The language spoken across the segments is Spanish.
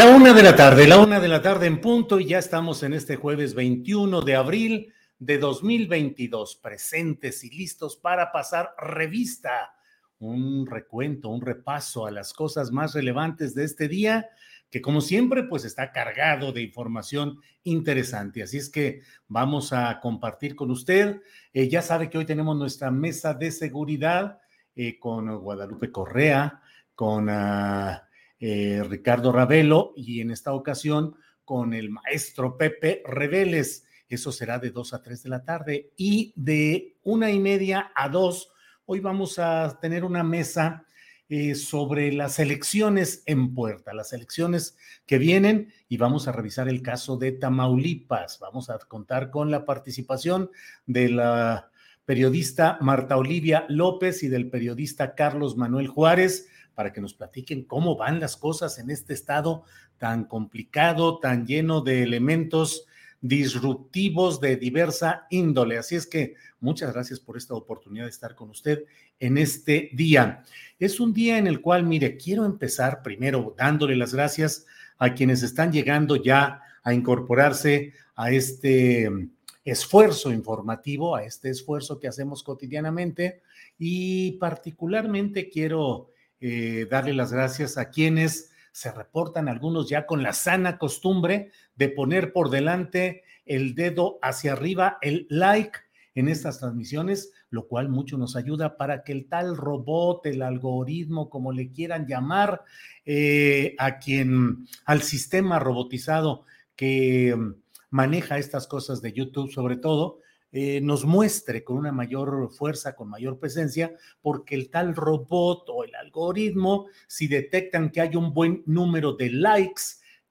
La una de la tarde, la una de la tarde en punto y ya estamos en este jueves 21 de abril de 2022, presentes y listos para pasar revista, un recuento, un repaso a las cosas más relevantes de este día, que como siempre pues está cargado de información interesante. Así es que vamos a compartir con usted. Eh, ya sabe que hoy tenemos nuestra mesa de seguridad eh, con Guadalupe Correa, con... Uh, eh, Ricardo Ravelo y en esta ocasión con el maestro Pepe Reveles. Eso será de 2 a 3 de la tarde y de una y media a 2. Hoy vamos a tener una mesa eh, sobre las elecciones en puerta, las elecciones que vienen y vamos a revisar el caso de Tamaulipas. Vamos a contar con la participación de la periodista Marta Olivia López y del periodista Carlos Manuel Juárez para que nos platiquen cómo van las cosas en este estado tan complicado, tan lleno de elementos disruptivos de diversa índole. Así es que muchas gracias por esta oportunidad de estar con usted en este día. Es un día en el cual, mire, quiero empezar primero dándole las gracias a quienes están llegando ya a incorporarse a este esfuerzo informativo, a este esfuerzo que hacemos cotidianamente y particularmente quiero eh, darle las gracias a quienes se reportan, algunos ya con la sana costumbre de poner por delante el dedo hacia arriba, el like en estas transmisiones, lo cual mucho nos ayuda para que el tal robot, el algoritmo, como le quieran llamar, eh, a quien, al sistema robotizado que mm, maneja estas cosas de YouTube sobre todo, eh, nos muestre con una mayor fuerza, con mayor presencia, porque el tal robot o el algoritmo, si detectan que hay un buen número de likes,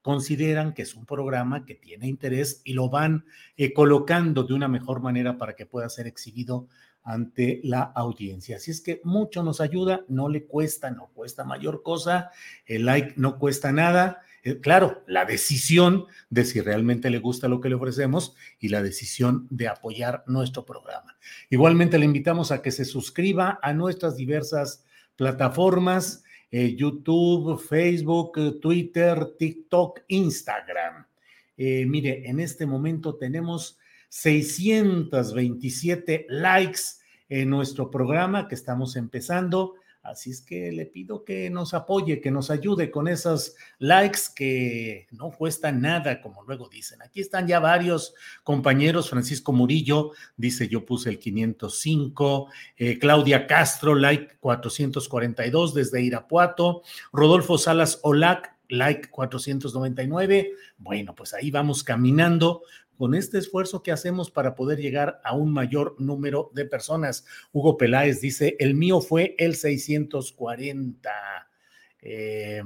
consideran que es un programa que tiene interés y lo van eh, colocando de una mejor manera para que pueda ser exhibido ante la audiencia. Así es que mucho nos ayuda, no le cuesta, no cuesta mayor cosa, el like no cuesta nada claro, la decisión de si realmente le gusta lo que le ofrecemos y la decisión de apoyar nuestro programa. Igualmente le invitamos a que se suscriba a nuestras diversas plataformas, eh, YouTube, Facebook, Twitter, TikTok, Instagram. Eh, mire, en este momento tenemos 627 likes en nuestro programa que estamos empezando. Así es que le pido que nos apoye, que nos ayude con esos likes que no cuestan nada, como luego dicen. Aquí están ya varios compañeros. Francisco Murillo dice: Yo puse el 505. Eh, Claudia Castro, like 442 desde Irapuato. Rodolfo Salas Olac, like 499. Bueno, pues ahí vamos caminando con este esfuerzo que hacemos para poder llegar a un mayor número de personas. Hugo Peláez dice, el mío fue el 640. Eh,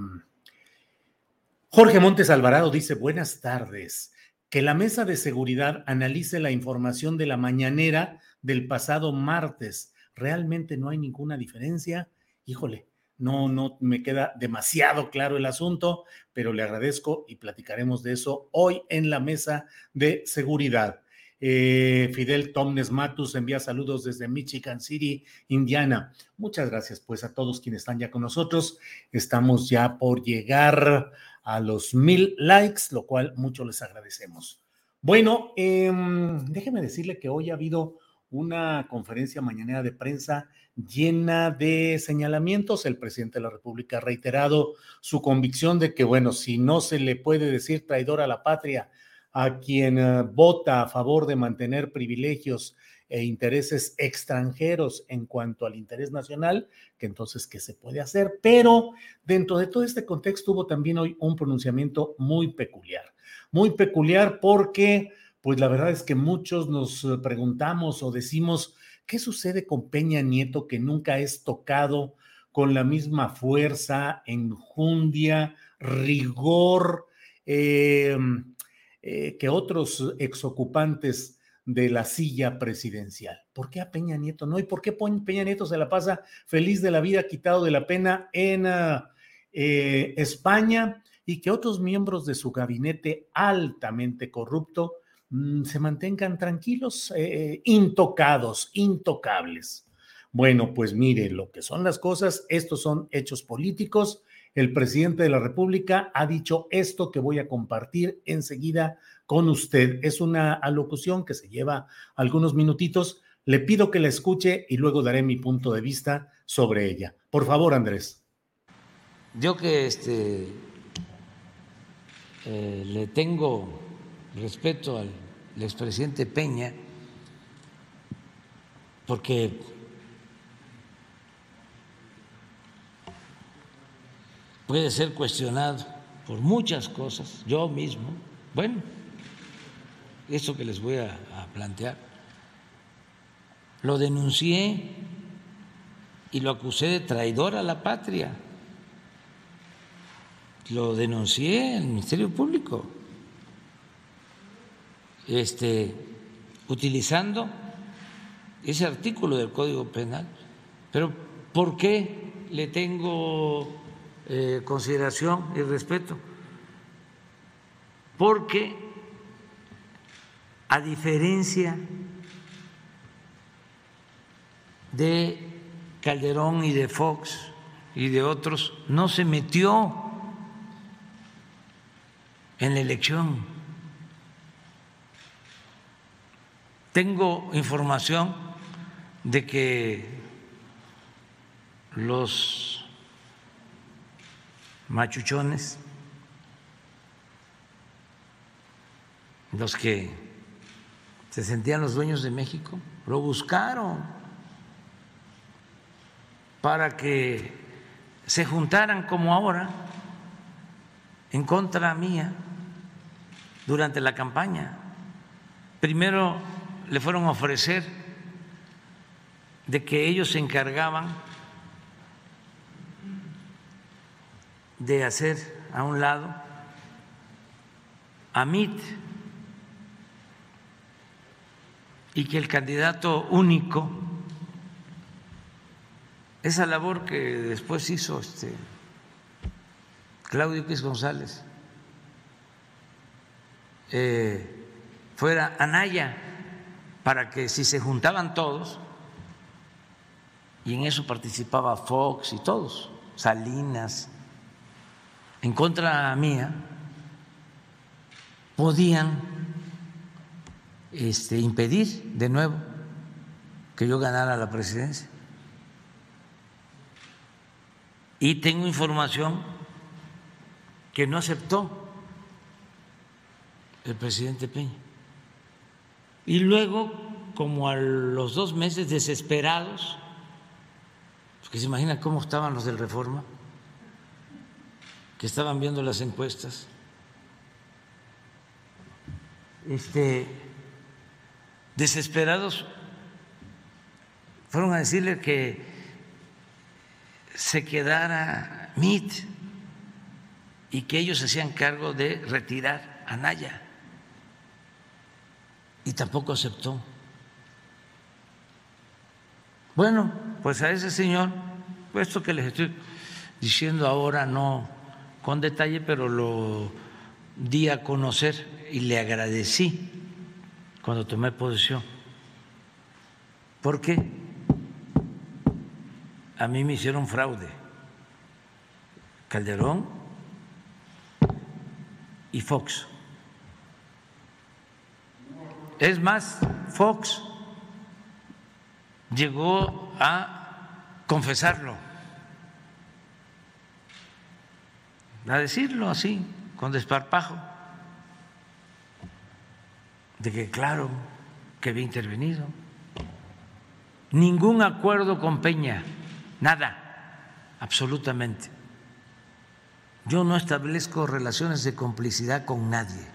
Jorge Montes Alvarado dice, buenas tardes. Que la mesa de seguridad analice la información de la mañanera del pasado martes. ¿Realmente no hay ninguna diferencia? Híjole, no, no me queda demasiado claro el asunto, pero le agradezco y platicaremos de eso hoy en la mesa de seguridad. Eh, Fidel Tomnes Matus envía saludos desde Michigan City, Indiana. Muchas gracias pues a todos quienes están ya con nosotros. Estamos ya por llegar a los mil likes, lo cual mucho les agradecemos. Bueno, em, déjeme decirle que hoy ha habido una conferencia mañanera de prensa llena de señalamientos. El presidente de la República ha reiterado su convicción de que, bueno, si no se le puede decir traidor a la patria a quien eh, vota a favor de mantener privilegios e intereses extranjeros en cuanto al interés nacional, que entonces, ¿qué se puede hacer? Pero dentro de todo este contexto hubo también hoy un pronunciamiento muy peculiar, muy peculiar porque, pues la verdad es que muchos nos eh, preguntamos o decimos, ¿qué sucede con Peña Nieto que nunca es tocado con la misma fuerza, enjundia, rigor? Eh, eh, que otros exocupantes de la silla presidencial. ¿Por qué a Peña Nieto no? ¿Y por qué Peña Nieto se la pasa feliz de la vida, quitado de la pena en ah, eh, España y que otros miembros de su gabinete altamente corrupto se mantengan tranquilos, eh, intocados, intocables? Bueno, pues mire lo que son las cosas, estos son hechos políticos el presidente de la República ha dicho esto que voy a compartir enseguida con usted. Es una alocución que se lleva algunos minutitos. Le pido que la escuche y luego daré mi punto de vista sobre ella. Por favor, Andrés. Yo que este, eh, le tengo respeto al expresidente Peña, porque puede ser cuestionado por muchas cosas, yo mismo, bueno, eso que les voy a, plantear, lo denuncié y lo acusé de traidor a la patria, lo denuncié al Ministerio Público, este, utilizando ese artículo del Código Penal, pero ¿por qué le tengo eh, consideración y respeto, porque a diferencia de Calderón y de Fox y de otros, no se metió en la elección. Tengo información de que los machuchones, los que se sentían los dueños de México, lo buscaron para que se juntaran como ahora en contra mía durante la campaña. Primero le fueron a ofrecer de que ellos se encargaban de hacer a un lado a MIT y que el candidato único, esa labor que después hizo este Claudio X González, eh, fuera Anaya, para que si se juntaban todos, y en eso participaba Fox y todos, Salinas, en contra mía podían este, impedir de nuevo que yo ganara la presidencia. Y tengo información que no aceptó el presidente Peña. Y luego, como a los dos meses desesperados, porque se imaginan cómo estaban los del Reforma, que estaban viendo las encuestas, este, desesperados, fueron a decirle que se quedara MIT y que ellos se hacían cargo de retirar a Naya. Y tampoco aceptó. Bueno, pues a ese señor, puesto que les estoy diciendo ahora no con detalle, pero lo di a conocer y le agradecí cuando tomé posesión. Porque a mí me hicieron fraude. Calderón y Fox. Es más, Fox llegó a confesarlo, a decirlo así, con desparpajo, de que claro que había intervenido. Ningún acuerdo con Peña, nada, absolutamente. Yo no establezco relaciones de complicidad con nadie.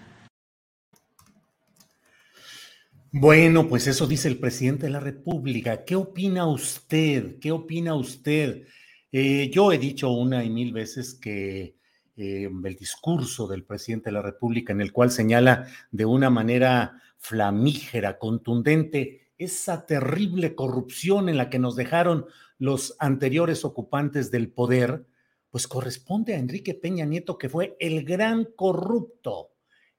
Bueno, pues eso dice el presidente de la República. ¿Qué opina usted? ¿Qué opina usted? Eh, yo he dicho una y mil veces que eh, el discurso del presidente de la República, en el cual señala de una manera flamígera, contundente, esa terrible corrupción en la que nos dejaron los anteriores ocupantes del poder, pues corresponde a Enrique Peña Nieto, que fue el gran corrupto,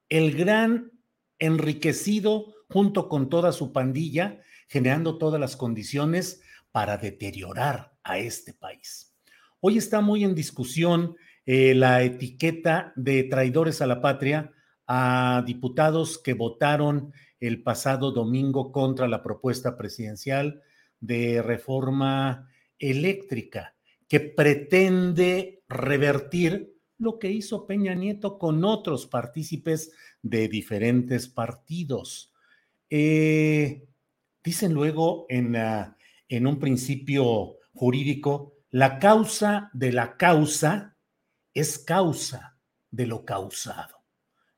el gran enriquecido junto con toda su pandilla, generando todas las condiciones para deteriorar a este país. Hoy está muy en discusión eh, la etiqueta de traidores a la patria a diputados que votaron el pasado domingo contra la propuesta presidencial de reforma eléctrica que pretende revertir lo que hizo Peña Nieto con otros partícipes de diferentes partidos. Eh, dicen luego en, en un principio jurídico, la causa de la causa es causa de lo causado.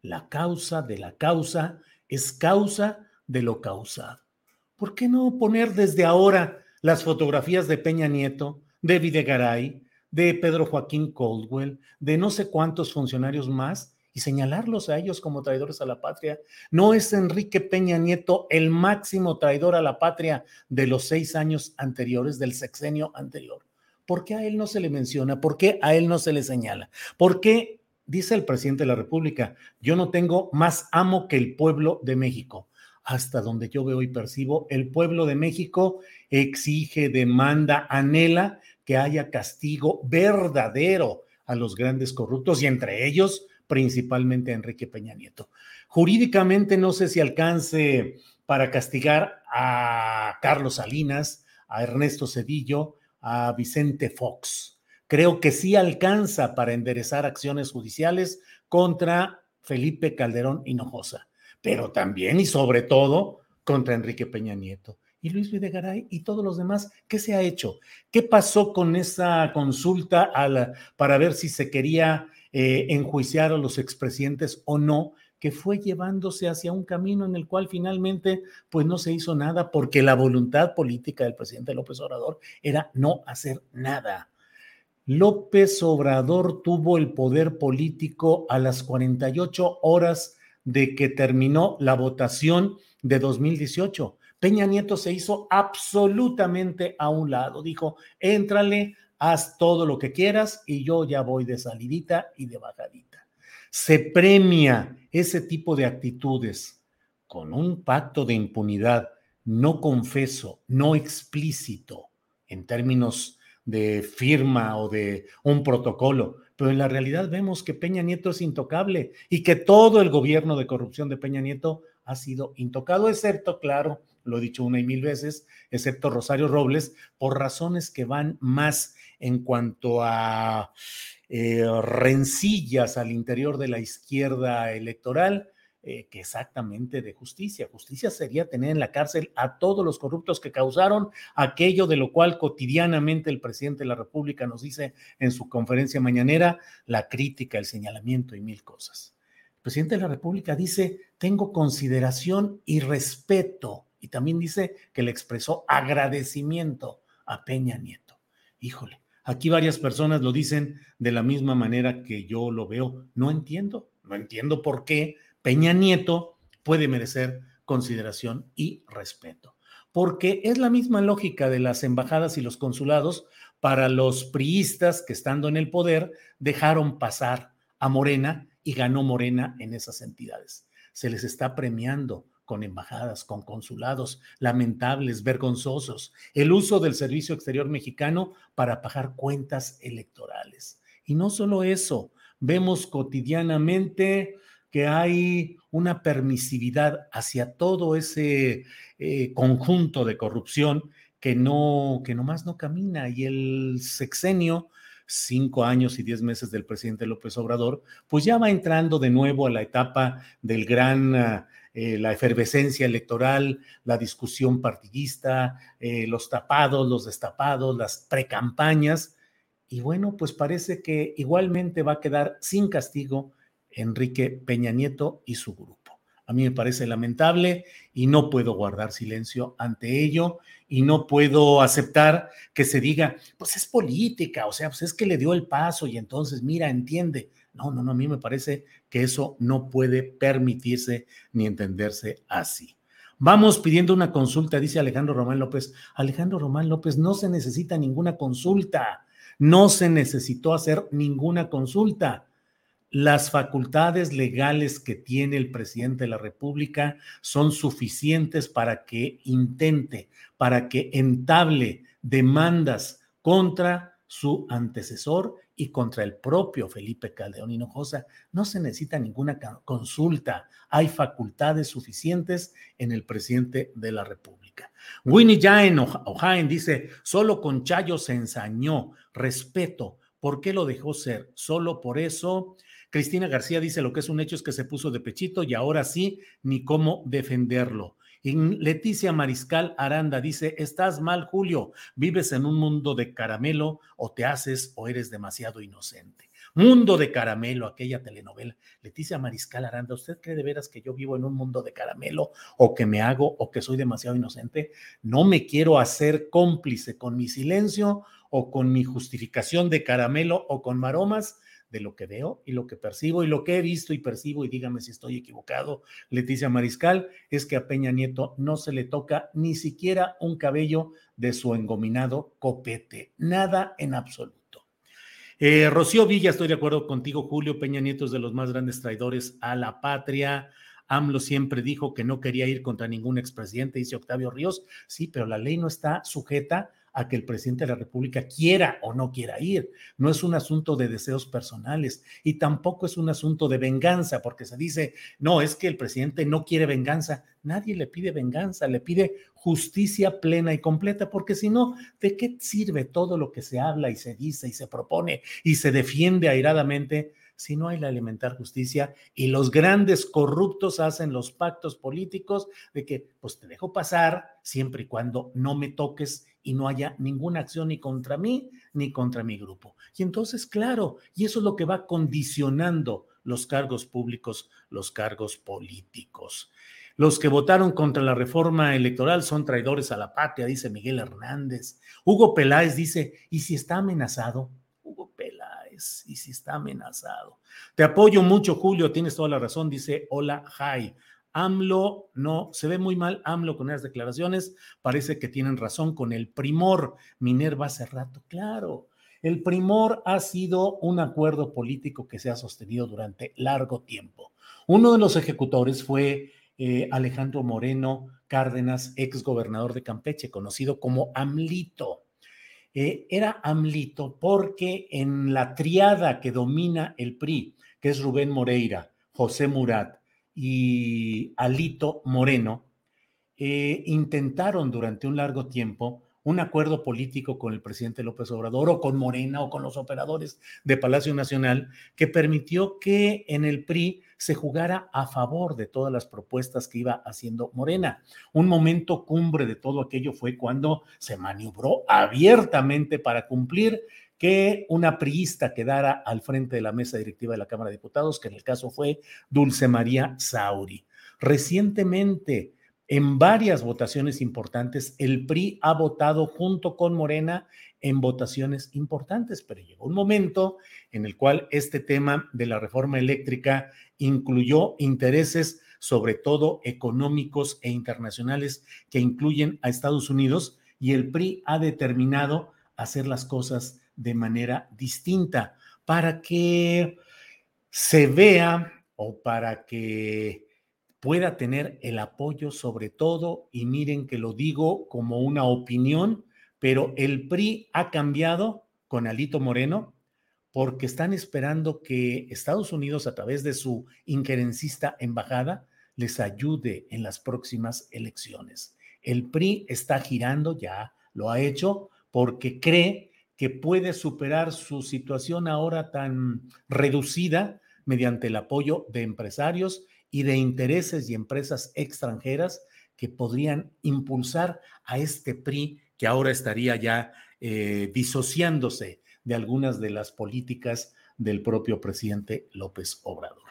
La causa de la causa es causa de lo causado. ¿Por qué no poner desde ahora las fotografías de Peña Nieto, de Videgaray, de Pedro Joaquín Coldwell, de no sé cuántos funcionarios más y señalarlos a ellos como traidores a la patria. ¿No es Enrique Peña Nieto el máximo traidor a la patria de los seis años anteriores, del sexenio anterior? ¿Por qué a él no se le menciona? ¿Por qué a él no se le señala? ¿Por qué, dice el presidente de la República, yo no tengo más amo que el pueblo de México? Hasta donde yo veo y percibo, el pueblo de México exige, demanda, anhela que haya castigo verdadero a los grandes corruptos y entre ellos principalmente a Enrique Peña Nieto. Jurídicamente no sé si alcance para castigar a Carlos Salinas, a Ernesto Cedillo, a Vicente Fox. Creo que sí alcanza para enderezar acciones judiciales contra Felipe Calderón Hinojosa, pero también y sobre todo contra Enrique Peña Nieto y Luis Videgaray y todos los demás. ¿Qué se ha hecho? ¿Qué pasó con esa consulta para ver si se quería eh, enjuiciar a los expresidentes o no, que fue llevándose hacia un camino en el cual finalmente pues no se hizo nada porque la voluntad política del presidente López Obrador era no hacer nada. López Obrador tuvo el poder político a las 48 horas de que terminó la votación de 2018. Peña Nieto se hizo absolutamente a un lado. Dijo, éntrale haz todo lo que quieras y yo ya voy de salidita y de bajadita. Se premia ese tipo de actitudes con un pacto de impunidad no confeso, no explícito en términos de firma o de un protocolo, pero en la realidad vemos que Peña Nieto es intocable y que todo el gobierno de corrupción de Peña Nieto ha sido intocado, excepto, claro, lo he dicho una y mil veces, excepto Rosario Robles, por razones que van más en cuanto a eh, rencillas al interior de la izquierda electoral eh, que exactamente de justicia. Justicia sería tener en la cárcel a todos los corruptos que causaron aquello de lo cual cotidianamente el presidente de la República nos dice en su conferencia mañanera, la crítica, el señalamiento y mil cosas. El presidente de la República dice, tengo consideración y respeto y también dice que le expresó agradecimiento a Peña Nieto. Híjole, Aquí varias personas lo dicen de la misma manera que yo lo veo. No entiendo, no entiendo por qué Peña Nieto puede merecer consideración y respeto. Porque es la misma lógica de las embajadas y los consulados para los priistas que estando en el poder dejaron pasar a Morena y ganó Morena en esas entidades. Se les está premiando con embajadas, con consulados lamentables, vergonzosos, el uso del servicio exterior mexicano para pagar cuentas electorales. Y no solo eso, vemos cotidianamente que hay una permisividad hacia todo ese eh, conjunto de corrupción que no, que nomás no camina y el sexenio cinco años y diez meses del presidente López Obrador, pues ya va entrando de nuevo a la etapa del gran, eh, la efervescencia electoral, la discusión partidista, eh, los tapados, los destapados, las precampañas. Y bueno, pues parece que igualmente va a quedar sin castigo Enrique Peña Nieto y su grupo. A mí me parece lamentable y no puedo guardar silencio ante ello y no puedo aceptar que se diga, pues es política, o sea, pues es que le dio el paso y entonces, mira, entiende. No, no, no, a mí me parece que eso no puede permitirse ni entenderse así. Vamos pidiendo una consulta, dice Alejandro Román López. Alejandro Román López, no se necesita ninguna consulta, no se necesitó hacer ninguna consulta las facultades legales que tiene el presidente de la República son suficientes para que intente, para que entable demandas contra su antecesor y contra el propio Felipe Caldeón Hinojosa. No se necesita ninguna consulta. Hay facultades suficientes en el presidente de la República. Winnie Jaén Ojaen dice, solo con Chayo se ensañó. Respeto. ¿Por qué lo dejó ser? Solo por eso Cristina García dice lo que es un hecho es que se puso de pechito y ahora sí, ni cómo defenderlo. Leticia Mariscal Aranda dice, estás mal, Julio, vives en un mundo de caramelo o te haces o eres demasiado inocente. Mundo de caramelo, aquella telenovela. Leticia Mariscal Aranda, ¿usted cree de veras que yo vivo en un mundo de caramelo o que me hago o que soy demasiado inocente? No me quiero hacer cómplice con mi silencio o con mi justificación de caramelo o con maromas de lo que veo y lo que percibo y lo que he visto y percibo, y dígame si estoy equivocado, Leticia Mariscal, es que a Peña Nieto no se le toca ni siquiera un cabello de su engominado copete, nada en absoluto. Eh, Rocío Villa, estoy de acuerdo contigo, Julio Peña Nieto es de los más grandes traidores a la patria. AMLO siempre dijo que no quería ir contra ningún expresidente, dice Octavio Ríos. Sí, pero la ley no está sujeta a que el presidente de la República quiera o no quiera ir. No es un asunto de deseos personales y tampoco es un asunto de venganza, porque se dice, no, es que el presidente no quiere venganza. Nadie le pide venganza, le pide justicia plena y completa, porque si no, ¿de qué sirve todo lo que se habla y se dice y se propone y se defiende airadamente? si no hay la elemental justicia y los grandes corruptos hacen los pactos políticos de que pues te dejo pasar siempre y cuando no me toques y no haya ninguna acción ni contra mí ni contra mi grupo. Y entonces, claro, y eso es lo que va condicionando los cargos públicos, los cargos políticos. Los que votaron contra la reforma electoral son traidores a la patria, dice Miguel Hernández. Hugo Peláez dice, ¿y si está amenazado? Hugo Peláez, ¿y si está amenazado? Te apoyo mucho, Julio, tienes toda la razón, dice Hola Jai. AMLO no, se ve muy mal AMLO con esas declaraciones, parece que tienen razón con el primor. Minerva hace rato, claro. El primor ha sido un acuerdo político que se ha sostenido durante largo tiempo. Uno de los ejecutores fue eh, Alejandro Moreno Cárdenas, ex gobernador de Campeche, conocido como AMLITO. Eh, era AMLITO porque en la triada que domina el PRI, que es Rubén Moreira, José Murat y Alito Moreno eh, intentaron durante un largo tiempo un acuerdo político con el presidente López Obrador o con Morena o con los operadores de Palacio Nacional que permitió que en el PRI se jugara a favor de todas las propuestas que iba haciendo Morena. Un momento cumbre de todo aquello fue cuando se maniobró abiertamente para cumplir que una priista quedara al frente de la mesa directiva de la Cámara de Diputados, que en el caso fue Dulce María Sauri. Recientemente, En varias votaciones importantes, el PRI ha votado junto con Morena en votaciones importantes, pero llegó un momento en el cual este tema de la reforma eléctrica incluyó intereses sobre todo económicos e internacionales que incluyen a Estados Unidos y el PRI ha determinado hacer las cosas de manera distinta para que se vea o para que pueda tener el apoyo sobre todo, y miren que lo digo como una opinión, pero el PRI ha cambiado con Alito Moreno porque están esperando que Estados Unidos, a través de su injerencista embajada, les ayude en las próximas elecciones. El PRI está girando, ya lo ha hecho, porque cree que puede superar su situación ahora tan reducida mediante el apoyo de empresarios y de intereses y empresas extranjeras que podrían impulsar a este PRI que ahora estaría ya eh, disociándose de algunas de las políticas del propio presidente López Obrador.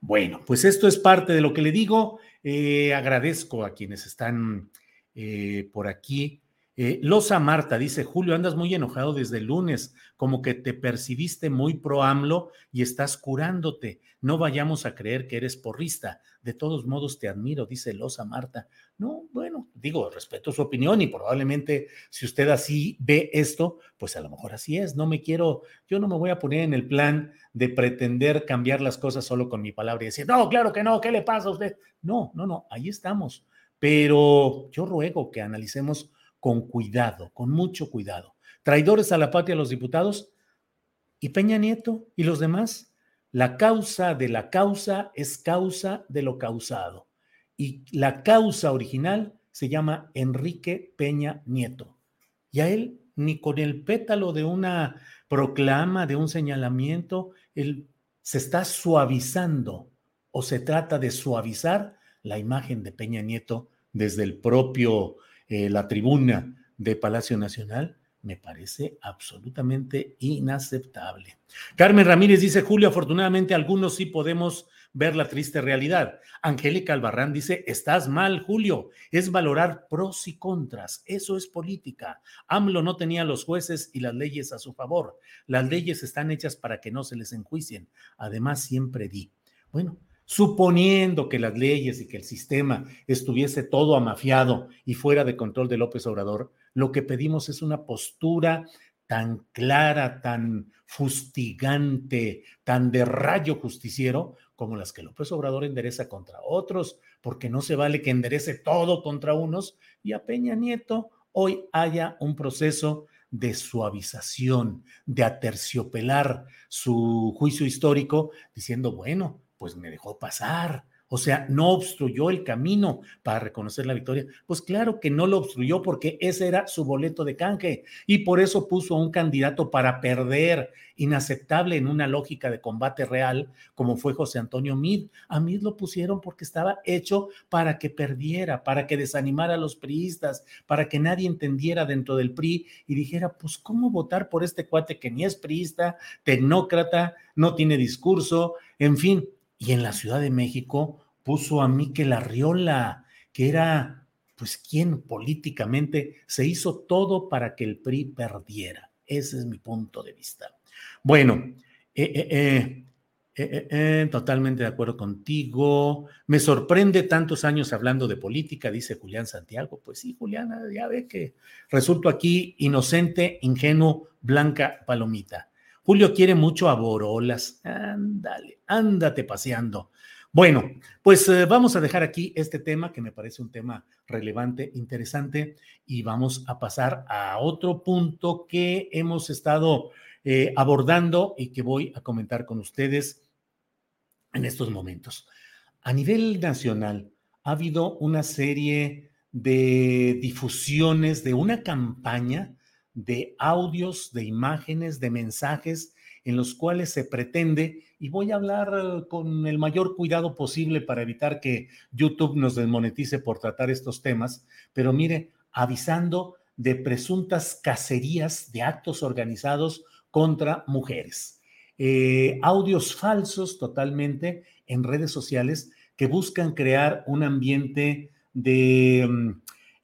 Bueno, pues esto es parte de lo que le digo. Eh, agradezco a quienes están eh, por aquí. Eh, Losa Marta dice, Julio, andas muy enojado desde el lunes, como que te percibiste muy pro AMLO y estás curándote. No vayamos a creer que eres porrista. De todos modos, te admiro, dice Losa Marta. No, bueno, digo, respeto su opinión y probablemente si usted así ve esto, pues a lo mejor así es. No me quiero, yo no me voy a poner en el plan de pretender cambiar las cosas solo con mi palabra y decir, no, claro que no, ¿qué le pasa a usted? No, no, no, ahí estamos. Pero yo ruego que analicemos con cuidado, con mucho cuidado. Traidores a la patria los diputados y Peña Nieto y los demás. La causa de la causa es causa de lo causado. Y la causa original se llama Enrique Peña Nieto. Y a él ni con el pétalo de una proclama, de un señalamiento, él se está suavizando o se trata de suavizar la imagen de Peña Nieto desde el propio eh, la tribuna de Palacio Nacional, me parece absolutamente inaceptable. Carmen Ramírez dice, Julio, afortunadamente algunos sí podemos ver la triste realidad. Angélica Albarrán dice, estás mal, Julio, es valorar pros y contras, eso es política. AMLO no tenía los jueces y las leyes a su favor. Las leyes están hechas para que no se les enjuicien. Además, siempre di. Bueno, suponiendo que las leyes y que el sistema estuviese todo amafiado y fuera de control de López Obrador, lo que pedimos es una postura tan clara, tan fustigante, tan de rayo justiciero como las que López Obrador endereza contra otros, porque no se vale que enderece todo contra unos y a Peña Nieto hoy haya un proceso de suavización, de aterciopelar su juicio histórico, diciendo, bueno, pues me dejó pasar. O sea, no obstruyó el camino para reconocer la victoria. Pues claro que no lo obstruyó porque ese era su boleto de canje y por eso puso a un candidato para perder, inaceptable en una lógica de combate real, como fue José Antonio Mid. A Mid lo pusieron porque estaba hecho para que perdiera, para que desanimara a los priistas, para que nadie entendiera dentro del PRI y dijera, pues, ¿cómo votar por este cuate que ni es priista, tecnócrata, no tiene discurso, en fin? Y en la Ciudad de México puso a Miquel Arriola, que era, pues, quien políticamente se hizo todo para que el PRI perdiera. Ese es mi punto de vista. Bueno, eh, eh, eh, totalmente de acuerdo contigo. Me sorprende tantos años hablando de política, dice Julián Santiago. Pues sí, Juliana, ya ve que resulto aquí inocente, ingenuo, blanca palomita. Julio quiere mucho a Borolas. Ándale, ándate paseando. Bueno, pues eh, vamos a dejar aquí este tema que me parece un tema relevante, interesante, y vamos a pasar a otro punto que hemos estado eh, abordando y que voy a comentar con ustedes en estos momentos. A nivel nacional, ha habido una serie de difusiones de una campaña de audios, de imágenes, de mensajes en los cuales se pretende, y voy a hablar con el mayor cuidado posible para evitar que YouTube nos desmonetice por tratar estos temas, pero mire, avisando de presuntas cacerías de actos organizados contra mujeres. Eh, audios falsos totalmente en redes sociales que buscan crear un ambiente de mm,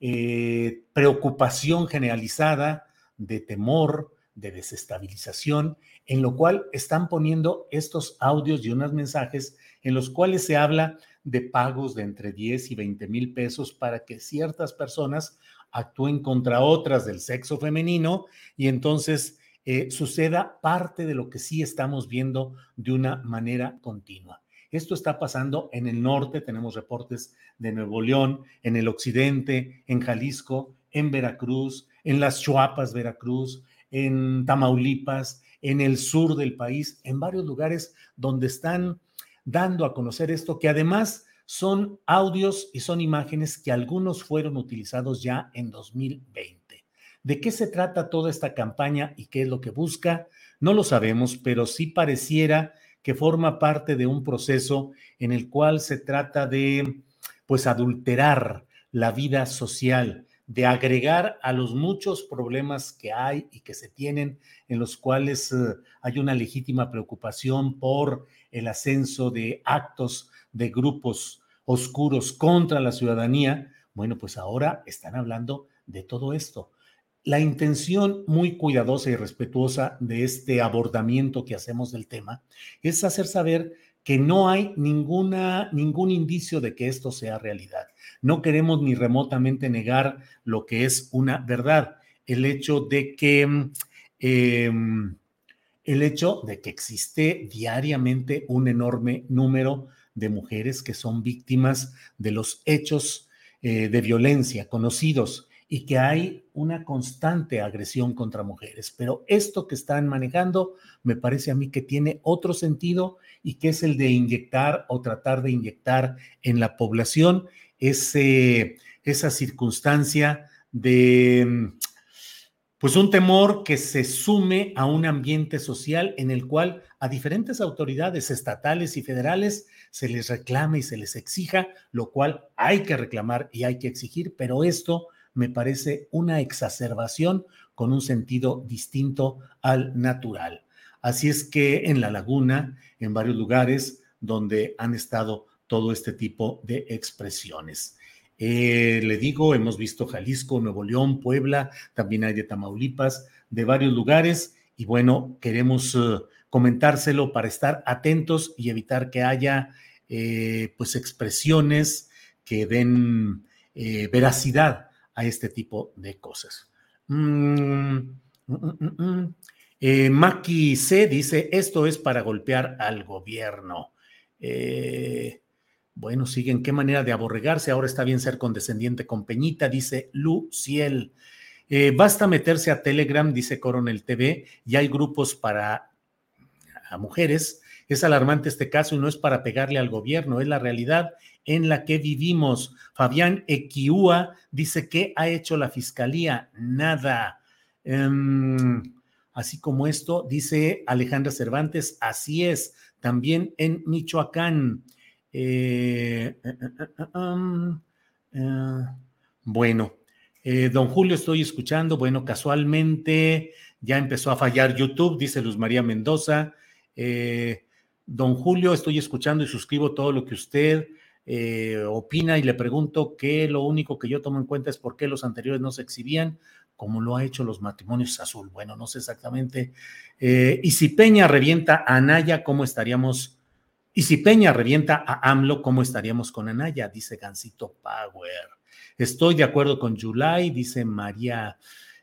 eh, preocupación generalizada, de temor, de desestabilización, en lo cual están poniendo estos audios y unos mensajes en los cuales se habla de pagos de entre 10 y 20 mil pesos para que ciertas personas actúen contra otras del sexo femenino y entonces eh, suceda parte de lo que sí estamos viendo de una manera continua. Esto está pasando en el norte, tenemos reportes de Nuevo León, en el occidente, en Jalisco, en Veracruz, en las Chuapas, Veracruz, en Tamaulipas, en el sur del país, en varios lugares donde están dando a conocer esto, que además son audios y son imágenes que algunos fueron utilizados ya en 2020. ¿De qué se trata toda esta campaña y qué es lo que busca? No lo sabemos, pero sí pareciera que forma parte de un proceso en el cual se trata de, pues, adulterar la vida social, de agregar a los muchos problemas que hay y que se tienen, en los cuales eh, hay una legítima preocupación por el ascenso de actos de grupos oscuros contra la ciudadanía. Bueno, pues ahora están hablando de todo esto. La intención muy cuidadosa y respetuosa de este abordamiento que hacemos del tema es hacer saber que no hay ninguna, ningún indicio de que esto sea realidad. No queremos ni remotamente negar lo que es una verdad. El hecho de que, em, el hecho de que existe diariamente un enorme número de mujeres que son víctimas de los hechos eh, de violencia conocidos y que hay una constante agresión contra mujeres. Pero esto que están manejando me parece a mí que tiene otro sentido y que es el de inyectar o tratar de inyectar en la población esa circunstancia de pues un temor que se sume a un ambiente social en el cual a diferentes autoridades estatales y federales se les reclame y se les exija, lo cual hay que reclamar y hay que exigir, pero esto me parece una exacerbación con un sentido distinto al natural. Así es que en la laguna, en varios lugares donde han estado todo este tipo de expresiones. Eh, le digo, hemos visto Jalisco, Nuevo León, Puebla, también hay de Tamaulipas, de varios lugares, y bueno, queremos eh, comentárselo para estar atentos y evitar que haya eh, pues expresiones que den veracidad a este tipo de cosas. Mm, mm, mm, eh, Maki C dice, esto es para golpear al gobierno. Eh, bueno, siguen, qué manera de aborregarse. Ahora está bien ser condescendiente con Peñita, dice Luciel. Eh, basta meterse a Telegram, dice Coronel TV, y hay grupos para mujeres. Es alarmante este caso y no es para pegarle al gobierno, es la realidad en la que vivimos. Fabián Equiúa dice, ¿qué ha hecho la fiscalía? Nada. Em, así como esto, dice Alejandra Cervantes, así es, también en Michoacán. Eh, eh, eh, bueno, don Julio, estoy escuchando. Bueno, casualmente ya empezó a fallar YouTube, dice Luz María Mendoza. don Julio, estoy escuchando y suscribo todo lo que usted opina y le pregunto que lo único que yo tomo en cuenta es por qué los anteriores no se exhibían, como lo ha hecho los matrimonios azul. Bueno, no sé exactamente. Y si Peña revienta a Anaya, ¿cómo estaríamos? Y si Peña revienta a AMLO, ¿cómo estaríamos con Anaya? Dice Gancito Power. Estoy de acuerdo con July, dice María.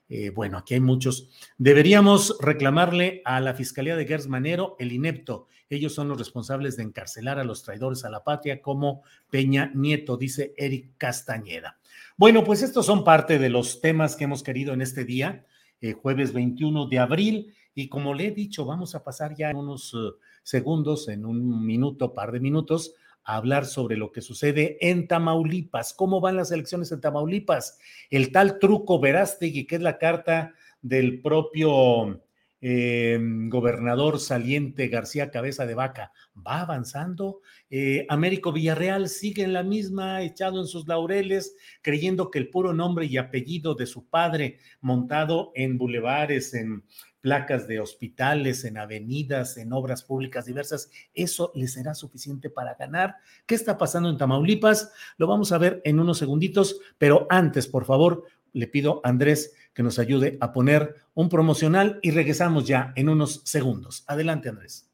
Eh, bueno, aquí hay muchos. Deberíamos reclamarle a la Fiscalía de Gers Manero el inepto ellos son los responsables de encarcelar a los traidores a la patria como Peña Nieto, dice Eric Castañeda. Bueno, pues estos son parte de los temas que hemos querido en este día, eh, jueves 21 de abril. Y como le he dicho, vamos a pasar ya en unos eh, segundos, en un minuto, par de minutos, a hablar sobre lo que sucede en Tamaulipas. ¿Cómo van las elecciones en Tamaulipas? El tal truco Verástegui, que es la carta del propio eh, gobernador saliente García Cabeza de Vaca va avanzando. Eh, Américo Villarreal sigue en la misma, echado en sus laureles, creyendo que el puro nombre y apellido de su padre, montado en bulevares, en placas de hospitales, en avenidas, en obras públicas diversas, ¿eso les será suficiente para ganar? ¿Qué está pasando en Tamaulipas? Lo vamos a ver en unos segunditos, pero antes, por favor, le pido a Andrés que nos ayude a poner un promocional y regresamos ya en unos segundos. Adelante, Andrés.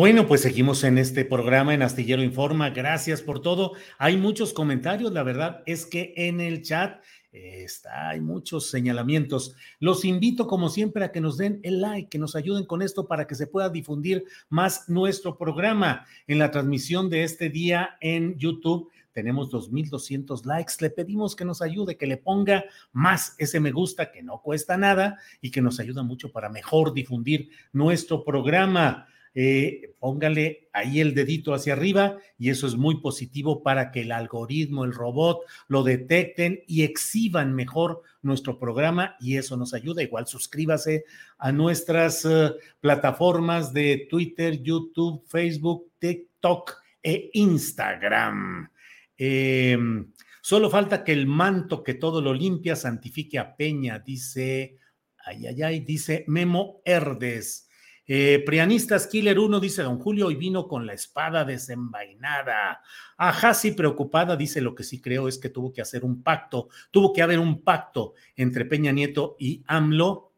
Bueno, pues seguimos en este programa en Astillero Informa. Gracias por todo. Hay muchos comentarios. La verdad es que en el chat está, hay muchos señalamientos. Los invito, como siempre, a que nos den el like, que nos ayuden con esto para que se pueda difundir más nuestro programa. En la transmisión de este día en YouTube tenemos 2.200 likes. Le pedimos que nos ayude, que le ponga más ese me gusta, que no cuesta nada y que nos ayuda mucho para mejor difundir nuestro programa eh, póngale ahí el dedito hacia arriba y eso es muy positivo para que el algoritmo, el robot lo detecten y exhiban mejor nuestro programa y eso nos ayuda. Igual suscríbase a nuestras eh, plataformas de Twitter, YouTube, Facebook, TikTok e Instagram. Em, solo falta que el manto que todo lo limpia santifique a Peña, dice, ay, ay, ay, dice Memo Herdes. Eh, Prianistas Killer 1 dice Don Julio y vino con la espada desenvainada. Ajá, sí, preocupada, dice lo que sí creo es que tuvo que hacer un pacto, tuvo que haber un pacto entre Peña Nieto y AMLO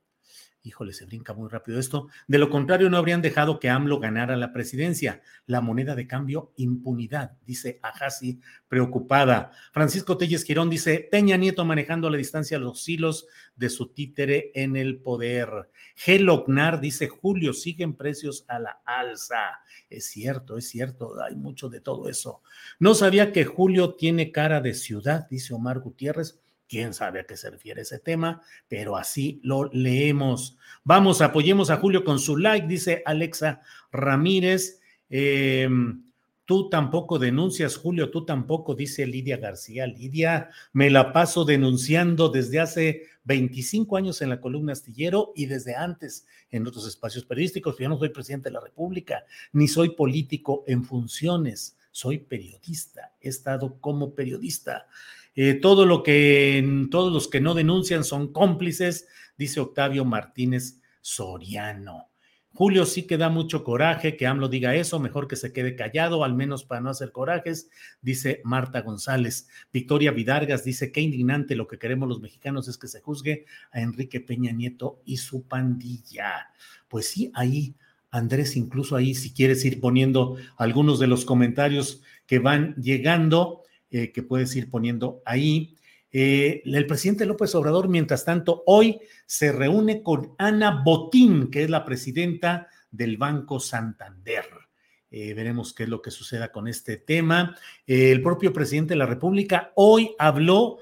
Híjole, se brinca muy rápido esto. De lo contrario, no habrían dejado que AMLO ganara la presidencia. La moneda de cambio, impunidad, dice Ajasi, preocupada. Francisco Telles Girón dice: Peña Nieto manejando a la distancia los hilos de su títere en el poder. Gelognar dice: Julio, siguen precios a la alza. Es cierto, es cierto, hay mucho de todo eso. No sabía que Julio tiene cara de ciudad, dice Omar Gutiérrez quién sabe a qué se refiere ese tema, pero así lo leemos. Vamos, apoyemos a Julio con su like, dice Alexa Ramírez. Em, tú tampoco denuncias, Julio, tú tampoco, dice Lidia García. Lidia, me la paso denunciando desde hace 25 años en la columna astillero y desde antes en otros espacios periodísticos. Yo no soy presidente de la República, ni soy político en funciones, soy periodista, he estado como periodista. Eh, todo lo que todos los que no denuncian son cómplices, dice Octavio Martínez Soriano. Julio sí que da mucho coraje que AMLO diga eso, mejor que se quede callado, al menos para no hacer corajes, dice Marta González. Victoria Vidargas dice, qué indignante lo que queremos los mexicanos es que se juzgue a Enrique Peña Nieto y su pandilla. Pues sí, ahí, Andrés, incluso ahí, si quieres ir poniendo algunos de los comentarios que van llegando, eh, que puedes ir poniendo ahí. Eh, el presidente López Obrador, mientras tanto, hoy se reúne con Ana Botín, que es la presidenta del Banco Santander. Eh, veremos qué es lo que suceda con este tema. el propio presidente de la República hoy habló,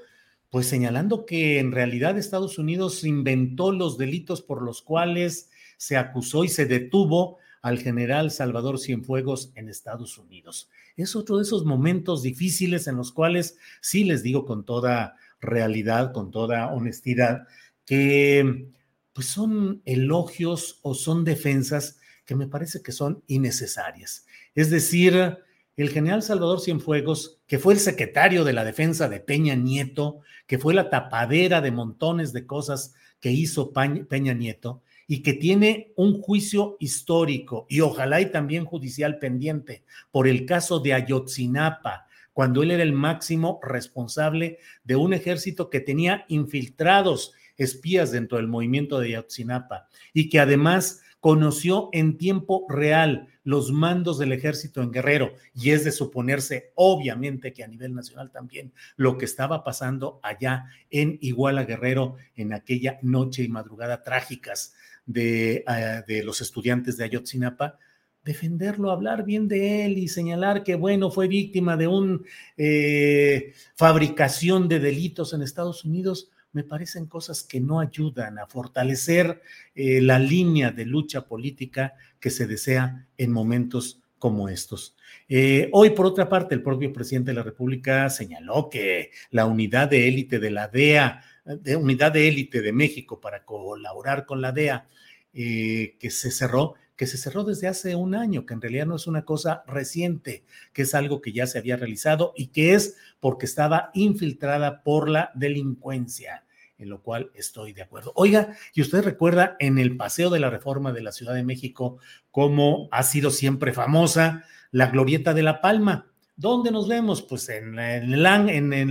pues señalando que en realidad Estados Unidos inventó los delitos por los cuales se acusó y se detuvo al general Salvador Cienfuegos en Estados Unidos es otro de esos momentos difíciles en los cuales sí les digo con toda realidad, con toda honestidad, que pues son elogios o son defensas que me parece que son innecesarias. Es decir, el general Salvador Cienfuegos, que fue el secretario de la defensa de Peña Nieto, que fue la tapadera de montones de cosas que hizo Peña Nieto, y que tiene un juicio histórico y ojalá y también judicial pendiente por el caso de Ayotzinapa, cuando él era el máximo responsable de un ejército que tenía infiltrados espías dentro del movimiento de Ayotzinapa y que además conoció en tiempo real los mandos del ejército en Guerrero. Y es de suponerse obviamente que a nivel nacional también lo que estaba pasando allá en Iguala Guerrero en aquella noche y madrugada trágicas de, eh, de los estudiantes de Ayotzinapa, defenderlo, hablar bien de él y señalar que, bueno, fue víctima de una eh, fabricación de delitos en Estados Unidos, me parecen cosas que no ayudan a fortalecer eh, la línea de lucha política que se desea en momentos como estos. Eh, hoy, por otra parte, el propio presidente de la República señaló que la unidad de élite de la DEA, de unidad de élite de México para colaborar con la DEA, que se cerró, que se cerró desde hace un año, que en realidad no es una cosa reciente, que es algo que ya se había realizado y que es porque estaba infiltrada por la delincuencia, en lo cual estoy de acuerdo. Oiga, y usted recuerda en el Paseo de la Reforma de la Ciudad de México cómo ha sido siempre famosa la Glorieta de la Palma. ¿Dónde nos vemos? Pues en, en,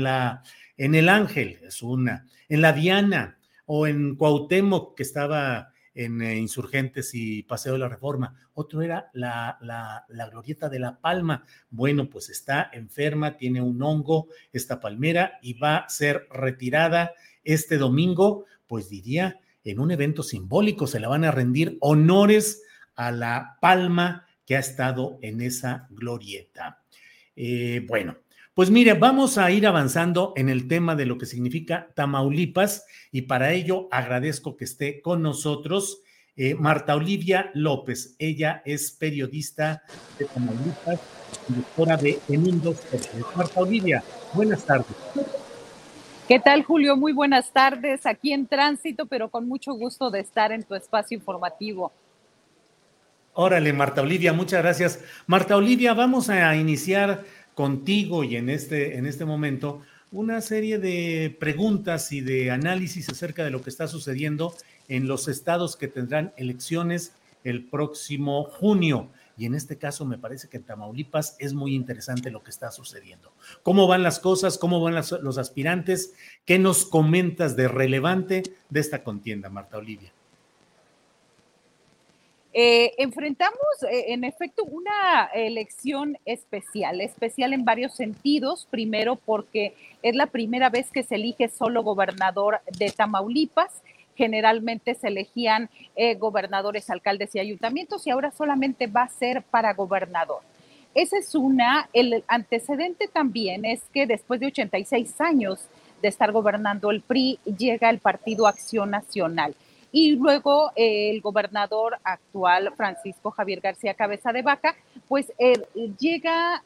la, en el Ángel, es una, en la Diana o en Cuauhtémoc, que estaba en eh, Insurgentes y Paseo de la Reforma. Otro era la, la, la, glorieta de la palma. Bueno, pues está enferma, tiene un hongo esta palmera y va a ser retirada este domingo, pues diría, en un evento simbólico. Se le van a rendir honores a la palma que ha estado en esa glorieta. Eh, bueno, pues mire, vamos a ir avanzando en el tema de lo que significa Tamaulipas y para ello agradezco que esté con nosotros eh, Marta Olivia López. Ella es periodista de Tamaulipas, directora de Emundos. Marta Olivia, buenas tardes. ¿Qué tal, Julio? Muy buenas tardes. Aquí en tránsito, pero con mucho gusto de estar en tu espacio informativo. Órale, Marta Olivia, muchas gracias. Marta Olivia, vamos a iniciar contigo y en este, en este momento una serie de preguntas y de análisis acerca de lo que está sucediendo en los estados que tendrán elecciones el próximo junio. Y en este caso me parece que en Tamaulipas es muy interesante lo que está sucediendo. ¿Cómo van las cosas? ¿Cómo van los aspirantes? ¿Qué nos comentas de relevante de esta contienda, Marta Olivia? Eh, enfrentamos, eh, en efecto, una elección especial, especial en varios sentidos. Primero, porque es la primera vez que se elige solo gobernador de Tamaulipas. Generalmente se elegían eh, gobernadores, alcaldes y ayuntamientos y ahora solamente va a ser para gobernador. Esa es una. El antecedente también es que después de 86 años de estar gobernando el PRI, llega el Partido Acción Nacional y luego eh, el gobernador actual, Francisco Javier García Cabeza de Vaca, pues eh, llega,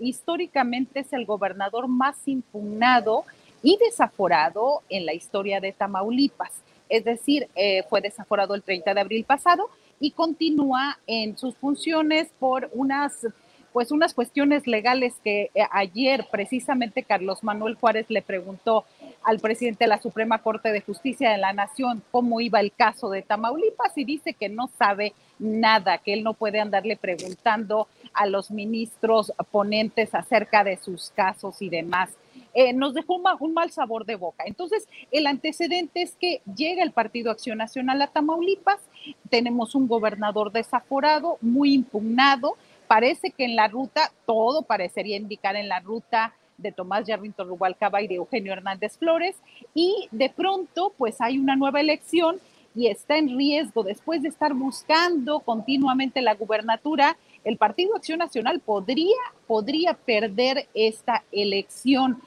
históricamente es el gobernador más impugnado y desaforado en la historia de Tamaulipas. Es decir, eh, fue desaforado el 30 de abril pasado y continúa en sus funciones por unas pues unas cuestiones legales que ayer precisamente Carlos Manuel Juárez le preguntó al presidente de la Suprema Corte de Justicia de la Nación cómo iba el caso de Tamaulipas y dice que no sabe nada, que él no puede andarle preguntando a los ministros ponentes acerca de sus casos y demás. Eh, nos dejó un mal sabor de boca. Entonces, el antecedente es que llega el Partido Acción Nacional a Tamaulipas, tenemos un gobernador desaforado, muy impugnado, parece que en la ruta, todo parecería indicar en la ruta de Tomás Yarrington Rubalcaba y de Eugenio Hernández Flores, y de pronto pues hay una nueva elección y está en riesgo después de estar buscando continuamente la gubernatura, el Partido Acción Nacional podría, podría perder esta elección.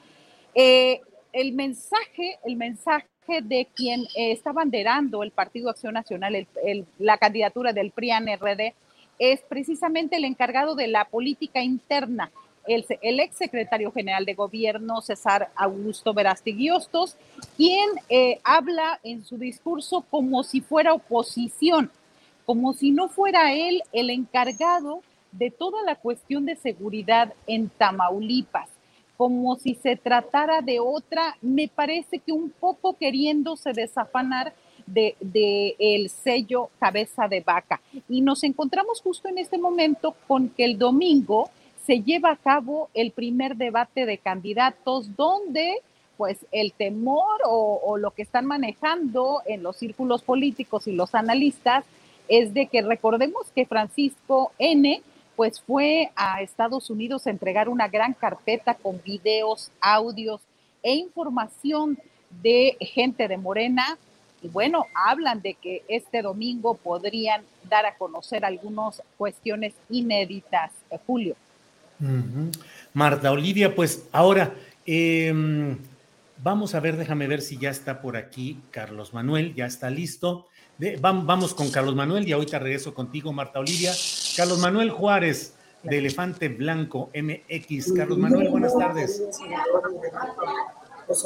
Eh, el mensaje, el mensaje de quien eh, está banderando el Partido Acción Nacional, la candidatura del PRIAN-RD, es precisamente el encargado de la política interna, el, ex secretario general de gobierno, César Augusto Verástegui quien eh, habla en su discurso como si fuera oposición, como si no fuera él el encargado de toda la cuestión de seguridad en Tamaulipas, como si se tratara de otra, me parece que un poco queriéndose desafanar de, el sello cabeza de vaca. Y nos encontramos justo en este momento con que el domingo se lleva a cabo el primer debate de candidatos donde pues el temor o, lo que están manejando en los círculos políticos y los analistas es de que recordemos que Francisco N pues fue a Estados Unidos a entregar una gran carpeta con videos, audios e información de gente de Morena. Y bueno, hablan de que este domingo podrían dar a conocer algunas cuestiones inéditas, eh, Julio. Marta Olivia, pues ahora em, vamos a ver, déjame ver si ya está por aquí Carlos Manuel, ya está listo. vamos con Carlos Manuel y ahorita regreso contigo, Marta Olivia. Carlos Manuel Juárez, de Elefante Blanco MX. Carlos Manuel, buenas tardes.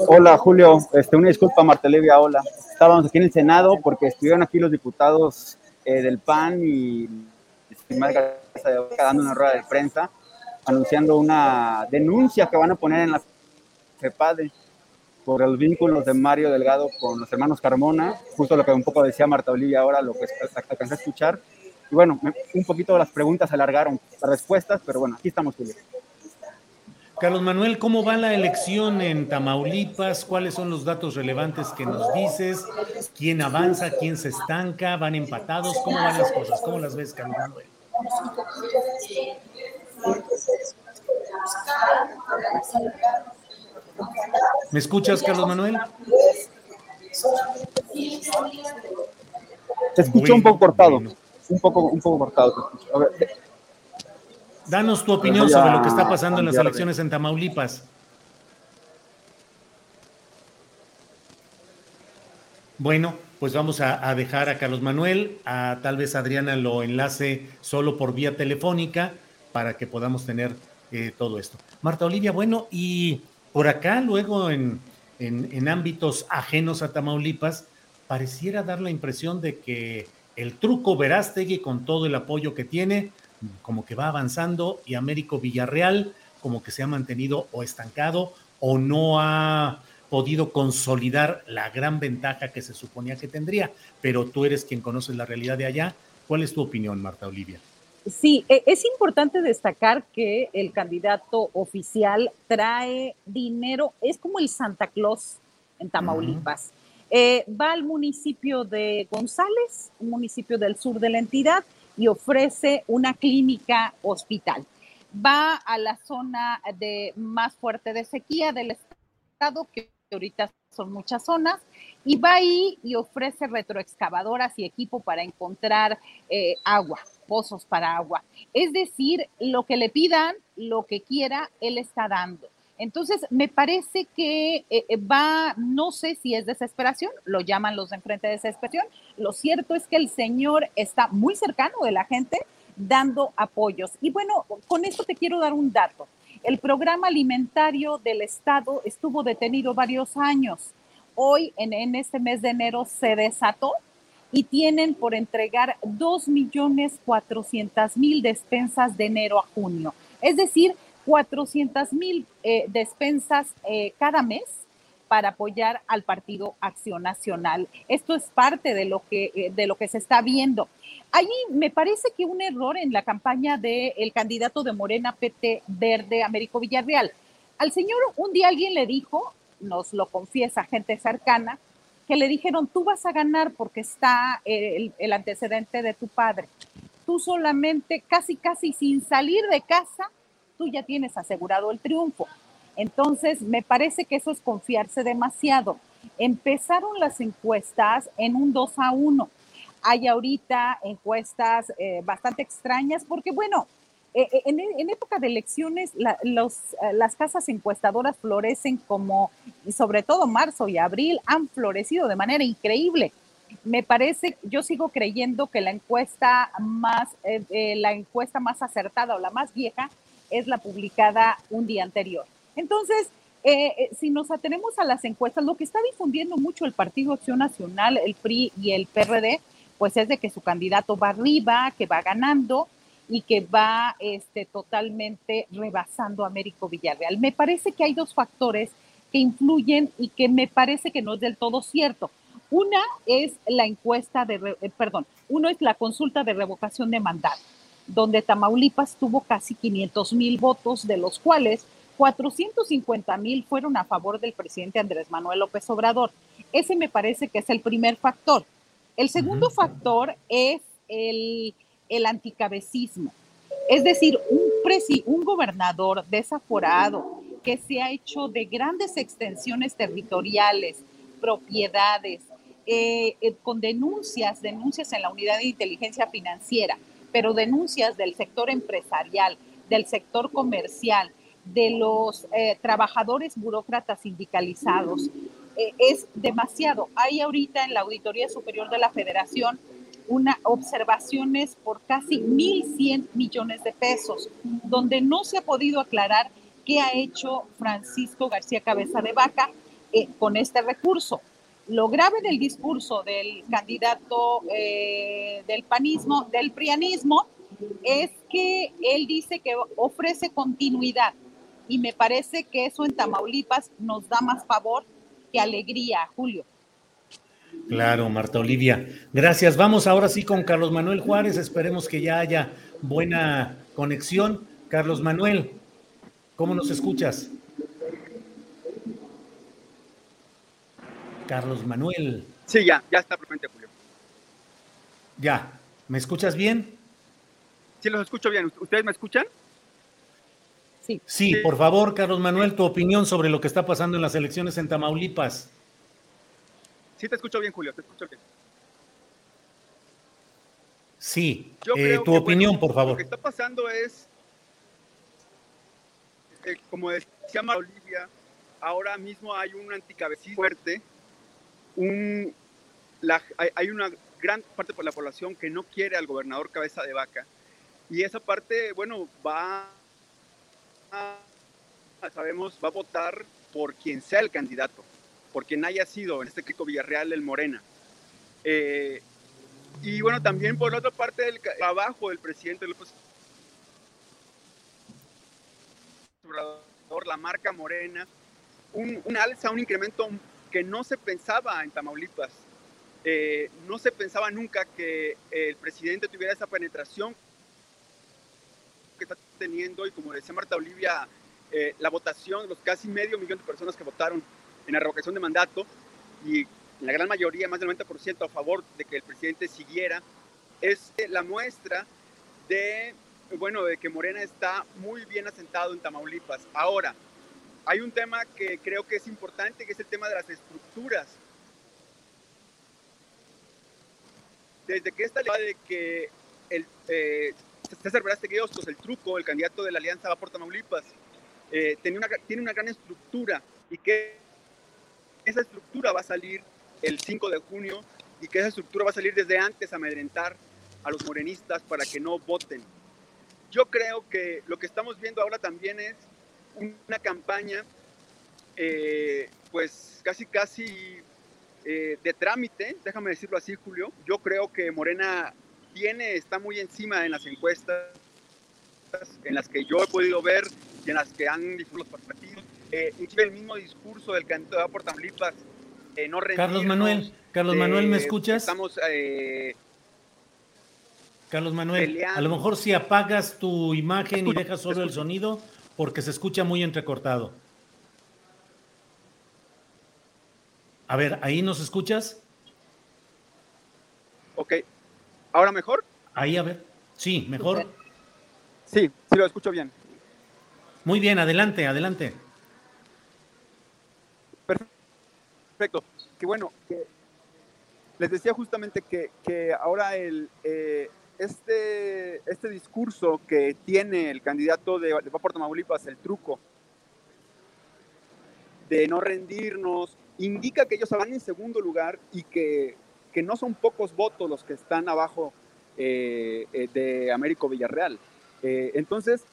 Hola Julio, este, una disculpa Marta Olivia, hola. Estábamos aquí en el Senado porque estuvieron aquí los diputados eh, del PAN y dando una rueda de prensa anunciando una denuncia que van a poner en la FEPADE por los vínculos de Mario Delgado con los hermanos Carmona, justo lo que un poco decía Marta Olivia ahora, lo que alcancé a escuchar. Y bueno, un poquito las preguntas alargaron las respuestas, pero bueno, aquí estamos, Julio. Carlos Manuel, ¿cómo va la elección en Tamaulipas? ¿Cuáles son los datos relevantes que nos dices? ¿Quién avanza? ¿Quién se estanca? ¿Van empatados? ¿Cómo van las cosas? ¿Cómo las ves, Carlos Manuel? ¿Me escuchas, Carlos Manuel? Te escucho un poco cortado. Un poco, un poco cortado. Danos tu opinión sobre lo que está pasando en las elecciones en Tamaulipas. Bueno, pues vamos a, dejar a Carlos Manuel, a tal vez Adriana lo enlace solo por vía telefónica para que podamos tener eh, todo esto. Marta Olivia, bueno, y por acá luego en, en ámbitos ajenos a Tamaulipas, pareciera dar la impresión de que el truco Verástegui con todo el apoyo que tiene, como que va avanzando y Américo Villarreal como que se ha mantenido o estancado o no ha podido consolidar la gran ventaja que se suponía que tendría, pero tú eres quien conoce la realidad de allá. ¿Cuál es tu opinión, Marta Olivia? Sí, e, es importante destacar que el candidato oficial trae dinero, es como el Santa Claus en Tamaulipas. Eh, va al municipio de González, un municipio del sur de la entidad, y ofrece una clínica hospital. Va a la zona de más fuerte de sequía del estado, que ahorita son muchas zonas, y va ahí y ofrece retroexcavadoras y equipo para encontrar eh, agua, pozos para agua. Es decir, lo que le pidan, lo que quiera, él está dando. Entonces, me parece que eh, eh, va, no sé si es desesperación, lo llaman los de enfrente de desesperación. Lo cierto es que el señor está muy cercano de la gente dando apoyos. Y bueno, con esto te quiero dar un dato. El programa alimentario del Estado estuvo detenido varios años. Hoy, en, en este mes de enero, se desató y tienen por entregar 2.400.000 despensas de enero a junio. Es decir, 400 mil eh, despensas eh, cada mes para apoyar al Partido Acción Nacional. Esto es parte de lo que, eh, de lo que se está viendo. Allí me parece que un error en la campaña del candidato de Morena PT Verde, Américo Villarreal. Al señor un día alguien le dijo, nos lo confiesa gente cercana, que le dijeron, tú vas a ganar porque está el, el antecedente de tu padre. Tú solamente, casi, casi sin salir de casa, tú ya tienes asegurado el triunfo. Entonces, me parece que eso es confiarse demasiado. Empezaron las encuestas en un 2 a 1. Hay ahorita encuestas eh, bastante extrañas porque, bueno, eh, eh, en, época de elecciones las casas encuestadoras florecen como, sobre todo marzo y abril, han florecido de manera increíble. Me parece, yo sigo creyendo que la encuesta más, la encuesta más acertada o la más vieja es la publicada un día anterior. Entonces, eh, eh, si nos atenemos a las encuestas, lo que está difundiendo mucho el Partido Acción Nacional, el PRI y el PRD, pues es de que su candidato va arriba, que va ganando y que va este, totalmente rebasando a Américo Villarreal. Me parece que hay dos factores que influyen y que me parece que no es del todo cierto. Una es la encuesta de, eh, perdón, uno es la consulta de revocación de mandato donde Tamaulipas tuvo casi 500 mil votos, de los cuales 450 mil fueron a favor del presidente Andrés Manuel López Obrador. Ese me parece que es el primer factor. El segundo factor es el, el anticabecismo. Es decir, un, un gobernador desaforado que se ha hecho de grandes extensiones territoriales, propiedades, eh, eh, con denuncias, denuncias en la unidad de inteligencia financiera, pero denuncias del sector empresarial, del sector comercial, de los eh, trabajadores burócratas sindicalizados, es demasiado. Hay ahorita en la Auditoría Superior de la Federación una observaciones por casi 1.100 millones de pesos, donde no se ha podido aclarar qué ha hecho Francisco García Cabeza de Vaca eh, con este recurso. Lo grave del discurso del candidato eh, del panismo, del prianismo, es que él dice que ofrece continuidad y me parece que eso en Tamaulipas nos da más favor que alegría, Julio. Claro, Marta Olivia. Gracias. Vamos ahora sí con Carlos Manuel Juárez. Esperemos que ya haya buena conexión. Carlos Manuel, ¿cómo nos escuchas? Carlos Manuel. Sí, ya, ya está presente, Julio. Ya, ¿me escuchas bien? Sí, los escucho bien. ¿Ustedes me escuchan? Sí. Sí, por favor, Carlos Manuel, tu opinión sobre lo que está pasando en las elecciones en Tamaulipas. Sí, te escucho bien, Julio, te escucho bien. Sí, eh, tu opinión, por favor. Lo que está pasando es, eh, como decía María Olivia, ahora mismo hay un anticabecismo fuerte, un, hay, una gran parte de la población que no quiere al gobernador cabeza de vaca, y esa parte, bueno, va a, sabemos, va a votar por quien sea el candidato por quien haya sido, en este caso Villarreal, el Morena. Eh, y bueno, también por la otra parte del trabajo del presidente López la marca Morena, un, alza, un incremento que no se pensaba en Tamaulipas. Eh, no se pensaba nunca que el presidente tuviera esa penetración que está teniendo y como decía Marta Olivia, eh, la votación, los casi medio millón de personas que votaron en la revocación de mandato y la gran mayoría, más del 90% a favor de que el presidente siguiera, es la muestra de, bueno, de que Morena está muy bien asentado en Tamaulipas. Ahora, hay un tema que creo que es importante, que es el tema de las estructuras. Desde que esta ley de que el, eh, César Verástegui el truco, el candidato de la Alianza va por Tamaulipas, eh, tiene, una, tiene una gran estructura y que esa estructura va a salir el 5 de junio y que esa estructura va a salir desde antes a amedrentar a los morenistas para que no voten. Yo creo que lo que estamos viendo ahora también es una campaña, eh, pues casi, casi eh, de trámite, déjame decirlo así, Julio. Yo creo que Morena tiene, está muy encima en las encuestas en las que yo he podido ver y en las que han difundido los partidos eh, el mismo discurso del candidato de por Tamaulipas, eh, no Carlos Manuel, Carlos Manuel, ¿me escuchas? Estamos... Eh, Carlos Manuel, a lo mejor si apagas tu imagen y dejas solo el sonido, porque se escucha muy entrecortado. A ver, ¿ahí nos escuchas? Ok. ¿Ahora mejor? Ahí, a ver. Sí, mejor. Sí, sí lo escucho bien. Muy bien, adelante, adelante. Perfecto. Que bueno, les decía justamente que, ahora el, eh, este, este discurso que tiene el candidato de, de por Tamaulipas, el truco de no rendirnos, indica que ellos van en segundo lugar y que, no son pocos votos los que están abajo eh, eh, de Américo Villarreal. entonces,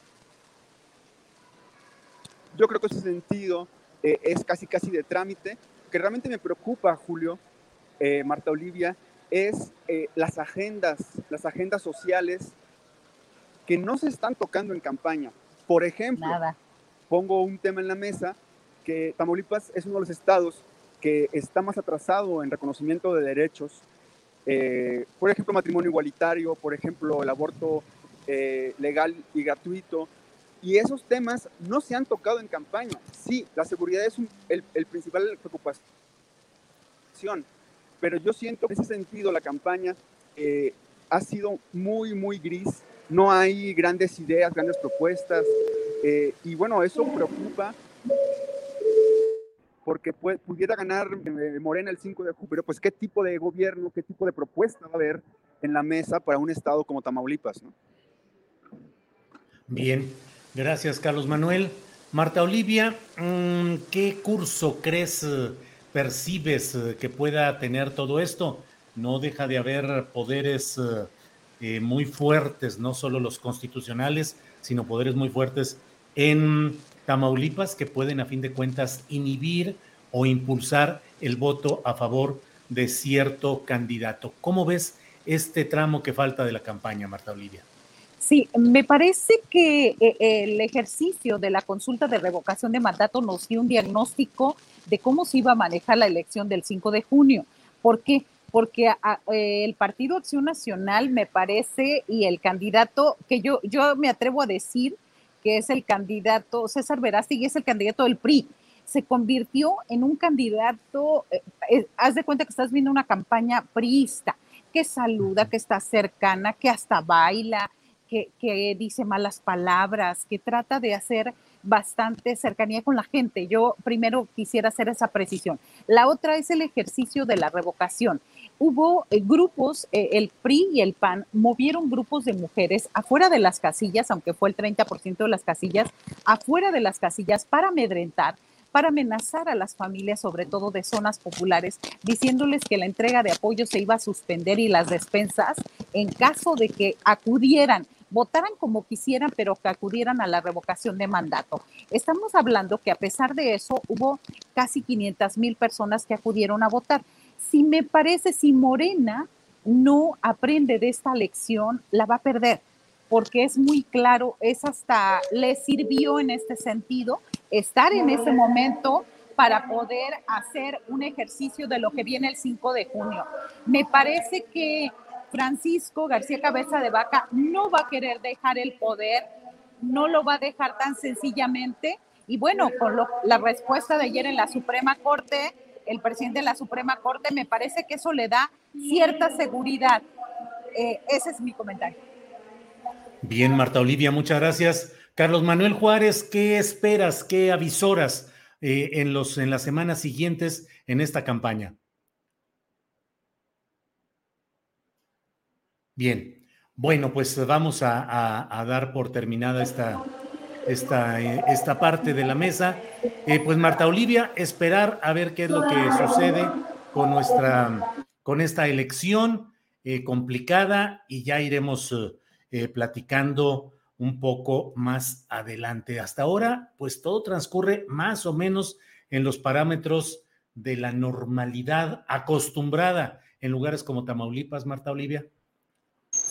yo creo que ese sentido es casi casi de trámite que realmente me preocupa, Julio, eh, Marta Olivia, es eh, las agendas, las agendas sociales que no se están tocando en campaña. Por ejemplo, pongo un tema en la mesa, que Tamaulipas es uno de los estados que está más atrasado en reconocimiento de derechos. Eh, por ejemplo, matrimonio igualitario, por ejemplo, el aborto legal y gratuito. Y esos temas no se han tocado en campaña. Sí, la seguridad es el, el, principal preocupación, pero yo siento que en ese sentido la campaña eh, ha sido muy, muy gris. No hay grandes ideas, grandes propuestas. Eh, y bueno, eso preocupa porque pudiera ganar eh, Morena el 5 de julio, pero pues qué tipo de gobierno, qué tipo de propuesta va a haber en la mesa para un estado como Tamaulipas. ¿no? Bien, gracias Carlos Manuel. Marta Olivia, mm, ¿qué curso crees, percibes eh, que pueda tener todo esto? No deja de haber poderes eh, muy fuertes, no solo los constitucionales, sino poderes muy fuertes en Tamaulipas que pueden a fin de cuentas inhibir o impulsar el voto a favor de cierto candidato. ¿Cómo ves este tramo que falta de la campaña, Marta Olivia? Sí, me parece que eh, el ejercicio de la consulta de revocación de mandato nos dio un diagnóstico de cómo se iba a manejar la elección del 5 de junio. ¿Por qué? Porque eh, el Partido Acción Nacional me parece y el candidato que yo, yo me atrevo a decir que es el candidato César Verástegui es el candidato del PRI se convirtió en un candidato, eh, haz de cuenta que estás viendo una campaña priista, que saluda, que está cercana, que hasta baila, que, dice malas palabras, que trata de hacer bastante cercanía con la gente. Yo primero quisiera hacer esa precisión. La otra es el ejercicio de la revocación. Hubo eh, grupos, eh, el PRI y el PAN movieron grupos de mujeres afuera de las casillas, aunque fue el 30% de las casillas, afuera de las casillas para amedrentar para amenazar a las familias, sobre todo de zonas populares, diciéndoles que la entrega de apoyo se iba a suspender y las despensas en caso de que acudieran votaran como quisieran, pero que acudieran a la revocación de mandato. Estamos hablando que a pesar de eso hubo casi 500 mil personas que acudieron a votar. Si me parece, si Morena no aprende de esta lección, la va a perder, porque es muy claro, es hasta, le sirvió en este sentido estar en ese momento para poder hacer un ejercicio de lo que viene el 5 de junio. Me parece que Francisco García Cabeza de Vaca no va a querer dejar el poder, no lo va a dejar tan sencillamente. Y bueno, con la respuesta de ayer en la Suprema Corte, el presidente de la Suprema Corte, me parece que eso le da cierta seguridad. Eh, ese es mi comentario. Bien, Marta Olivia, muchas gracias. Carlos Manuel Juárez, ¿qué esperas, qué avisoras eh, en, los, en las semanas siguientes en esta campaña? Bien, bueno, pues vamos a, dar por terminada esta, esta, eh, esta, parte de la mesa. Eh, pues Marta Olivia, esperar a ver qué es lo que sucede con nuestra, con esta elección complicada y ya iremos platicando un poco más adelante. Hasta ahora, pues todo transcurre más o menos en los parámetros de la normalidad acostumbrada en lugares como Tamaulipas, Marta Olivia.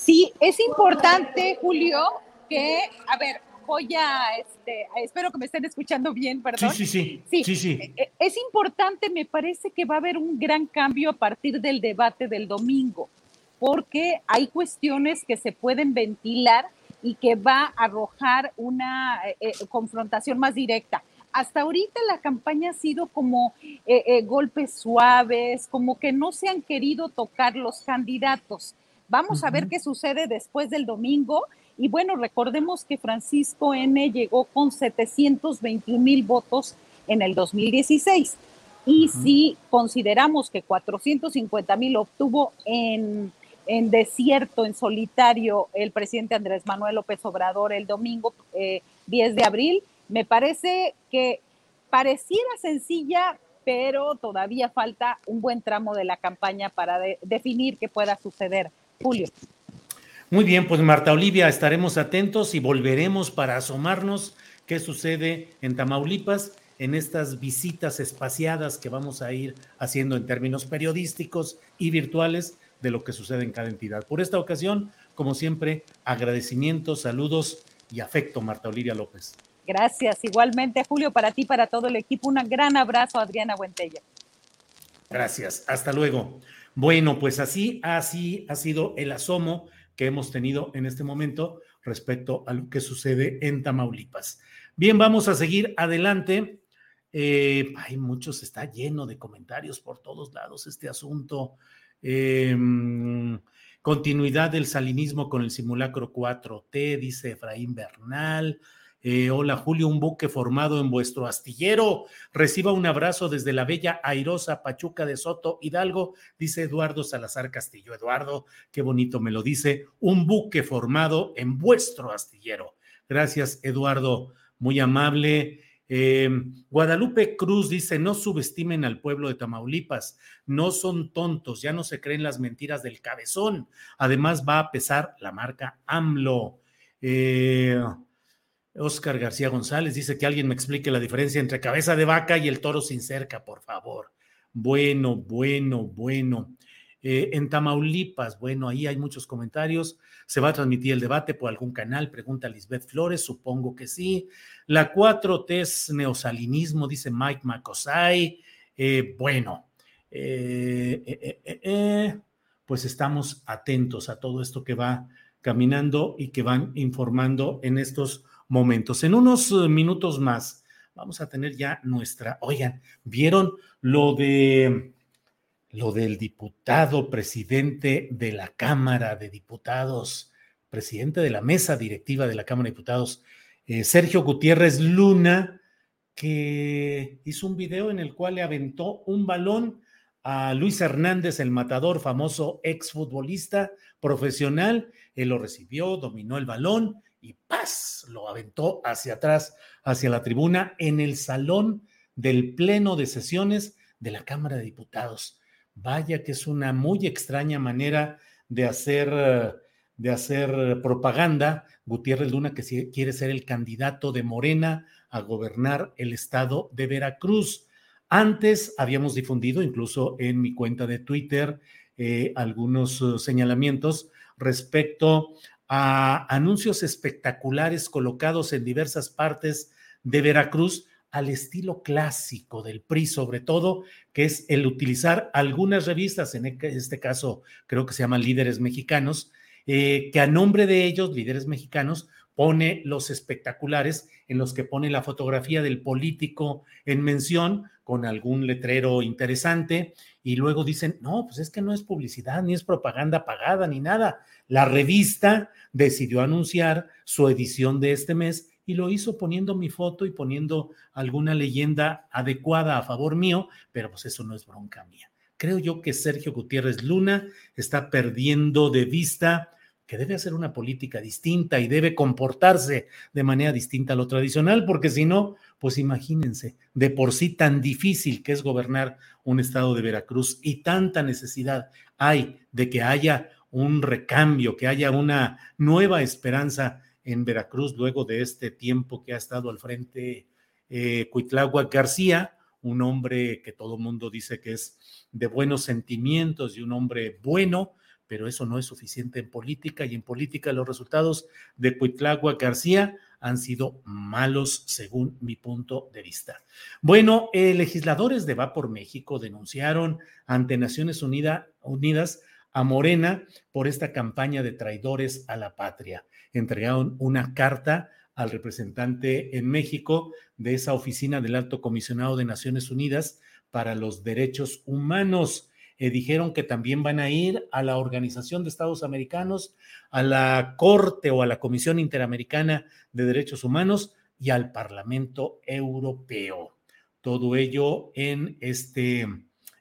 Sí, es importante, Julio, que, a ver, voy a, este, espero que me estén escuchando bien, perdón. Sí, sí, sí. sí, sí. E, e, es importante, me parece que va a haber un gran cambio a partir del debate del domingo, porque hay cuestiones que se pueden ventilar y que va a arrojar una eh, eh, confrontación más directa. Hasta ahorita la campaña ha sido como eh, golpes suaves, como que no se han querido tocar los candidatos. Vamos a ver qué sucede después del domingo. Y bueno, recordemos que Francisco N llegó con 721 mil votos en el 2016. Y si consideramos que 450 mil obtuvo en en desierto, en solitario, el presidente Andrés Manuel López Obrador el domingo 10 eh, de abril. Me parece que pareciera sencilla, pero todavía falta un buen tramo de la campaña para definir qué pueda suceder. Julio. Muy bien, pues Marta Olivia, estaremos atentos y volveremos para asomarnos qué sucede en Tamaulipas en estas visitas espaciadas que vamos a ir haciendo en términos periodísticos y virtuales de lo que sucede en cada entidad. Por esta ocasión, como siempre, agradecimientos, saludos y afecto, Marta Olivia López. Gracias. Igualmente, Julio, para ti, para todo el equipo, un gran abrazo, Adriana Buentella. Gracias. Hasta luego. Bueno, pues así, así ha sido el asomo que hemos tenido en este momento respecto a lo que sucede en Tamaulipas. Bien, vamos a seguir adelante. Eh, hay muchos, está lleno de comentarios por todos lados este asunto. Em, continuidad del salinismo con el simulacro 4T, dice Efraín Bernal. Eh, hola Julio, un buque formado en vuestro astillero. Reciba un abrazo desde la bella airosa Pachuca de Soto Hidalgo, dice Eduardo Salazar Castillo. Eduardo, qué bonito me lo dice. Un buque formado en vuestro astillero. Gracias, Eduardo, muy amable. Eh, Guadalupe Cruz dice, no subestimen al pueblo de Tamaulipas, no son tontos, ya no se creen las mentiras del cabezón. Además va a pesar la marca AMLO. Eh, Oscar García González dice que alguien me explique la diferencia entre cabeza de vaca y el toro sin cerca, por favor. Bueno, bueno, bueno. Eh, en Tamaulipas, bueno, ahí hay muchos comentarios. ¿Se va a transmitir el debate por algún canal? Pregunta Lisbeth Flores, supongo que sí. La 4T es neosalinismo, dice Mike Macosay. Eh, bueno, eh, pues estamos atentos a todo esto que va caminando y que van informando en estos momentos. En unos eh, minutos más vamos a tener ya nuestra, oigan, ¿vieron lo de lo del diputado presidente de la Cámara de Diputados, presidente de la mesa directiva de la Cámara de Diputados, eh, Sergio Gutiérrez Luna, que hizo un video en el cual le aventó un balón a Luis Hernández, el matador, famoso exfutbolista profesional. Él lo recibió, dominó el balón y ¡paz! lo aventó hacia atrás, hacia la tribuna, en el salón del Pleno de Sesiones de la Cámara de Diputados. Vaya que es una muy extraña manera de hacer, de hacer propaganda. Gutiérrez Luna, que quiere ser el candidato de Morena a gobernar el estado de Veracruz. Antes habíamos difundido, incluso en mi cuenta de Twitter, eh, algunos uh, señalamientos respecto a anuncios espectaculares colocados en diversas partes de Veracruz al estilo clásico del PRI, sobre todo, que es el utilizar algunas revistas, en e-, este caso creo que se llaman Líderes Mexicanos, eh, que a nombre de ellos, Líderes Mexicanos, pone los espectaculares en los que pone la fotografía del político en mención con algún letrero interesante y luego dicen, no, pues es que no es publicidad, ni es propaganda pagada, ni nada. La revista decidió anunciar su edición de este mes y lo hizo poniendo mi foto y poniendo alguna leyenda adecuada a favor mío, pero pues eso no es bronca mía. Creo yo que Sergio Gutiérrez Luna está perdiendo de vista que debe hacer una política distinta y debe comportarse de manera distinta a lo tradicional, porque si no, pues imagínense, de por sí tan difícil que es gobernar un estado de Veracruz y tanta necesidad hay de que haya un recambio, que haya una nueva esperanza en Veracruz luego de este tiempo que ha estado al frente eh, García, un hombre que todo mundo dice que es de buenos sentimientos y un hombre bueno, pero eso no es suficiente en política y en política los resultados de Cuitlagua García han sido malos según mi punto de vista. Bueno, eh, legisladores de Va por México denunciaron ante Naciones Unidas a Morena por esta campaña de traidores a la patria. Entregaron una carta al representante en México de esa oficina del Alto Comisionado de Naciones Unidas para los Derechos Humanos eh, dijeron que también van a ir a la Organización de Estados Americanos, a la Corte o a la Comisión Interamericana de Derechos Humanos y al Parlamento Europeo. Todo ello en este,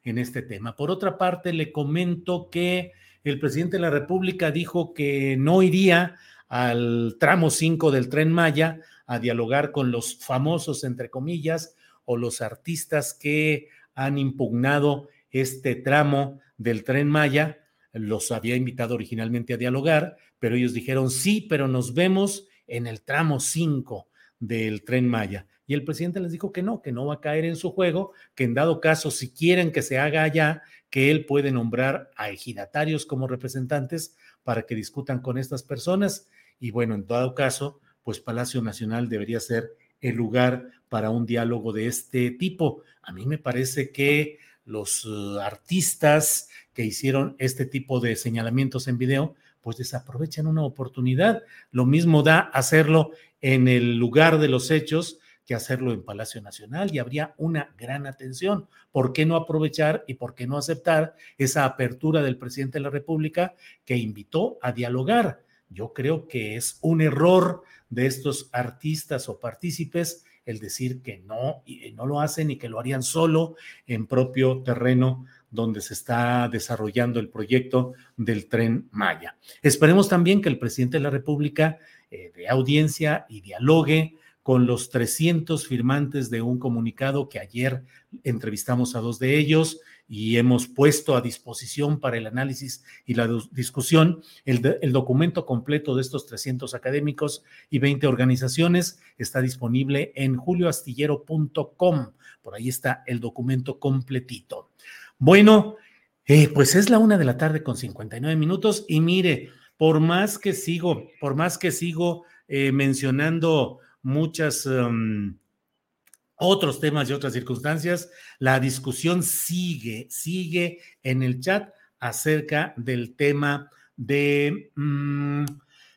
en este tema. Por otra parte, le comento que el presidente de la República dijo que no iría al tramo 5 del tren Maya a dialogar con los famosos, entre comillas, o los artistas que han impugnado este tramo del tren Maya. Los había invitado originalmente a dialogar, pero ellos dijeron sí, pero nos vemos en el tramo 5 del tren Maya. Y el presidente les dijo que no, que no va a caer en su juego, que en dado caso, si quieren que se haga allá, que él puede nombrar a ejidatarios como representantes para que discutan con estas personas. Y bueno, en dado caso, pues Palacio Nacional debería ser el lugar para un diálogo de este tipo. A mí me parece que los eh, artistas que hicieron este tipo de señalamientos en video, pues desaprovechan una oportunidad. Lo mismo da hacerlo en el lugar de los hechos que hacerlo en Palacio Nacional y habría una gran atención. ¿Por qué no aprovechar y por qué no aceptar esa apertura del presidente de la República que invitó a dialogar? Yo creo que es un error de estos artistas o partícipes el decir que no y no lo hacen y que lo harían solo en propio terreno donde se está desarrollando el proyecto del tren Maya. Esperemos también que el presidente de la República eh, dé audiencia y dialogue con los 300 firmantes de un comunicado que ayer entrevistamos a dos de ellos y hemos puesto a disposición para el análisis y la discusión el, documento completo de estos 300 académicos y 20 organizaciones. Está disponible en julioastillero.com. Por ahí está el documento completito. Bueno, eh, pues es la una de la tarde con 59 minutos y mire, por más que sigo, por más que sigo eh, mencionando muchas um, otros temas y otras circunstancias. La discusión sigue, sigue en el chat acerca del tema de,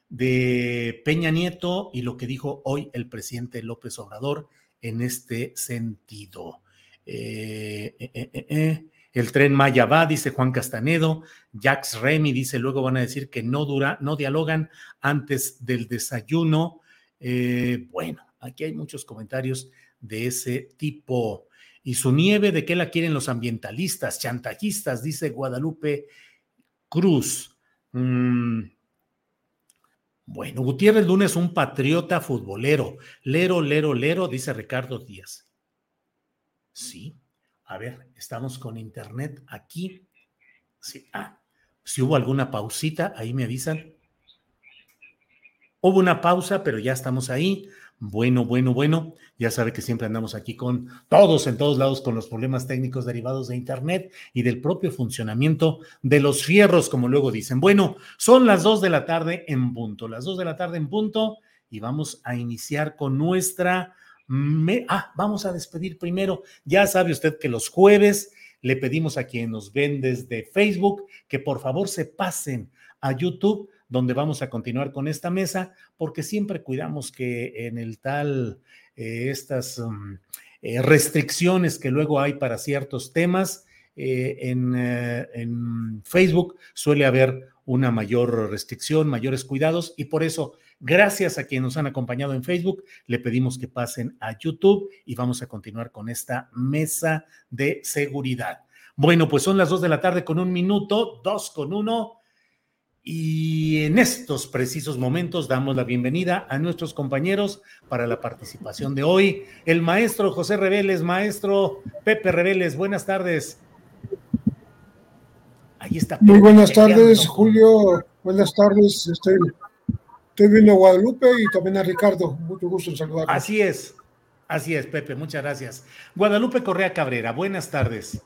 de Peña Nieto y lo que dijo hoy el presidente López Obrador en este sentido. Eh, eh, eh, eh el tren Maya va, dice Juan Castanedo. Jax Remy dice, luego van a decir que no dura, no dialogan antes del desayuno. Bueno, aquí hay muchos comentarios de ese tipo. Y su nieve, ¿de qué la quieren los ambientalistas, chantajistas? Dice Guadalupe Cruz. Mm. Bueno, Gutiérrez Lunes, un patriota futbolero. Lero, lero, lero, dice Ricardo Díaz. Sí, a ver, estamos con internet aquí. Sí, ah, si hubo alguna pausita, ahí me avisan. Hubo una pausa, pero ya estamos ahí. Bueno, bueno, bueno. Ya sabe que siempre andamos aquí con todos en todos lados con los problemas técnicos derivados de Internet y del propio funcionamiento de los fierros, como luego dicen. Bueno, son las dos de la tarde en punto, las dos de la tarde en punto y vamos a iniciar con nuestra... ah, vamos a despedir primero. Ya sabe usted que los jueves le pedimos a quienes nos ven desde Facebook que por favor se pasen a YouTube donde vamos a continuar con esta mesa, porque siempre cuidamos que en el tal, eh, estas mm, eh, restricciones que luego hay para ciertos temas, eh, en, en, Facebook suele haber una mayor restricción, mayores cuidados y por eso, gracias a quienes nos han acompañado en Facebook, le pedimos que pasen a YouTube y vamos a continuar con esta mesa de seguridad. Bueno, pues son las dos de la tarde con un minuto, dos con uno. Y en estos precisos momentos damos la bienvenida a nuestros compañeros para la participación de hoy. El maestro José Reveles, maestro Pepe Reveles, buenas tardes. Ahí está. Muy buenas tardes, Julio. Buenas tardes. Estoy, estoy viendo a Guadalupe y también a Ricardo. Mucho gusto en saludarlos. Así es, así es, Pepe, muchas gracias. Guadalupe Correa Cabrera, buenas tardes.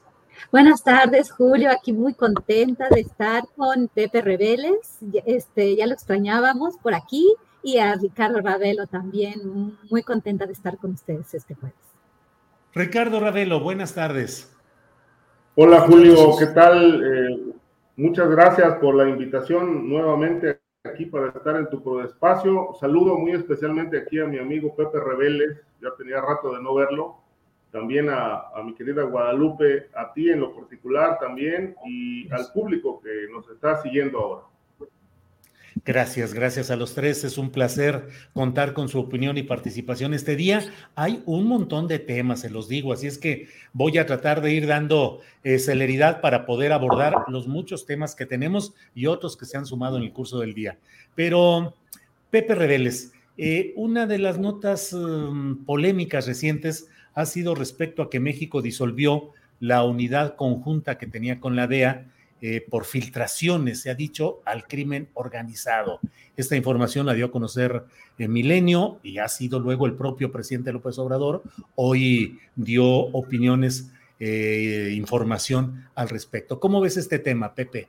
Buenas tardes, Julio. Aquí muy contenta de estar con Pepe Reveles. Este, ya lo extrañábamos por aquí y a Ricardo Ravelo también. Muy contenta de estar con ustedes este jueves. Ricardo Ravelo, buenas tardes. Hola, Julio. ¿Qué tal? Eh, muchas gracias por la invitación nuevamente aquí para estar en tu espacio. Saludo muy especialmente aquí a mi amigo Pepe Reveles. Ya tenía rato de no verlo también a, mi querida Guadalupe, a ti en lo particular también y al público que nos está siguiendo ahora. Gracias, gracias a los tres. Es un placer contar con su opinión y participación este día. Hay un montón de temas, se los digo, así es que voy a tratar de ir dando eh, celeridad para poder abordar los muchos temas que tenemos y otros que se han sumado en el curso del día. Pero, Pepe Reveles, eh, una de las notas um, polémicas recientes ha sido respecto a que México disolvió la unidad conjunta que tenía con la DEA eh, por filtraciones, se ha dicho, al crimen organizado. Esta información la dio a conocer en Milenio y ha sido luego el propio presidente López Obrador. Hoy dio opiniones, eh, información al respecto. ¿Cómo ves este tema, Pepe?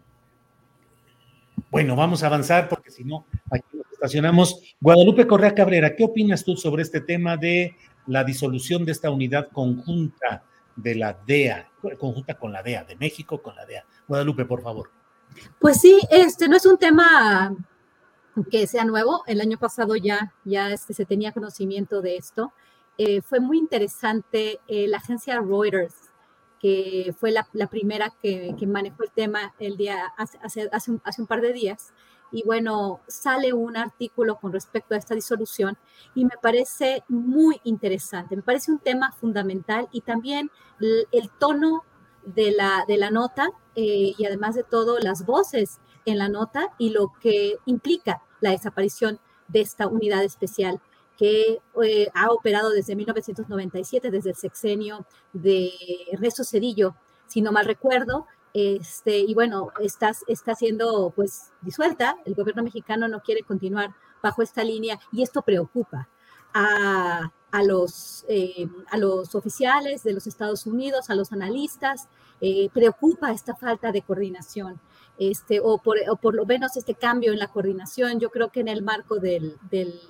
Bueno, vamos a avanzar porque si no, aquí nos estacionamos. Guadalupe Correa Cabrera, ¿qué opinas tú sobre este tema de la disolución de esta unidad conjunta de la DEA, conjunta con la DEA, de México con la DEA? Guadalupe, por favor. Pues sí, este no es un tema que sea nuevo. El año pasado ya, ya este, se tenía conocimiento de esto. Eh, fue muy interesante eh, la agencia Reuters que fue la, primera que, manejó el tema el día, hace, hace, un, par de días. Y bueno, sale un artículo con respecto a esta disolución y me parece muy interesante, me parece un tema fundamental y también el, tono de la, de la nota eh, y además de todo las voces en la nota y lo que implica la desaparición de esta unidad especial que eh, ha operado desde 1997, desde el sexenio de Ernesto Cedillo, si no mal recuerdo, este, y bueno, está, está siendo pues disuelta, el gobierno mexicano no quiere continuar bajo esta línea y esto preocupa a, a los, eh, a los oficiales de los Estados Unidos, a los analistas, eh, preocupa esta falta de coordinación este, o, por, lo menos este cambio en la coordinación, yo creo que en el marco del, del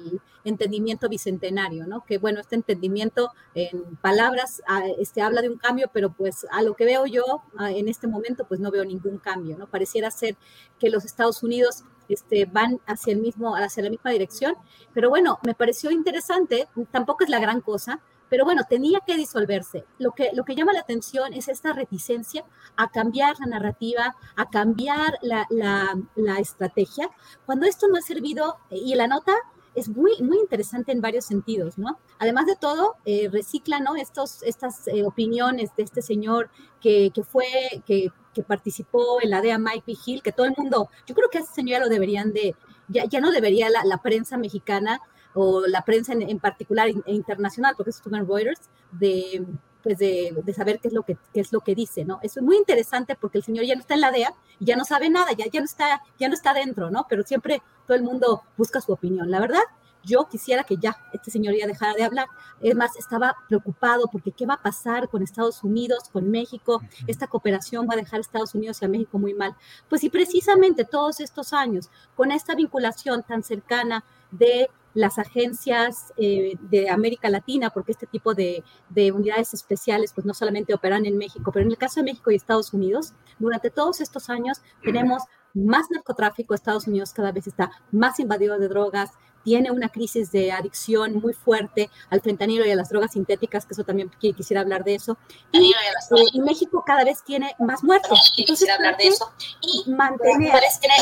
entendimiento bicentenario, ¿no? Que bueno, este entendimiento en palabras ah, este, habla de un cambio, pero pues a lo que veo yo ah, en este momento, pues no veo ningún cambio, ¿no? Pareciera ser que los Estados Unidos este, van hacia, el mismo, hacia la misma dirección, pero bueno, me pareció interesante, tampoco es la gran cosa, pero bueno, tenía que disolverse. Lo que, lo que llama la atención es esta reticencia a cambiar la narrativa, a cambiar la, la, la estrategia, cuando esto no ha servido, y la nota es muy, muy interesante en varios sentidos, ¿no? Además de todo, eh, recicla, ¿no? Estos, estas eh, opiniones de este señor que, que fue, que, participó en la DEA Mike. Hill, que todo el mundo, yo creo que a ese señor ya lo deberían de, ya, ya no debería la, la prensa mexicana o la prensa en, en particular e internacional, porque en Reuters, de, pues de, de, saber qué es, lo que, qué es lo que dice, ¿no? Eso es muy interesante porque el señor ya no está en la DEA y ya no sabe nada, ya, ya, no, está, ya no está dentro, ¿no? Pero siempre todo el mundo busca su opinión. La verdad, yo quisiera que ya este señor ya dejara de hablar. Es más, estaba preocupado porque qué va a pasar con Estados Unidos, con México. Esta cooperación va a dejar a Estados Unidos y a México muy mal. Pues y precisamente todos estos años, con esta vinculación tan cercana de las agencias eh, de América Latina, porque este tipo de, de, unidades especiales pues no solamente operan en México, pero en el caso de México y Estados Unidos, durante todos estos años tenemos más narcotráfico, Estados Unidos cada vez está más invadido de drogas, tiene una crisis de adicción muy fuerte al fentanilo y a las drogas sintéticas, que eso también quisiera hablar de eso. Y, eh, y México cada vez tiene más muertos. Entonces, quisiera hablar de eso. Y mantener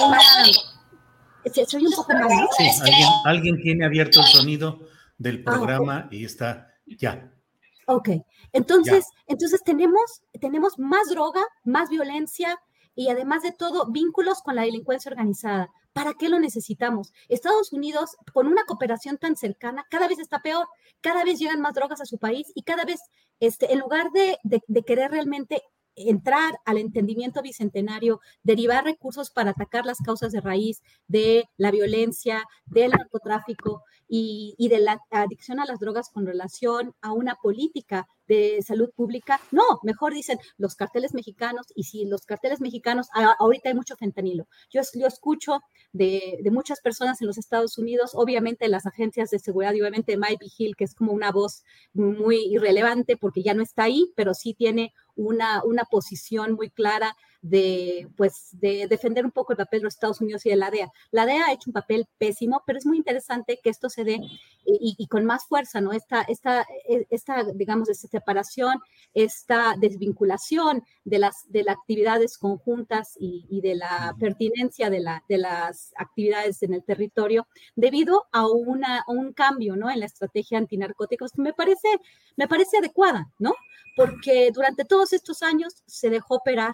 una, soy un poco alguien, alguien, tiene abierto el sonido del programa ah, okay. y está ya. Ok, entonces, ya. entonces tenemos, tenemos más droga, más violencia y además de todo, vínculos con la delincuencia organizada. ¿Para qué lo necesitamos? Estados Unidos, con una cooperación tan cercana, cada vez está peor, cada vez llegan más drogas a su país y cada vez, este, en lugar de, de, de querer realmente entrar al entendimiento bicentenario, derivar recursos para atacar las causas de raíz de la violencia, del narcotráfico y, y de la adicción a las drogas con relación a una política de salud pública. No, mejor dicen los carteles mexicanos y si los carteles mexicanos, ahorita hay mucho fentanilo. Yo, yo escucho de, muchas personas en los Estados Unidos, obviamente las agencias de seguridad y obviamente Mike Hill, que es como una voz muy irrelevante porque ya no está ahí, pero sí tiene una, una posición muy clara de, pues, de defender un poco el papel de los Estados Unidos y de la DEA. La DEA ha hecho un papel pésimo, pero es muy interesante que esto se dé y, con más fuerza, ¿no? Esta, esta, e, esta, digamos, esta separación, esta desvinculación de las, de las actividades conjuntas y, de la pertinencia de, la, de las actividades en el territorio debido a, una, un cambio, ¿no? En la estrategia antinarcóticos que me parece, me parece adecuada, ¿no? Porque durante todos estos años se dejó operar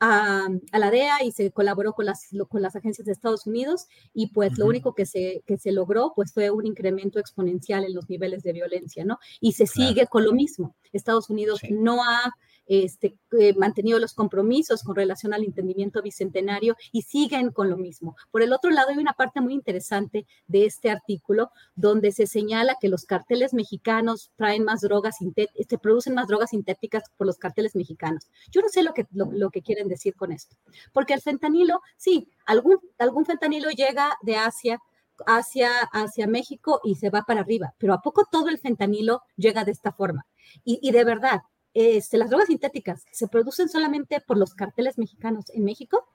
a, la DEA y se colaboró con las, con las agencias de Estados Unidos y pues lo único que se, que se logró pues fue un incremento exponencial en los niveles de violencia, ¿no? Y se sigue con lo mismo. Estados Unidos no ha este, eh, mantenido los compromisos con relación al entendimiento bicentenario y siguen con lo mismo. Por el otro lado, hay una parte muy interesante de este artículo donde se señala que los carteles mexicanos traen más drogas, se este, producen más drogas sintéticas por los carteles mexicanos. Yo no sé lo que, lo, que quieren decir con esto, porque el fentanilo, sí, algún, algún fentanilo llega de Asia hacia, hacia México y se va para arriba, pero ¿a poco todo el fentanilo llega de esta forma? Y de verdad, este, las drogas sintéticas se producen solamente por los carteles mexicanos en México,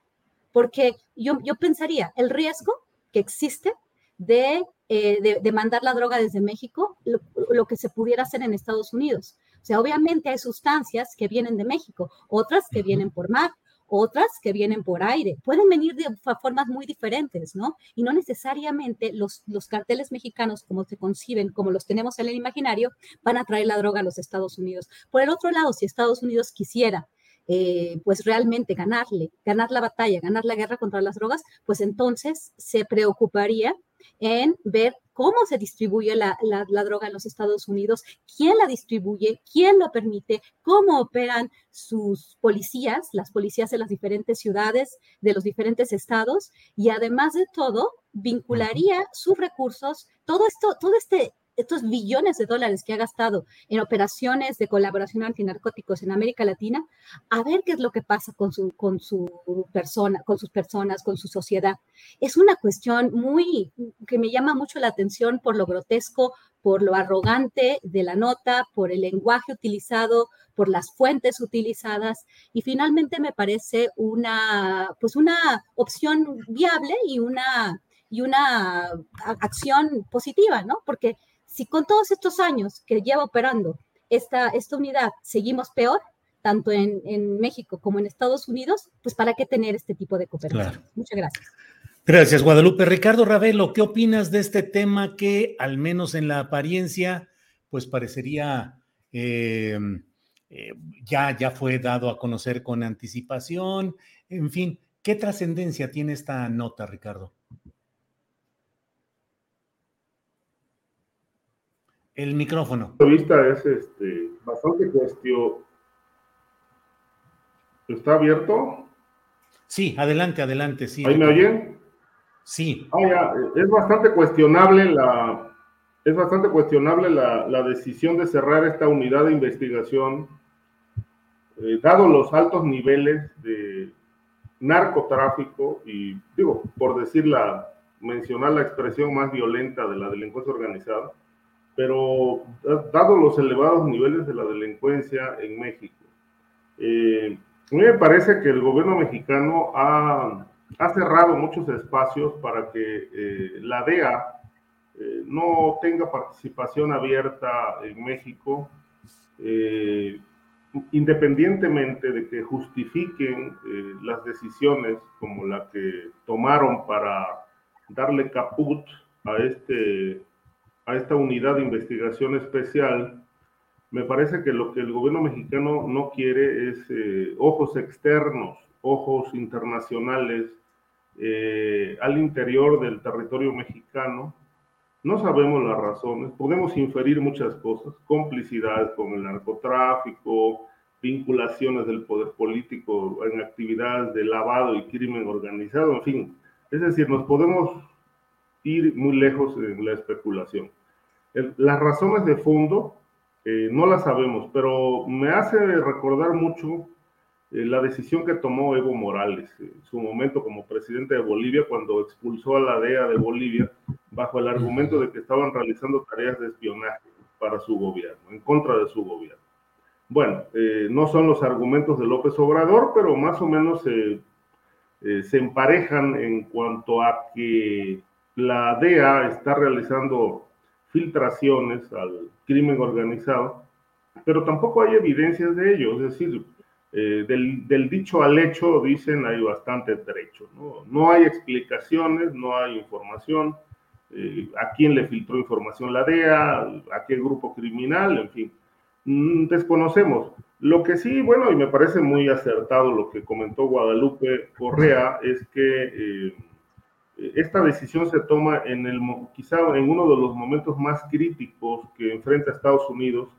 porque yo, yo pensaría el riesgo que existe de, eh, de, mandar la droga desde México, lo, lo, que se pudiera hacer en Estados Unidos. O sea, obviamente hay sustancias que vienen de México, otras que vienen por mar, otras que vienen por aire. Pueden venir de formas muy diferentes, ¿no? Y no necesariamente los, los carteles mexicanos, como se conciben, como los tenemos en el imaginario, van a traer la droga a los Estados Unidos. Por el otro lado, si Estados Unidos quisiera eh, pues realmente ganarle, ganar la batalla, ganar la guerra contra las drogas, pues entonces se preocuparía en ver cómo se distribuye la, droga en los Estados Unidos, quién la distribuye, quién lo permite, cómo operan sus policías, las policías de las diferentes ciudades, de los diferentes estados, y además de todo, vincularía sus recursos, todo esto, todo este estos billones de dólares que ha gastado en operaciones de colaboración antinarcóticos en América Latina, a ver qué es lo que pasa con su, con su persona, con sus personas, con su sociedad. Es una cuestión muy que me llama mucho la atención por lo grotesco, por lo arrogante de la nota, por el lenguaje utilizado, por las fuentes utilizadas y finalmente me parece una pues una opción viable y una y una acción positiva, ¿no? Porque si con todos estos años que lleva operando esta, esta unidad seguimos peor, tanto en, en, México como en Estados Unidos, pues para qué tener este tipo de cooperación. Muchas gracias. Gracias, Guadalupe. Ricardo Ravelo, ¿qué opinas de este tema que, al menos en la apariencia, pues parecería eh, eh, ya, ya fue dado a conocer con anticipación? En fin, ¿qué trascendencia tiene esta nota, Ricardo? El micrófono. La vista es este, bastante cuestión. ¿Está abierto? Sí, adelante, adelante. Sí, ¿Ahí me oyen? Sí. Ah, es bastante cuestionable la, es bastante cuestionable la, la decisión de cerrar esta unidad de investigación, eh, dado los altos niveles de narcotráfico y, digo, por decirla, mencionar la expresión más violenta de la delincuencia organizada pero dado los elevados niveles de la delincuencia en México, eh, a mí me parece que el gobierno mexicano ha, ha cerrado muchos espacios para que eh, la DEA eh, no tenga participación abierta en México, independientemente de que justifiquen las decisiones como la que tomaron para darle caput a este a esta unidad de investigación especial, me parece que lo que el gobierno mexicano no quiere es eh, ojos externos, ojos internacionales eh, al interior del territorio mexicano. No sabemos las razones, podemos inferir muchas cosas, complicidad con el narcotráfico, vinculaciones del poder político en actividades de lavado y crimen organizado, en fin. Es decir, nos podemos ir muy lejos en la especulación. las razones de fondo eh, no las sabemos, pero me hace recordar mucho eh, la decisión que tomó Evo Morales en su momento como presidente de Bolivia cuando expulsó a la DEA de Bolivia bajo el argumento de que estaban realizando tareas de espionaje para su gobierno, en contra de su gobierno. Bueno, eh, no son los argumentos de López Obrador, pero más o menos se emparejan en cuanto a que la DEA está realizando filtraciones al crimen organizado, pero tampoco hay evidencias de ello. Es decir, eh, del, dicho al hecho, dicen, hay bastante trecho. ¿no? hay explicaciones, no hay información. Eh, a quién le filtró información la DEA, a qué grupo criminal, en fin, mm, desconocemos. Lo que sí, bueno, y me parece muy acertado lo que comentó Guadalupe Correa, es que eh, esta decisión se toma en el, quizá en uno de los momentos más críticos que enfrenta Estados Unidos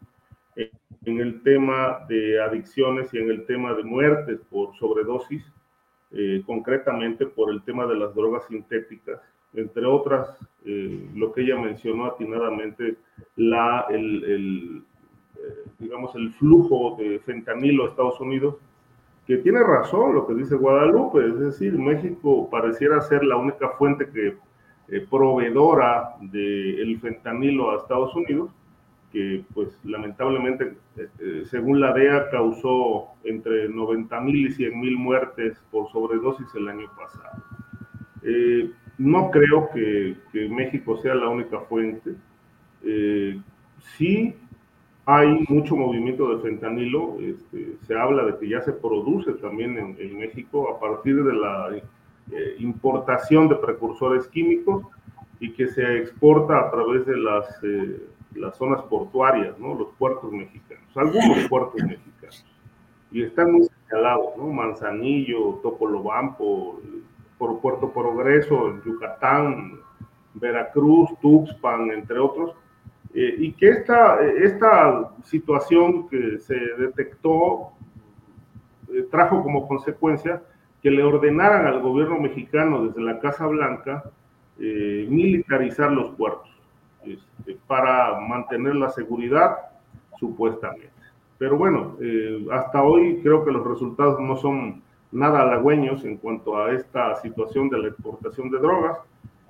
en el tema de adicciones y en el tema de muertes por sobredosis, eh, concretamente por el tema de las drogas sintéticas, entre otras, eh, lo que ella mencionó atinadamente, la, el, eh, digamos, el flujo de fentanilo a Estados Unidos, que tiene razón lo que dice Guadalupe, es decir, México pareciera ser la única fuente que proveedora del fentanilo a Estados Unidos, que pues lamentablemente, eh, eh, según la DEA, causó entre 90 mil y 100 mil muertes por sobredosis el año pasado. Eh, no creo que, México sea la única fuente. sí hay mucho movimiento de fentanilo. Este, se habla de que ya se produce también en, México a partir de la importación de precursores químicos y que se exporta a través de las las zonas portuarias, ¿no? Los puertos mexicanos, algunos puertos mexicanos. Y están muy señalados, ¿no? Manzanillo, Topolobampo, por Puerto Progreso, en Yucatán, Veracruz, Tuxpan, entre otros. Eh, y que esta, esta situación que se detectó eh, trajo como consecuencia que le ordenaran al gobierno mexicano desde la Casa Blanca eh, militarizar los puertos. Este, para mantener la seguridad, supuestamente. Pero bueno, eh, hasta hoy creo que los resultados no son nada halagüeños en cuanto a esta situación de la exportación de drogas.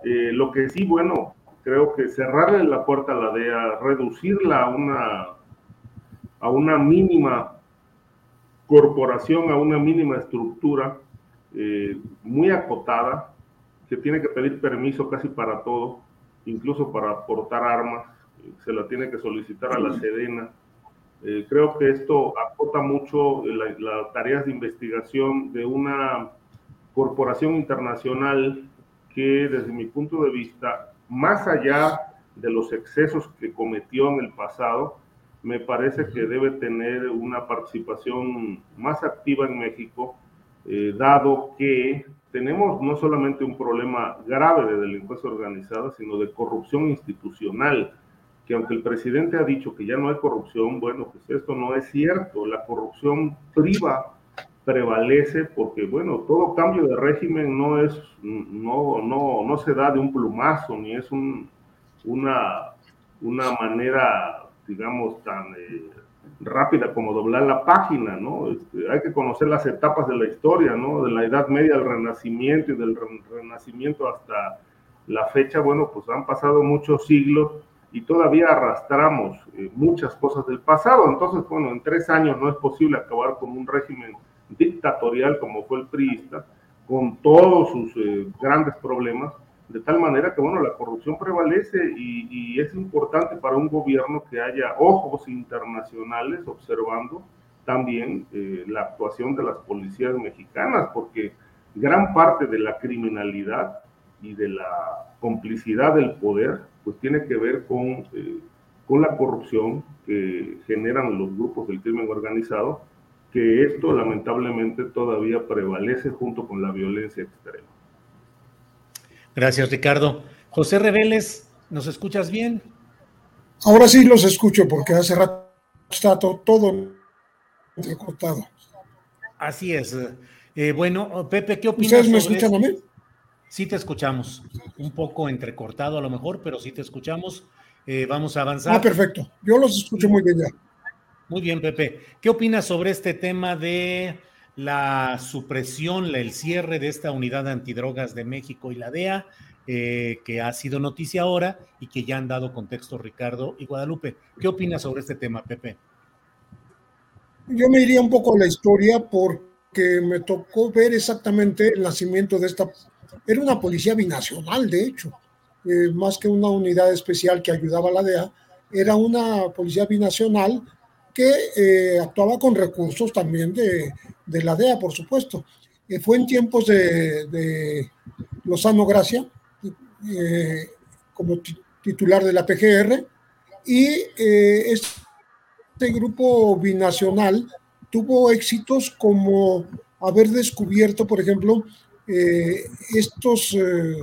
Eh, lo que sí, bueno, creo que cerrarle la puerta a la DEA, reducirla a una, a una mínima corporación, a una mínima estructura eh, muy acotada, que tiene que pedir permiso casi para todo, incluso para portar armas, se la tiene que solicitar a la Sedena. Eh, creo que esto acota mucho las tareas de investigación de una corporación internacional que desde mi punto de vista, más allá de los excesos que cometió en el pasado, me parece que debe tener una participación más activa en México, eh, dado que tenemos no solamente un problema grave de delincuencia organizada, sino de corrupción institucional, que aunque el presidente ha dicho que ya no hay corrupción, bueno, pues esto no es cierto. La corrupción priva prevalece porque, bueno, todo cambio de régimen no es, no, no, no se da de un plumazo, ni es un, una, una manera, digamos, tan... Eh, rápida como doblar la página, ¿no? Este, hay que conocer las etapas de la historia, ¿no? De la Edad Media al Renacimiento y del Renacimiento hasta la fecha, bueno, pues han pasado muchos siglos y todavía arrastramos eh, muchas cosas del pasado. Entonces, bueno, en tres años no es posible acabar con un régimen dictatorial como fue el priista, con todos sus eh, grandes problemas, de tal manera que, bueno, la corrupción prevalece y, es importante para un gobierno que haya ojos internacionales observando también eh, la actuación de las policías mexicanas, porque gran parte de la criminalidad y de la complicidad del poder, pues tiene que ver con, eh, con la corrupción que generan los grupos del crimen organizado, que esto lamentablemente todavía prevalece junto con la violencia extrema. Gracias, Ricardo. José Reveles, ¿nos escuchas bien? Ahora sí los escucho porque hace rato está todo entrecortado. Así es. Eh, bueno, Pepe, ¿qué opinas? ¿Ustedes me escuchan a mí? Sí te escuchamos, un poco entrecortado a lo mejor, pero sí te escuchamos. Eh, vamos a avanzar. Ah, perfecto. Yo los escucho muy bien ya. Muy bien, Pepe. ¿Qué opinas sobre este tema de la supresión, el cierre de esta unidad antidrogas de México y la DEA, eh, que ha sido noticia ahora y que ya han dado contexto Ricardo y Guadalupe? ¿Qué opinas sobre este tema, Pepe? Yo me iría un poco a la historia porque me tocó ver exactamente el nacimiento de esta... Era una policía binacional, de hecho, eh, más que una unidad especial que ayudaba a la DEA, era una policía binacional que eh, actuaba con recursos también de, de, la DEA, por supuesto. Eh, fue en tiempos de, de Lozano Gracia, como titular de la PGR, y este grupo binacional tuvo éxitos como haber descubierto, por ejemplo, eh, estos eh,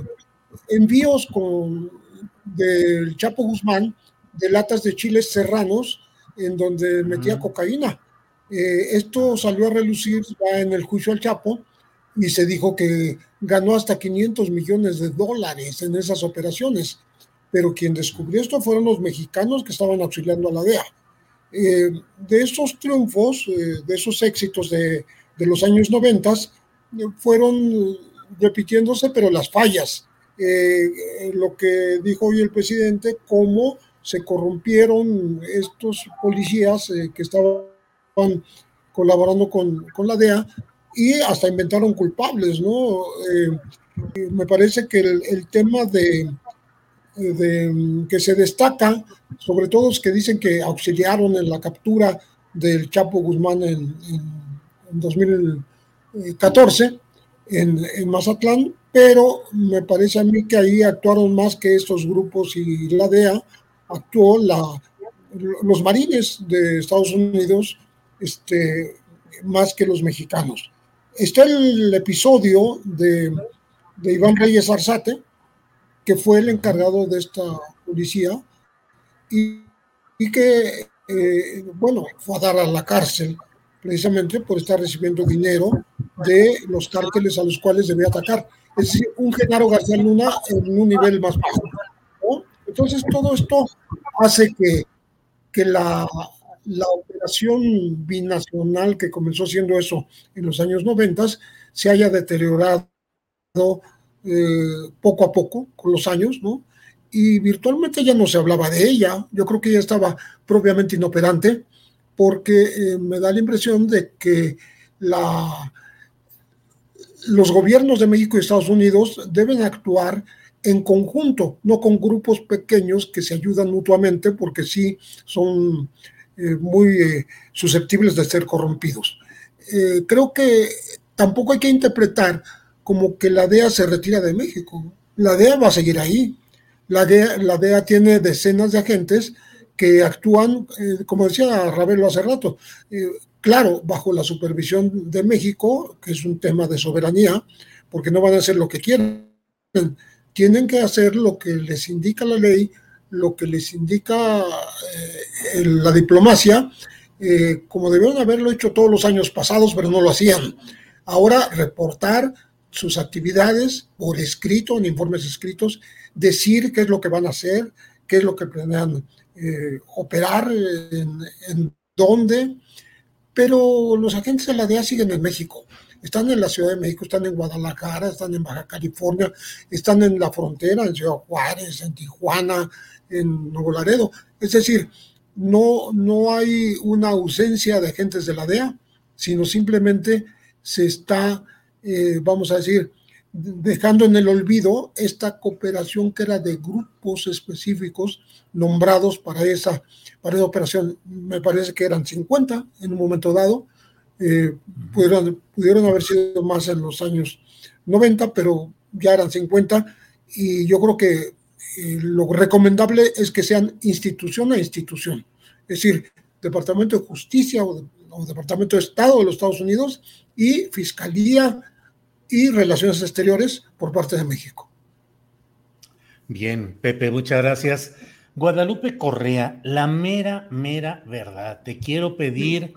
envíos con, del Chapo Guzmán de latas de chiles serranos en donde metía cocaína. Eh, esto salió a relucir ya en el juicio al Chapo y se dijo que ganó hasta 500 millones de dólares en esas operaciones. Pero quien descubrió esto fueron los mexicanos que estaban auxiliando a la DEA. Eh, de esos triunfos, eh, de esos éxitos de, los años 90, eh, fueron repitiéndose, pero las fallas. lo que dijo hoy el presidente, cómo se corrompieron estos policías que estaban colaborando con, la DEA y hasta inventaron culpables, ¿no? me parece que el tema de, de, que se destaca, sobre todo los que dicen que auxiliaron en la captura del Chapo Guzmán en, 2014 en, en, Mazatlán, pero me parece a mí que ahí actuaron más que estos grupos y la DEA, actuó los marines de Estados Unidos este, más que los mexicanos. Está el episodio de, Iván Reyes Arzate, que fue el encargado de esta policía y, y que, eh, bueno, fue a dar a la cárcel precisamente por estar recibiendo dinero de los cárteles a los cuales debía atacar. Es decir, un Genaro García Luna en un nivel más bajo. Entonces, todo esto hace que, que la, la operación binacional que comenzó siendo eso en los años 90 se haya deteriorado eh, poco a poco, con los años, ¿no? Y virtualmente ya no se hablaba de ella. Yo creo que ya estaba propiamente inoperante, porque eh, me da la impresión de que la, los gobiernos de México y Estados Unidos deben actuar en conjunto, no con grupos pequeños que se ayudan mutuamente, porque sí son eh, muy susceptibles de ser corrompidos. creo que tampoco hay que interpretar como que la DEA se retira de México. La DEA va a seguir ahí. La DEA, la DEA tiene decenas de agentes que actúan, eh, como decía Ravelo hace rato, eh, claro, bajo la supervisión de México, que es un tema de soberanía, porque no van a hacer lo que quieren. Tienen que hacer lo que les indica la ley, lo que les indica eh, la diplomacia, como debieron haberlo hecho todos los años pasados, pero no lo hacían. Ahora reportar sus actividades por escrito, en informes escritos, decir qué es lo que van a hacer, qué es lo que planean eh, operar, en, dónde, pero los agentes de la DEA siguen en México. Están en la Ciudad de México, están en Guadalajara, están en Baja California, están en la frontera, en Ciudad Juárez, en Tijuana, en Nuevo Laredo. Es decir, no, no hay una ausencia de agentes de la DEA, sino simplemente se está eh, vamos a decir, dejando en el olvido esta cooperación que era de grupos específicos nombrados para esa, para esa operación. Me parece que eran 50 en un momento dado, eh, pudieron, pudieron haber sido más en los años 90, pero ya eran 50 y yo creo que eh, lo recomendable es que sean institución a institución, es decir, Departamento de Justicia o, o Departamento de Estado de los Estados Unidos y Fiscalía y Relaciones Exteriores por parte de México. Bien, Pepe, muchas gracias. Guadalupe Correa, la mera, mera verdad. Te quiero pedir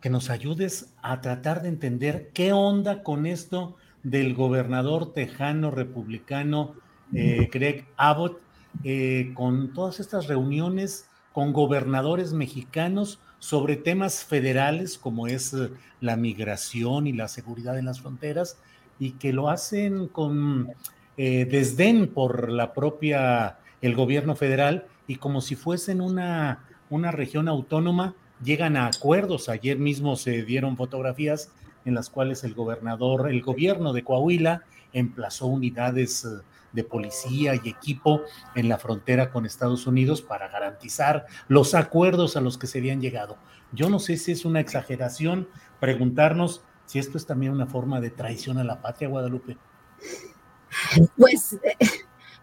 que nos ayudes a tratar de entender qué onda con esto del gobernador tejano republicano eh, Greg Abbott, eh, con todas estas reuniones con gobernadores mexicanos sobre temas federales como es eh, la migración y la seguridad en las fronteras y que lo hacen con desdén por la propia, el gobierno federal y como si fuesen una, una región autónoma, llegan a acuerdos. Ayer mismo se dieron fotografías en las cuales el gobernador, el gobierno de Coahuila emplazó unidades eh, de policía y equipo en la frontera con Estados Unidos para garantizar los acuerdos a los que se habían llegado. Yo no sé si es una exageración preguntarnos si esto es también una forma de traición a la patria, Guadalupe. Pues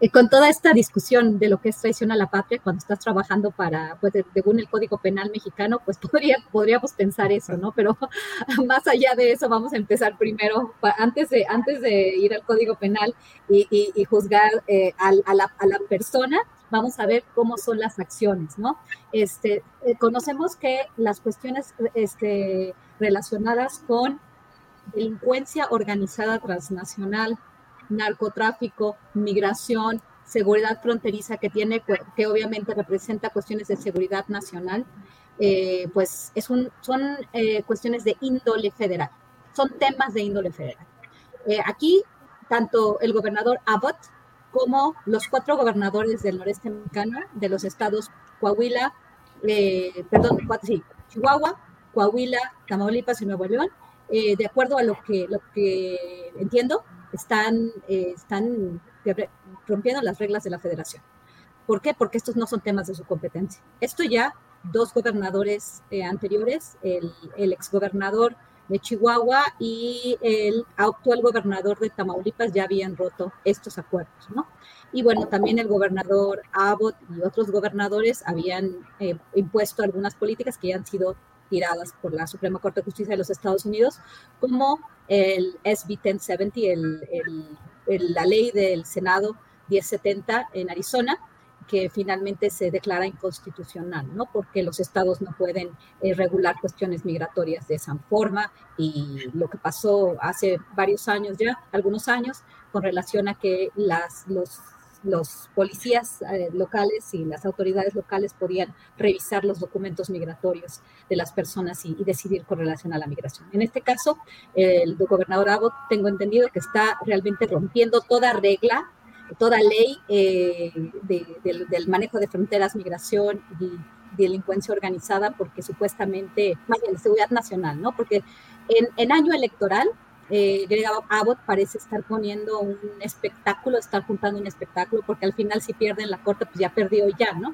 eh, con toda esta discusión de lo que es traición a la patria cuando estás trabajando para, pues según el Código Penal mexicano, pues podría, podríamos pensar eso, ¿no? Pero más allá de eso, vamos a empezar primero, antes de, antes de ir al Código Penal y, juzgar eh, a, la, a, la, persona, vamos a ver cómo son las acciones, ¿no? Este, eh, conocemos que las cuestiones este, relacionadas con delincuencia organizada transnacional, narcotráfico, migración, seguridad fronteriza que tiene, que obviamente representa cuestiones de seguridad nacional, eh, pues es un, son eh, cuestiones de índole federal, son temas de índole federal. Eh, aquí, tanto el gobernador Abbott como los cuatro gobernadores del noreste mexicano, de los estados Coahuila, perdón, sí, Chihuahua, Coahuila, Tamaulipas y Nuevo León, de acuerdo a lo que, lo que entiendo, están, eh, están rompiendo las reglas de la federación. ¿Por qué? Porque estos no son temas de su competencia. Esto ya dos gobernadores eh, anteriores, el, el exgobernador de Chihuahua y el actual gobernador de Tamaulipas ya habían roto estos acuerdos, ¿no? Y bueno, también el gobernador Abbott y otros gobernadores habían eh, impuesto algunas políticas que ya han sido tiradas por la Suprema Corte de Justicia de los Estados Unidos, como el SB 1070, el, la ley del Senado 1070 en Arizona, que finalmente se declara inconstitucional, ¿no? Porque los estados no pueden eh, regular cuestiones migratorias de esa forma y lo que pasó hace varios años ya, algunos años, con relación a que las, los los policías eh, locales y las autoridades locales podían revisar los documentos migratorios de las personas y, decidir con relación a la migración. En este caso, el gobernador Abbott, tengo entendido que está realmente rompiendo toda regla, toda ley eh, del, manejo de fronteras, migración y delincuencia organizada, porque supuestamente, más bien, seguridad nacional, ¿no? Porque en, en año electoral, eh, Greg Abbott parece estar poniendo un espectáculo, estar juntando un espectáculo, porque al final si pierden la corte, pues ya perdió ya, ¿no?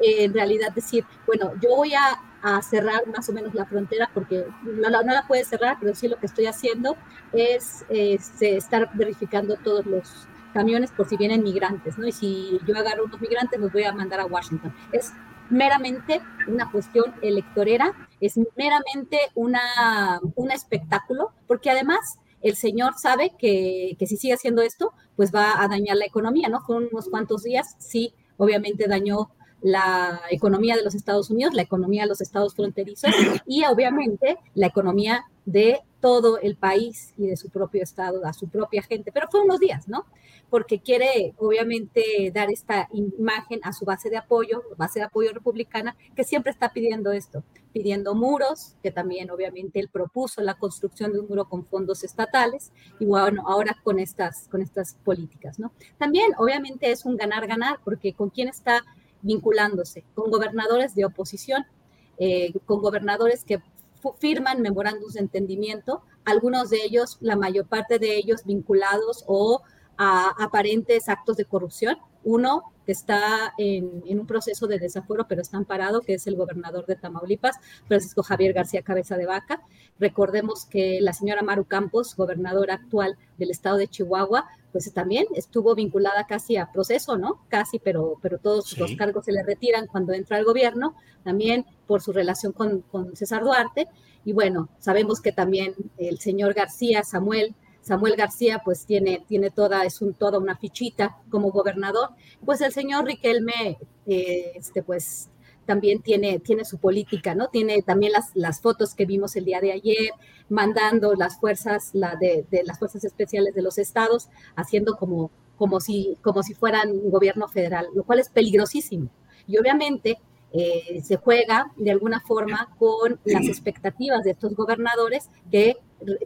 Eh, en realidad decir, bueno, yo voy a, cerrar más o menos la frontera, porque no, la puede cerrar, pero sí lo que estoy haciendo es este, estar verificando todos los camiones por si vienen migrantes, ¿no? Y si yo agarro unos migrantes, los voy a mandar a Washington. Es meramente una cuestión electorera, es meramente una, un espectáculo, porque además el señor sabe que, que, si sigue haciendo esto, pues va a dañar la economía, ¿no? Fueron unos cuantos días, sí, obviamente dañó la economía de los Estados Unidos, la economía de los estados fronterizos y obviamente la economía de todo el país y de su propio estado, a su propia gente, pero fue unos días, ¿no? porque quiere obviamente dar esta imagen a su base de apoyo, base de apoyo republicana, que siempre está pidiendo esto, pidiendo muros, que también obviamente él propuso la construcción de un muro con fondos estatales, y bueno, ahora con estas, con estas políticas, ¿no? También obviamente es un ganar-ganar, porque con quién está vinculándose, con gobernadores de oposición, eh, con gobernadores que firman memorándums de entendimiento, algunos de ellos, la mayor parte de ellos vinculados o a aparentes actos de corrupción. Uno que está en, un proceso de desafuero, pero está amparado, que es el gobernador de Tamaulipas, Francisco Javier García Cabeza de Vaca. Recordemos que la señora Maru Campos, gobernadora actual del estado de Chihuahua, pues también estuvo vinculada casi a proceso, ¿no? Casi, pero, pero todos los cargos se le retiran cuando entra al gobierno, también por su relación con, con César Duarte. Y bueno, sabemos que también el señor García Samuel Samuel García pues tiene, tiene toda, es un, toda una fichita como gobernador, pues el señor Riquelme, eh, este, pues también tiene, tiene su política, ¿no? Tiene también las, las fotos que vimos el día de ayer, mandando las fuerzas, la de, de las fuerzas especiales de los estados, haciendo como, como, si, como si fueran un gobierno federal, lo cual es peligrosísimo. Y obviamente eh, se juega de alguna forma con las expectativas de estos gobernadores que,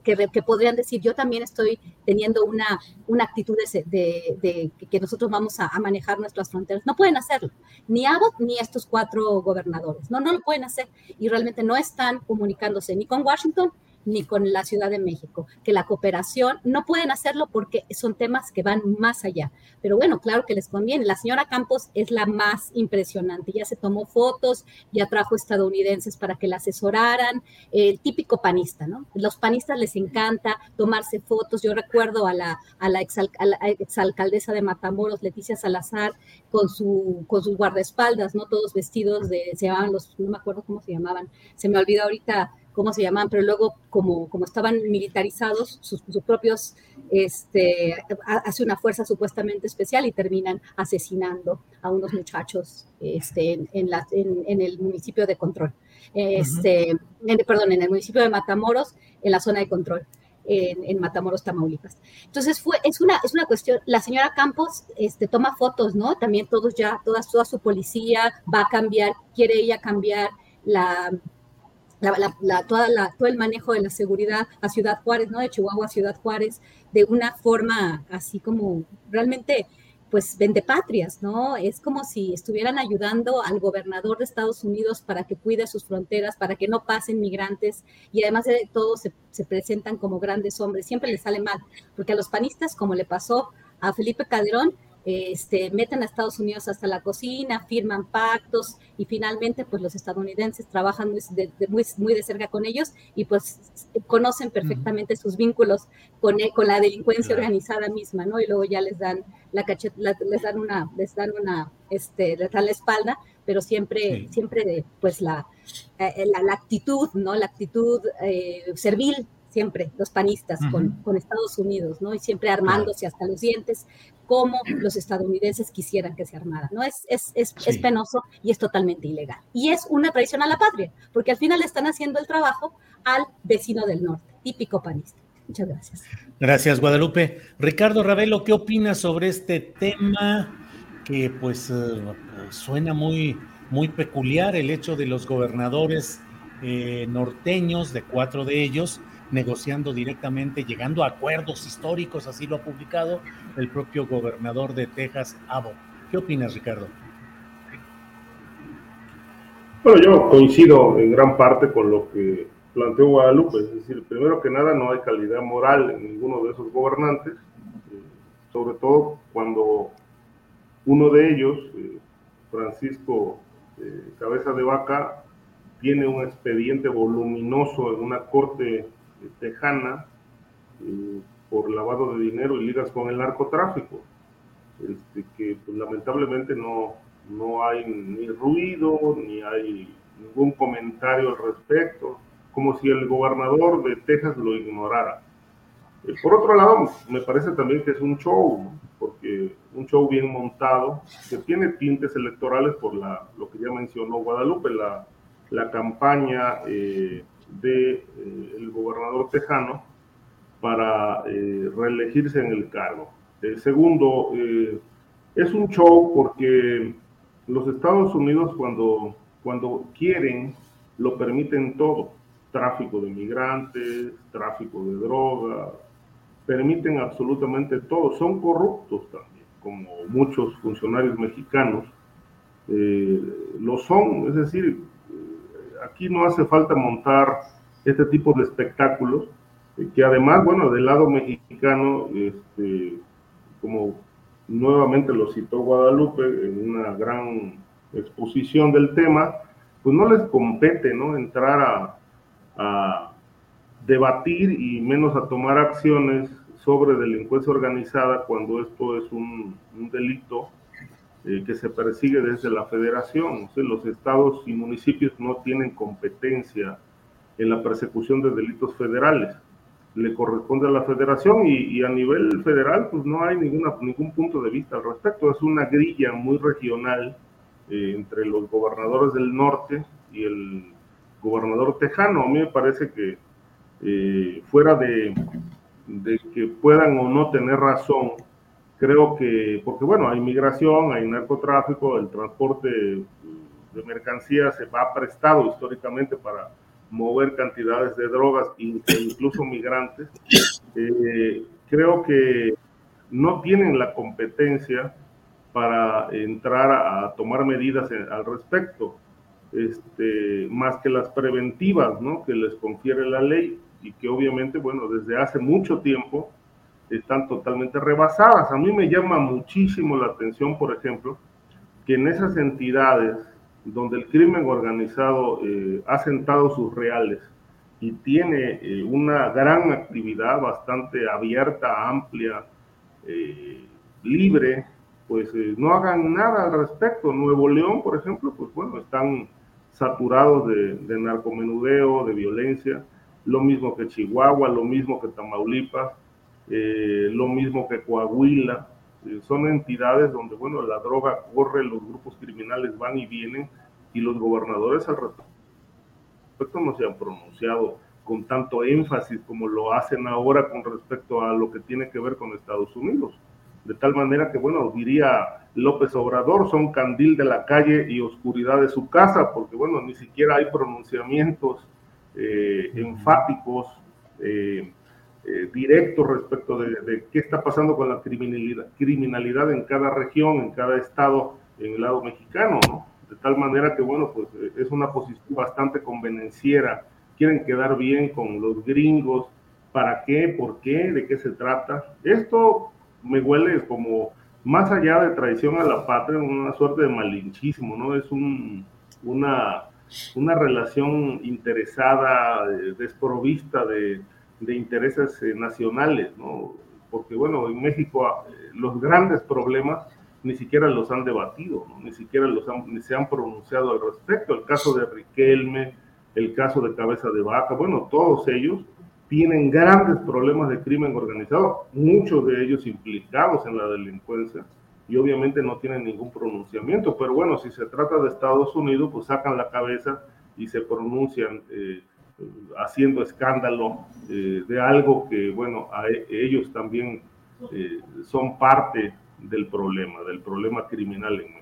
que, podrían decir, yo también estoy teniendo una, una actitud de, que nosotros vamos a, manejar nuestras fronteras. No pueden hacerlo, ni Abbott ni estos cuatro gobernadores. No, no lo pueden hacer y realmente no están comunicándose ni con Washington ni con la Ciudad de México, que la cooperación no pueden hacerlo porque son temas que van más allá. Pero bueno, claro que les conviene. La señora Campos es la más impresionante. Ya se tomó fotos, ya trajo estadounidenses para que la asesoraran. El típico panista, ¿no? Los panistas les encanta tomarse fotos. Yo recuerdo a la, a la, exalcaldesa de Matamoros, Leticia Salazar, con, su, con sus guardaespaldas, ¿no? Todos vestidos de, se llamaban los, no me acuerdo cómo se llamaban, se me olvidó ahorita cómo se llamaban, pero luego como, como estaban militarizados, sus, propios, este, hace una fuerza supuestamente especial y terminan asesinando a unos muchachos este, en, en, el municipio de control, este, perdón, en el municipio de Matamoros, en la zona de control. En, Matamoros, Tamaulipas. Entonces fue, es una, es una cuestión, la señora Campos este, toma fotos, ¿no? También todos ya, toda, toda su policía va a cambiar, quiere ella cambiar la, la, toda la, todo el manejo de la seguridad a Ciudad Juárez, ¿no? De Chihuahua a Ciudad Juárez, de una forma así como realmente, pues, patrias, ¿no? Es como si estuvieran ayudando al gobernador de Estados Unidos para que cuide sus fronteras, para que no pasen migrantes y además de todo se, se presentan como grandes hombres. Siempre les sale mal, porque a los panistas, como le pasó a Felipe Calderón, este, meten a Estados Unidos hasta la cocina, firman pactos y finalmente pues los estadounidenses trabajan muy de, muy, de cerca con ellos y pues conocen perfectamente sus vínculos con, e, con la delincuencia organizada misma, ¿no? Y luego ya les dan la cachet, les dan una, les dan una, este, les dan la espalda, pero siempre, siempre pues la, eh, la, actitud, ¿no? La actitud eh, servil siempre los panistas con, con, Estados Unidos, ¿no? Y siempre armándose hasta los dientes, como los estadounidenses quisieran que se armara, ¿no? Es, es, es, es, penoso y es totalmente ilegal. Y es una traición a la patria, porque al final están haciendo el trabajo al vecino del norte, típico panista. Muchas gracias. Gracias, Guadalupe. Ricardo Ravelo, ¿qué opinas sobre este tema que pues eh, suena muy, muy peculiar, el hecho de los gobernadores eh, norteños, de cuatro de ellos, negociando directamente, llegando a acuerdos históricos, así lo ha publicado el propio gobernador de Texas, Abbott. ¿Qué opinas, Ricardo? Bueno, yo coincido en gran parte con lo que planteó Guadalupe, es decir, primero que nada no hay calidad moral en ninguno de esos gobernantes, eh, sobre todo cuando uno de ellos, eh, Francisco eh, Cabeza de Vaca, tiene un expediente voluminoso en una corte tejana eh, por lavado de dinero y ligas con el narcotráfico, este, que pues, lamentablemente no, no hay ni ruido, ni hay ningún comentario al respecto, como si el gobernador de Texas lo ignorara. Eh, por otro lado, me parece también que es un show, porque un show bien montado, que tiene tintes electorales por la, lo que ya mencionó Guadalupe, la, la campaña eh, del de, eh, gobernador tejano para eh, reelegirse en el cargo. El segundo, eh, es un show porque los Estados Unidos cuando, cuando quieren lo permiten todo, tráfico de migrantes, tráfico de drogas, permiten absolutamente todo, son corruptos también, como muchos funcionarios mexicanos lo son, es decir, aquí no hace falta montar este tipo de espectáculos, eh, que además, bueno, del lado mexicano, este, como nuevamente lo citó Guadalupe en una gran exposición del tema, pues no les compete, ¿no? Entrar a, debatir y menos a tomar acciones sobre delincuencia organizada cuando esto es un delito eh, que se persigue desde la federación. O sea, los estados y municipios no tienen competencia en la persecución de delitos federales. Le corresponde a la federación y, a nivel federal pues no hay ninguna, ningún punto de vista al respecto. Es una grilla muy regional eh, entre los gobernadores del norte y el gobernador tejano. A mí me parece que eh, fuera de, de, que puedan o no tener razón, creo que, porque bueno, hay migración, hay narcotráfico, el transporte de mercancías se va prestado históricamente para mover cantidades de drogas, e incluso migrantes. Eh, creo que no tienen la competencia para entrar a, tomar medidas al respecto, este, más que las preventivas ¿no? que les confiere la ley y que obviamente, bueno, desde hace mucho tiempo están totalmente rebasadas. A mí me llama muchísimo la atención, por ejemplo, que en esas entidades donde el crimen organizado eh, ha sentado sus reales y tiene eh, una gran actividad bastante abierta, amplia, eh, libre, pues no hagan nada al respecto. Nuevo León, por ejemplo, pues bueno, están saturados de, de narcomenudeo, de violencia, lo mismo que Chihuahua, lo mismo que Tamaulipas, lo mismo que Coahuila, eh, son entidades donde, bueno, la droga corre, los grupos criminales van y vienen y los gobernadores al respecto no se han pronunciado con tanto énfasis como lo hacen ahora con respecto a lo que tiene que ver con Estados Unidos. De tal manera que, bueno, diría López Obrador, son candil de la calle y oscuridad de su casa, porque, bueno, ni siquiera hay pronunciamientos eh, enfáticos, eh, eh, directo respecto de, qué está pasando con la criminalidad, en cada región, en cada estado, en el lado mexicano, ¿no? De tal manera que, bueno, pues eh, es una posición bastante convenenciera. Quieren quedar bien con los gringos. ¿Para qué? ¿Por qué? ¿De qué se trata? Esto me huele como más allá de traición a la patria, una suerte de malinchismo, ¿no? Es un, una, una relación interesada, eh, desprovista de, de intereses eh, nacionales, ¿no? Porque, bueno, en México ah, los grandes problemas ni siquiera los han debatido, ni siquiera los ni se han pronunciado al respecto. El caso de Riquelme, el caso de Cabeza de Vaca, bueno, todos ellos tienen grandes problemas de crimen organizado, muchos de ellos implicados en la delincuencia, y obviamente no tienen ningún pronunciamiento, pero bueno, si se trata de Estados Unidos, pues sacan la cabeza y se pronuncian eh, haciendo escándalo eh, de algo que, bueno, a e, ellos también eh, son parte del problema, del problema criminal en México.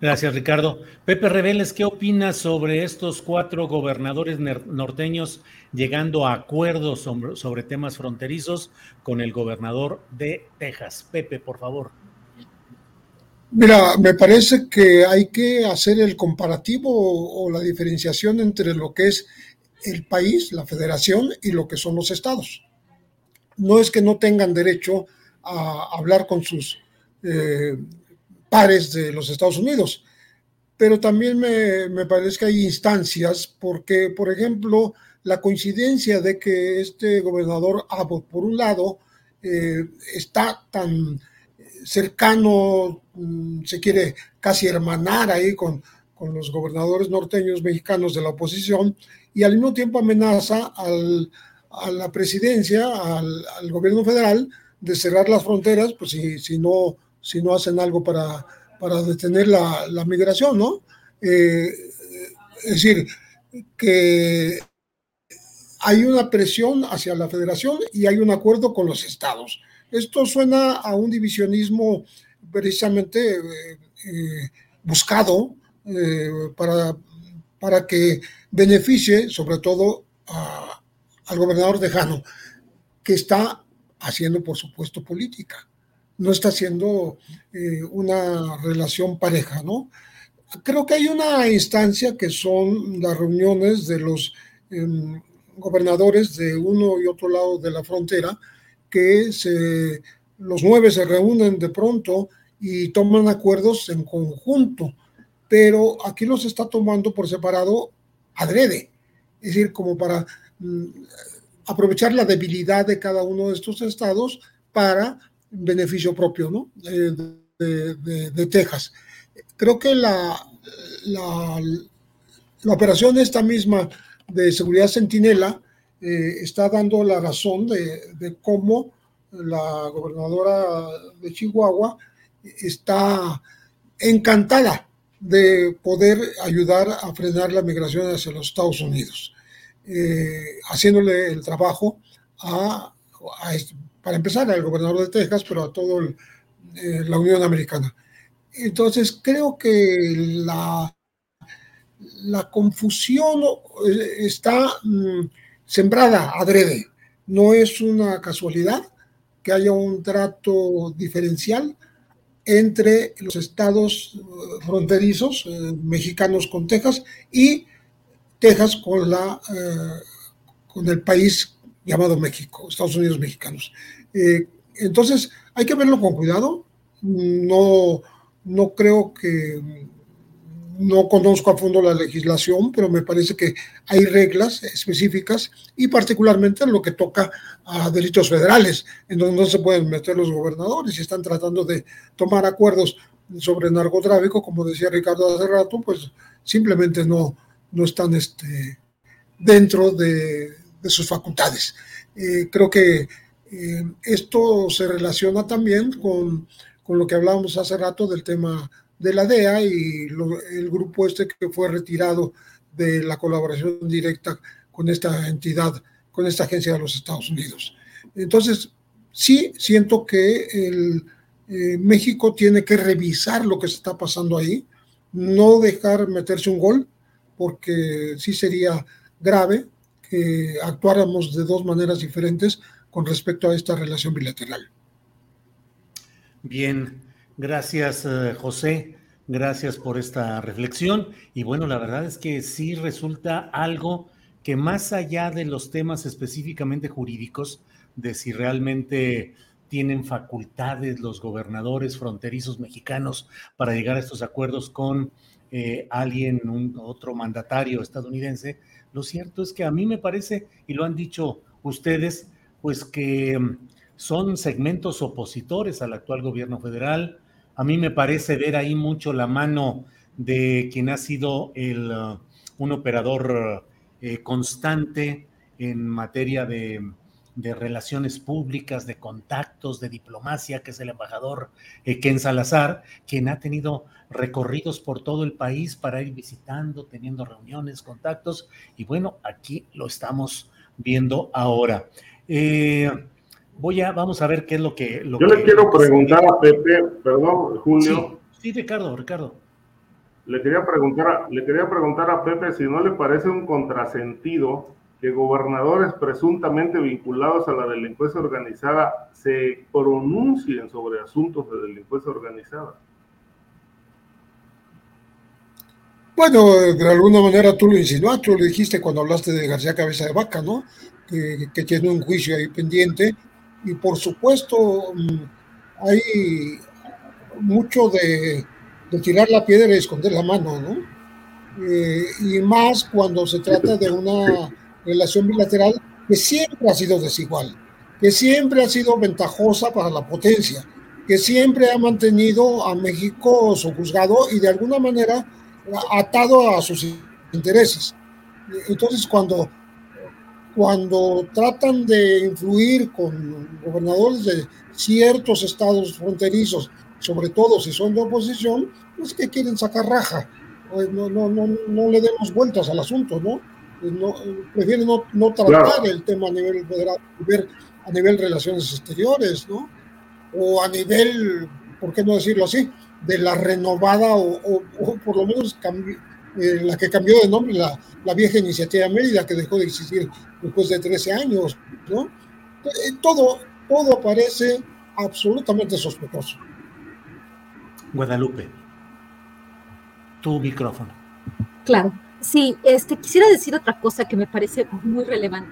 Gracias, Ricardo. Pepe Reveles, ¿qué opinas sobre estos cuatro gobernadores norteños llegando a acuerdos sobre, sobre temas fronterizos con el gobernador de Texas? Pepe, por favor. Mira, me parece que hay que hacer el comparativo o, la diferenciación entre lo que es el país, la federación, y lo que son los estados. No es que no tengan derecho a hablar con sus eh, pares de los Estados Unidos, pero también me, parece que hay instancias porque, por ejemplo, la coincidencia de que este gobernador Abbott, por un lado, eh, está tan cercano, mm, se quiere casi hermanar ahí con, con los gobernadores norteños mexicanos de la oposición y al mismo tiempo amenaza al, a la presidencia, al, al, gobierno federal, de cerrar las fronteras, pues si, si, no, si no hacen algo para, para detener la, la migración, ¿no? Eh, es decir, que hay una presión hacia la federación y hay un acuerdo con los estados. Esto suena a un divisionismo precisamente eh, eh, buscado eh, para, para que beneficie sobre todo al gobernador de Jano, que está haciendo, por supuesto, política. No está haciendo una relación pareja, ¿no? Creo que hay una instancia que son las reuniones de los em, gobernadores de uno y otro lado de la frontera, que los nueve se reúnen de pronto y toman acuerdos en conjunto, pero aquí los está tomando por separado adrede, es decir, como para mm, aprovechar la debilidad de cada uno de estos estados para beneficio propio ¿no? de, Texas. Creo que la, la, la operación esta misma de seguridad centinela eh, está dando la razón de, cómo la gobernadora de Chihuahua está encantada de poder ayudar a frenar la migración hacia los Estados Unidos, eh, haciéndole el trabajo a, para empezar al gobernador de Texas, pero a toda eh, la Unión Americana. Entonces, creo que la, confusión está mm, sembrada adrede. No es una casualidad que haya un trato diferencial entre los estados eh, fronterizos, eh, mexicanos con Texas, y Texas con, la, con el país llamado México, Estados Unidos mexicanos. entonces, hay que verlo con cuidado. No, no creo que no conozco a fondo la legislación, pero me parece que hay reglas específicas y particularmente en lo que toca a delitos federales, en donde no se pueden meter los gobernadores y están tratando de tomar acuerdos sobre narcotráfico, como decía Ricardo hace rato, pues simplemente no, no están este, dentro de, sus facultades. Eh, creo que eh, esto se relaciona también con, con lo que hablábamos hace rato del tema de la DEA y el grupo este que fue retirado de la colaboración directa con esta entidad, con esta agencia de los Estados Unidos. Entonces, sí siento que el, eh, México tiene que revisar lo que se está pasando ahí, no dejar meterse un gol, porque sí sería grave que actuáramos de dos maneras diferentes con respecto a esta relación bilateral. Bien, Gracias, eh, José. Gracias por esta reflexión. Y bueno, la verdad es que sí resulta algo que más allá de los temas específicamente jurídicos, de si realmente tienen facultades los gobernadores fronterizos mexicanos para llegar a estos acuerdos con eh, alguien, un, otro mandatario estadounidense, lo cierto es que a mí me parece, y lo han dicho ustedes, pues que son segmentos opositores al actual gobierno federal, a mí me parece ver ahí mucho la mano de quien ha sido el, uh, un operador eh, constante en materia de, relaciones públicas, de contactos, de diplomacia, que es el embajador eh, Ken Salazar, quien ha tenido recorridos por todo el país para ir visitando, teniendo reuniones, contactos, y bueno, aquí lo estamos viendo ahora. Eh, voy a, vamos a ver qué es lo que... Yo le quiero preguntar a Pepe, perdón, Julio. Sí, Ricardo, Ricardo. Le quería, preguntar le quería preguntar a Pepe si no le parece un contrasentido que gobernadores presuntamente vinculados a la delincuencia organizada se pronuncien sobre asuntos de delincuencia organizada. Bueno, de alguna manera tú lo insinuaste, tú lo dijiste cuando hablaste de García Cabeza de Vaca, ¿no? que, tiene un juicio ahí pendiente y por supuesto mm, hay mucho de, tirar la piedra y esconder la mano, ¿no? Eh, y más cuando se trata de una relación bilateral que siempre ha sido desigual, que siempre ha sido ventajosa para la potencia, que siempre ha mantenido a México juzgado y de alguna manera atado a sus intereses. Entonces, cuando cuando tratan de influir con gobernadores de ciertos estados fronterizos, sobre todo si son de oposición, pues que quieren sacar raja. No, no, no, no le demos vueltas al asunto, ¿no? no prefieren no, no tratar el tema a nivel federal, a nivel relaciones exteriores, ¿no? O a nivel, ¿por qué no decirlo así? De la renovada o, o, por lo menos eh, la que cambió de nombre, la, la vieja iniciativa Mérida, que dejó de existir después de 13 años, ¿no? Eh, todo, todo parece absolutamente sospechoso. Guadalupe, tu micrófono. Claro, sí, este, quisiera decir otra cosa que me parece muy relevante.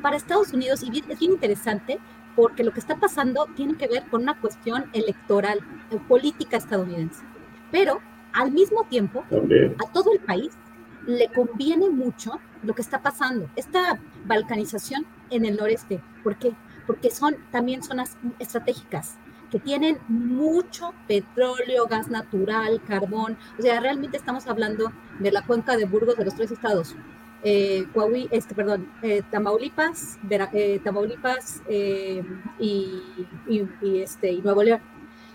Para Estados Unidos, y es bien interesante, porque lo que está pasando tiene que ver con una cuestión electoral, eh, política estadounidense. Pero al mismo tiempo, a todo el país le conviene mucho lo que está pasando, esta balcanización en el noreste. ¿Por qué? Porque son también zonas estratégicas que tienen mucho petróleo, gas natural, carbón. O sea, realmente estamos hablando de la cuenca de Burgos de los tres estados. Eh, este, perdón, eh, Tamaulipas, eh, Tamaulipas eh, y, y, este, y Nuevo León.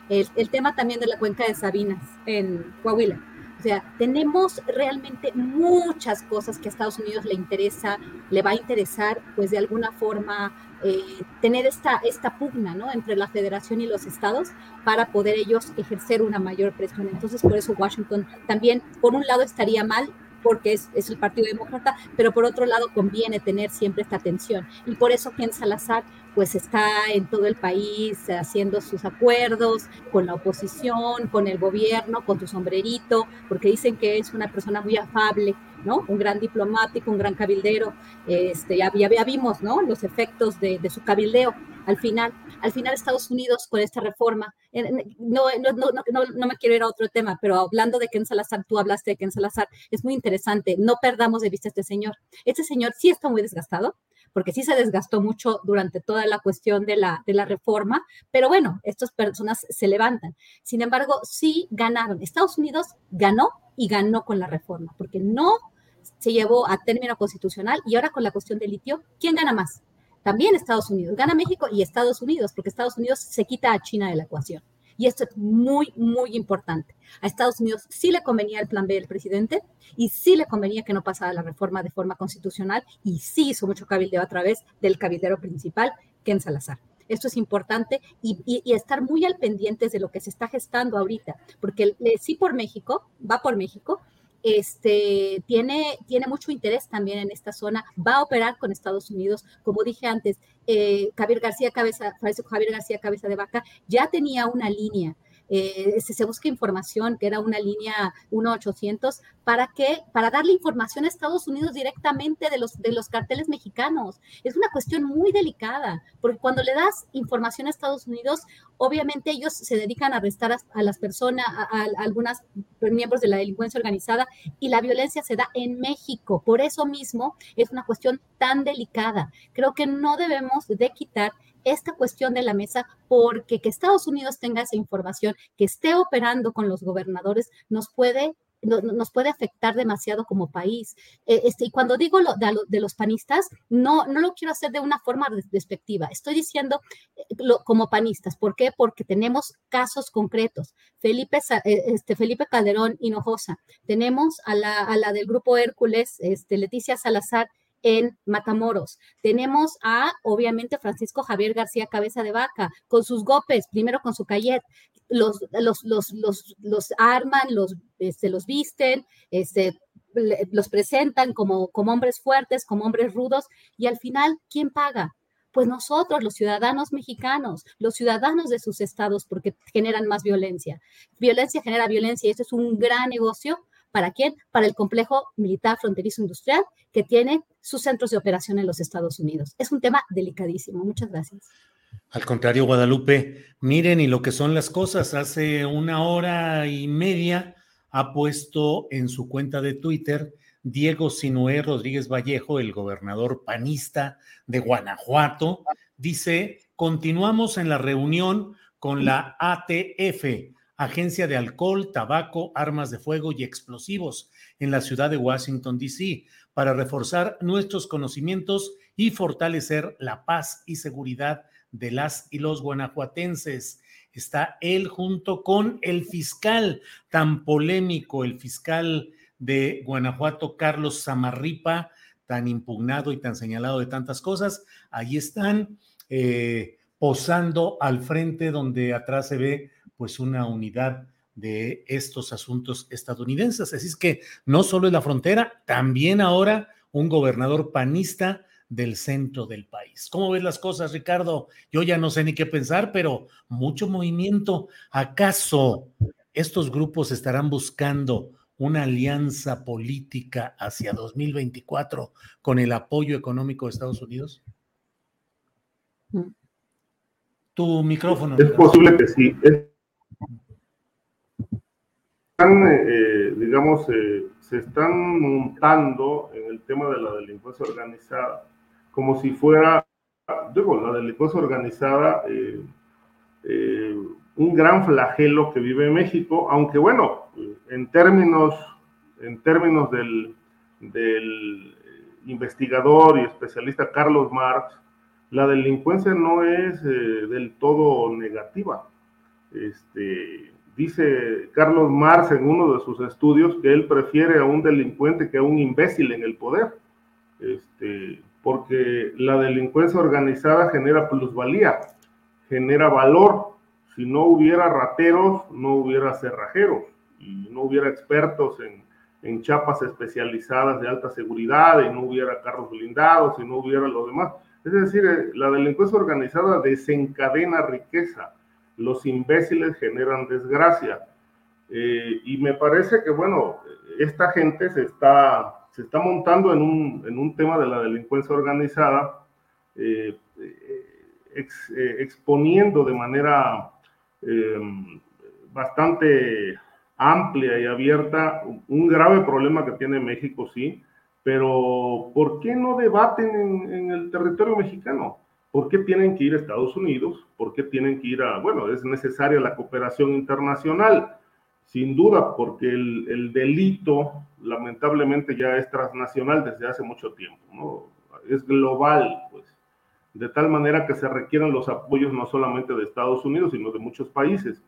El, tema también de la cuenca de Sabinas en Coahuila. O sea, tenemos realmente muchas cosas que a Estados Unidos le interesa, le va a interesar, pues de alguna forma eh, tener esta, esta pugna ¿no? entre la federación y los estados para poder ellos ejercer una mayor presión. Entonces, por eso Washington también, por un lado, estaría mal porque es, es, el Partido Demócrata, pero por otro lado conviene tener siempre esta tensión. Y por eso Ken Salazar pues está en todo el país haciendo sus acuerdos con la oposición, con el gobierno, con su sombrerito, porque dicen que es una persona muy afable, ¿no? Un gran diplomático, un gran cabildero. Este, ya, ya vimos, ¿no? Los efectos de, de, su cabildeo al final. Al final Estados Unidos con esta reforma, no, no, no, no me quiero ir a otro tema, pero hablando de Ken Salazar, tú hablaste de Ken Salazar, es muy interesante, no perdamos de vista a este señor. Este señor sí está muy desgastado, porque sí se desgastó mucho durante toda la cuestión de la, de la reforma, pero bueno, estas personas se levantan. Sin embargo, sí ganaron. Estados Unidos ganó y ganó con la reforma, porque no se llevó a término constitucional y ahora con la cuestión del litio, ¿quién gana más? También Estados Unidos, gana México y Estados Unidos, porque Estados Unidos se quita a China de la ecuación. Y esto es muy, muy importante. A Estados Unidos sí le convenía el plan B del presidente y sí le convenía que no pasara la reforma de forma constitucional y sí hizo mucho cabildeo a través del cabildero principal, Ken Salazar. Esto es importante y, estar muy al pendientes de lo que se está gestando ahorita, porque el sí por México, va por México, este, tiene, tiene mucho interés también en esta zona, va a operar con Estados Unidos, como dije antes, eh, Javier García Cabeza, Javier García Cabeza de Vaca ya tenía una línea eh, se, busca información, que era una línea 1-800, ¿para qué? Para darle información a Estados Unidos directamente de los, de los carteles mexicanos. Es una cuestión muy delicada, porque cuando le das información a Estados Unidos, obviamente ellos se dedican a arrestar a, las personas, a, a, a algunas miembros de la delincuencia organizada, y la violencia se da en México. Por eso mismo es una cuestión tan delicada. Creo que no debemos de quitar esta cuestión de la mesa porque que Estados Unidos tenga esa información, que esté operando con los gobernadores, nos puede no, nos puede afectar demasiado como país. Eh, este, y cuando digo lo, de, de, los panistas, no, no lo quiero hacer de una forma despectiva. Estoy diciendo eh, lo, como panistas. ¿Por qué? Porque tenemos casos concretos. Felipe, eh, este, Felipe Calderón Hinojosa. Tenemos a la, a la del grupo Hércules, este, Leticia Salazar en Matamoros. Tenemos a, obviamente, Francisco Javier García Cabeza de Vaca, con sus gopes, primero con su cayet, los, los, los, los, los arman, los, este, los visten, este, los presentan como, como hombres fuertes, como hombres rudos, y al final, ¿quién paga? Pues nosotros, los ciudadanos mexicanos, los ciudadanos de sus estados, porque generan más violencia. Violencia genera violencia y esto es un gran negocio ¿Para quién? Para el complejo militar fronterizo industrial que tiene sus centros de operación en los Estados Unidos. Es un tema delicadísimo. Muchas gracias. Al contrario, Guadalupe, miren y lo que son las cosas. Hace una hora y media ha puesto en su cuenta de Twitter Diego Sinué Rodríguez Vallejo, el gobernador panista de Guanajuato, dice, continuamos en la reunión con la ATF Agencia de Alcohol, Tabaco, Armas de Fuego y Explosivos en la ciudad de Washington, D.C., para reforzar nuestros conocimientos y fortalecer la paz y seguridad de las y los guanajuatenses. Está él junto con el fiscal tan polémico, el fiscal de Guanajuato, Carlos Zamarripa, tan impugnado y tan señalado de tantas cosas. Ahí están eh, posando al frente donde atrás se ve pues una unidad de estos asuntos estadounidenses. Así es que no solo es la frontera, también ahora un gobernador panista del centro del país. ¿Cómo ves las cosas, Ricardo? Yo ya no sé ni qué pensar, pero mucho movimiento. ¿Acaso estos grupos estarán buscando una alianza política hacia 2024 con el apoyo económico de Estados Unidos? Mm. Tu micrófono. Es posible que sí. Es eh, digamos, eh, se están montando en el tema de la delincuencia organizada, como si fuera, digo, la delincuencia organizada, eh un gran flagelo que vive México, aunque bueno, en términos, en términos del, del investigador y especialista Carlos Marx, la delincuencia no es del todo negativa Este, dice Carlos Marx en uno de sus estudios que él prefiere a un delincuente que a un imbécil en el poder, este, porque la delincuencia organizada genera plusvalía, genera valor. Si no hubiera rateros, no hubiera cerrajeros y no hubiera expertos en, en chapas especializadas de alta seguridad y no hubiera carros blindados y no hubiera lo demás. Es decir, eh, la delincuencia organizada desencadena riqueza, los imbéciles generan desgracia. Eh, y me parece que, bueno, esta gente se está, se está montando en un, en un tema de la delincuencia organizada, eh, exponiendo de manera bastante amplia y abierta, un grave problema que tiene México, sí, pero ¿por qué no debaten en, el territorio mexicano? ¿Por qué tienen que ir a Estados Unidos? ¿Por qué tienen que ir a, bueno, es necesaria la cooperación internacional? Sin duda, porque el, el delito lamentablemente ya es transnacional desde hace mucho tiempo, ¿no? Es global, pues, de tal manera que se requieren los apoyos no solamente de Estados Unidos, sino de muchos países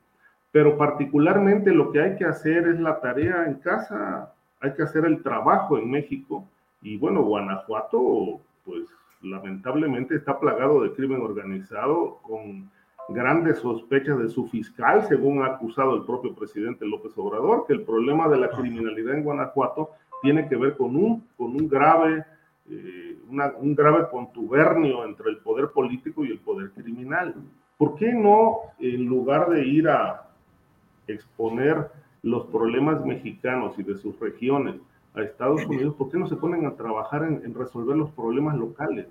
pero particularmente lo que hay que hacer es la tarea en casa, hay que hacer el trabajo en México y bueno, Guanajuato pues lamentablemente está plagado de crimen organizado con grandes sospechas de su fiscal, según ha acusado el propio presidente López Obrador, que el problema de la criminalidad en Guanajuato tiene que ver con un, con un grave, eh, un grave contubernio entre el poder político y el poder criminal. ¿Por qué no, en lugar de ir a, exponer los problemas mexicanos y de sus regiones a Estados Unidos, ¿por qué no se ponen a trabajar en, resolver los problemas locales?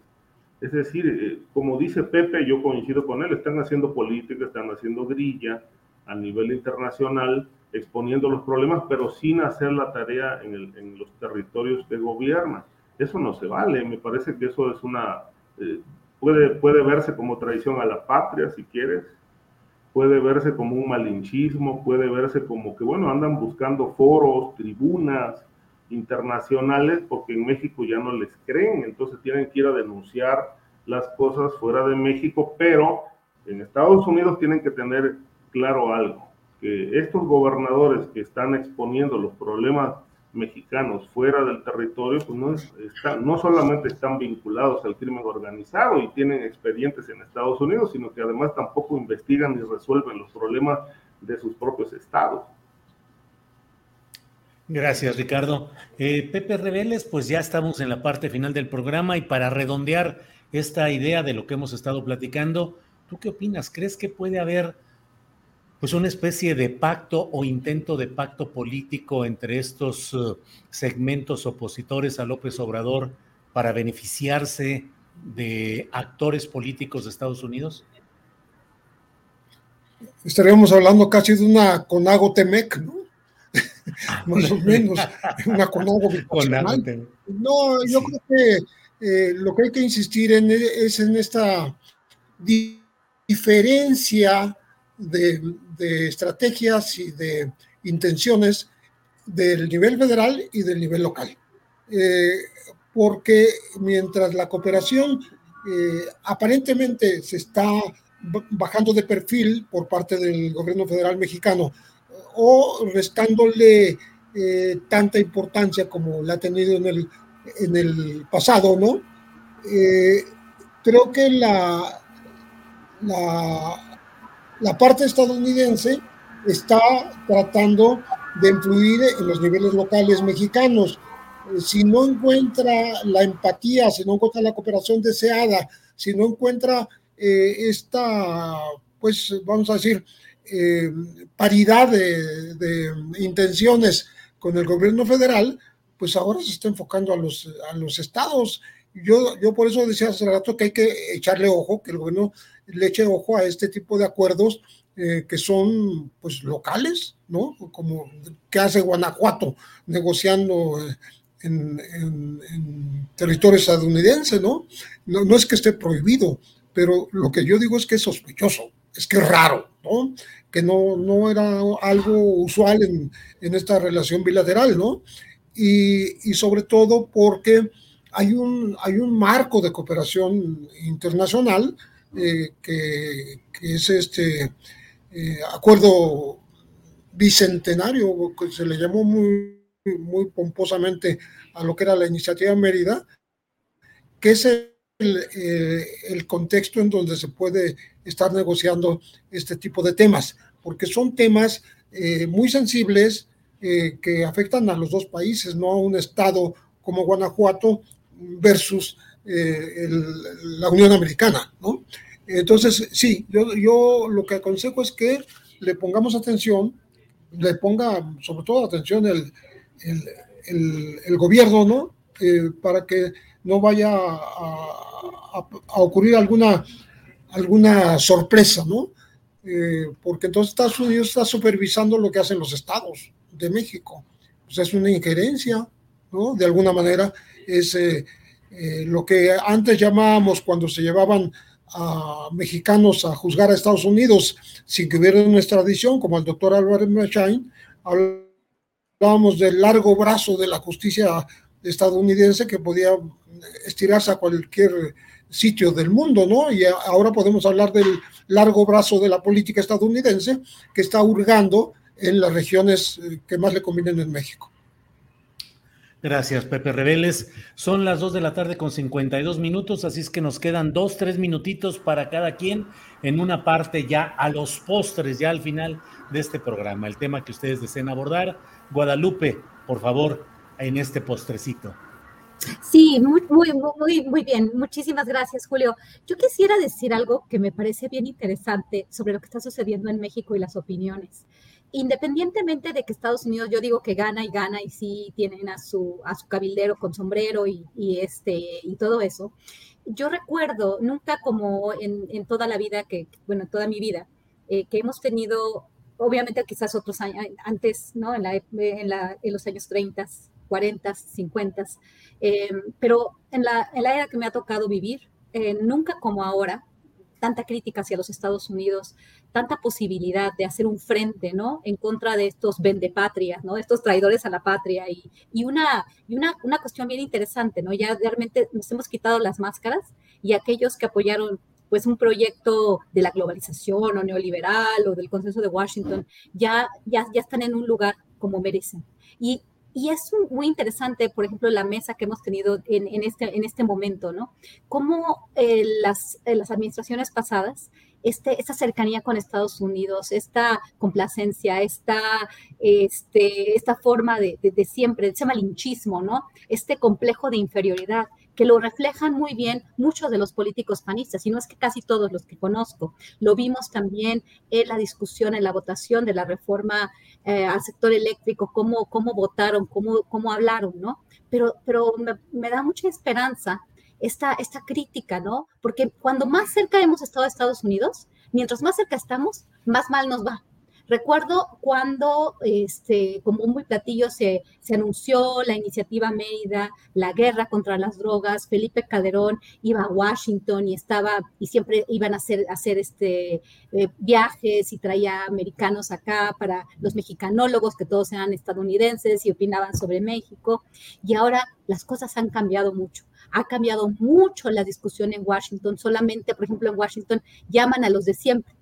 Es decir, eh, como dice Pepe, yo coincido con él, están haciendo política, están haciendo grilla a nivel internacional, exponiendo los problemas, pero sin hacer la tarea en, los territorios que gobiernan. Eso no se vale, me parece que eso es una, eh, puede, puede verse como traición a la patria, si quieres, puede verse como un malinchismo, puede verse como que, bueno, andan buscando foros, tribunas internacionales, porque en México ya no les creen, entonces tienen que ir a denunciar las cosas fuera de México, pero en Estados Unidos tienen que tener claro algo, que estos gobernadores que están exponiendo los problemas mexicanos fuera del territorio, pues no, están, no solamente están vinculados al crimen organizado y tienen expedientes en Estados Unidos, sino que además tampoco investigan ni resuelven los problemas de sus propios estados. Gracias, Ricardo. Eh, Pepe Reveles, pues ya estamos en la parte final del programa y para redondear esta idea de lo que hemos estado platicando, ¿tú qué opinas? ¿Crees que puede haber pues una especie de pacto o intento de pacto político entre estos uh, segmentos opositores a López Obrador para beneficiarse de actores políticos de Estados Unidos? Estaríamos hablando casi de una Conago Temec, ¿no? Más o menos, una Conago No, yo creo que eh, lo que hay que insistir en es en esta diferencia de, estrategias y de intenciones del nivel federal y del nivel local. Eh, porque mientras la cooperación eh, aparentemente se está bajando de perfil por parte del gobierno federal mexicano o restándole eh, tanta importancia como la ha tenido en el, en el pasado, ¿no? creo que la, la parte estadounidense está tratando de influir en los niveles locales mexicanos. Eh, si no encuentra la empatía, si no encuentra la cooperación deseada, si no encuentra eh, esta, pues vamos a decir, eh, paridad de, intenciones con el gobierno federal, pues ahora se está enfocando a los, a los estados. Yo, yo por eso decía hace rato que hay que echarle ojo, que el gobierno le eche ojo a este tipo de acuerdos eh, que son pues locales, ¿no? Como que hace Guanajuato negociando eh, en, territorio estadounidense, ¿no? ¿no? ¿no? es que esté prohibido, pero lo que yo digo es que es sospechoso, es que es raro, ¿no? Que no, no era algo usual en, en esta relación bilateral, ¿no? Y, y sobre todo porque hay un, hay un marco de cooperación internacional eh, que, es este, eh, acuerdo bicentenario, que se le llamó muy, muy pomposamente a lo que era la iniciativa Mérida, que es el, eh, el, contexto en donde se puede estar negociando este tipo de temas, porque son temas eh, muy sensibles que afectan a los dos países, no a un estado como Guanajuato versus la Unión Americana, ¿no? Entonces, sí, yo, yo lo que aconsejo es que le pongamos atención, le ponga sobre todo atención el, el, gobierno, ¿no? Eh, para que no vaya a, ocurrir alguna, alguna sorpresa, ¿no? Eh, porque entonces Estados Unidos está supervisando lo que hacen los estados de México. Pues es una injerencia, ¿no? De alguna manera es eh, lo que antes llamábamos cuando se llevaban a mexicanos a juzgar a Estados Unidos sin que hubiera una extradición, como el doctor Álvarez Machain, hablábamos del largo brazo de la justicia estadounidense que podía estirarse a cualquier sitio del mundo, ¿no? Y ahora podemos hablar del largo brazo de la política estadounidense que está hurgando en las regiones eh, que más le convienen en México. Gracias, Pepe Rebeles. Son las 2 de la tarde con 52 minutos, así es que nos quedan dos, tres minutitos para cada quien en una parte ya a los postres, ya al final de este programa. El tema que ustedes deseen abordar. Guadalupe, por favor, en este postrecito. Sí, muy, muy, muy, muy bien. Muchísimas gracias, Julio. Yo quisiera decir algo que me parece bien interesante sobre lo que está sucediendo en México y las opiniones independientemente de que Estados Unidos, yo digo que gana y gana y sí tienen a su, a su cabildero con sombrero y, este, y todo eso, yo recuerdo nunca como en, toda la vida, que, bueno, toda mi vida, eh, que hemos tenido, obviamente quizás otros años, antes, ¿no? En, la, en, la, en los años 30, 40, 50, pero en la, en la era que me ha tocado vivir, eh, nunca como ahora, tanta crítica hacia los Estados Unidos, tanta posibilidad de hacer un frente, ¿no? En contra de estos vendepatrias, ¿no? Estos traidores a la patria y, y, una, y una, una cuestión bien interesante, ¿no? Ya realmente nos hemos quitado las máscaras y aquellos que apoyaron pues un proyecto de la globalización o neoliberal o del consenso de Washington ya, ya, ya están en un lugar como merecen. Y y es muy interesante, por ejemplo, la mesa que hemos tenido en, este, este momento, ¿no? Cómo eh, las, eh, las administraciones pasadas este, esta cercanía con Estados Unidos, esta complacencia, esta, este, esta forma de, de, de, siempre, ese malinchismo, ¿no? Este complejo de inferioridad que lo reflejan muy bien muchos de los políticos panistas, y no es que casi todos los que conozco. Lo vimos también en la discusión, en la votación de la reforma eh, al sector eléctrico, cómo, cómo votaron, cómo, cómo hablaron, ¿no? Pero, pero me, da mucha esperanza esta, esta crítica, ¿no? Porque cuando más cerca hemos estado de Estados Unidos, mientras más cerca estamos, más mal nos va. Recuerdo cuando, este, como un muy platillo, se, anunció la iniciativa Mérida, la guerra contra las drogas, Felipe Calderón iba a Washington y estaba, y siempre iban a hacer, hacer este, eh, viajes y traía americanos acá para los mexicanólogos, que todos eran estadounidenses y opinaban sobre México. Y ahora las cosas han cambiado mucho ha cambiado mucho la discusión en Washington. Solamente, por ejemplo, en Washington llaman a los de siempre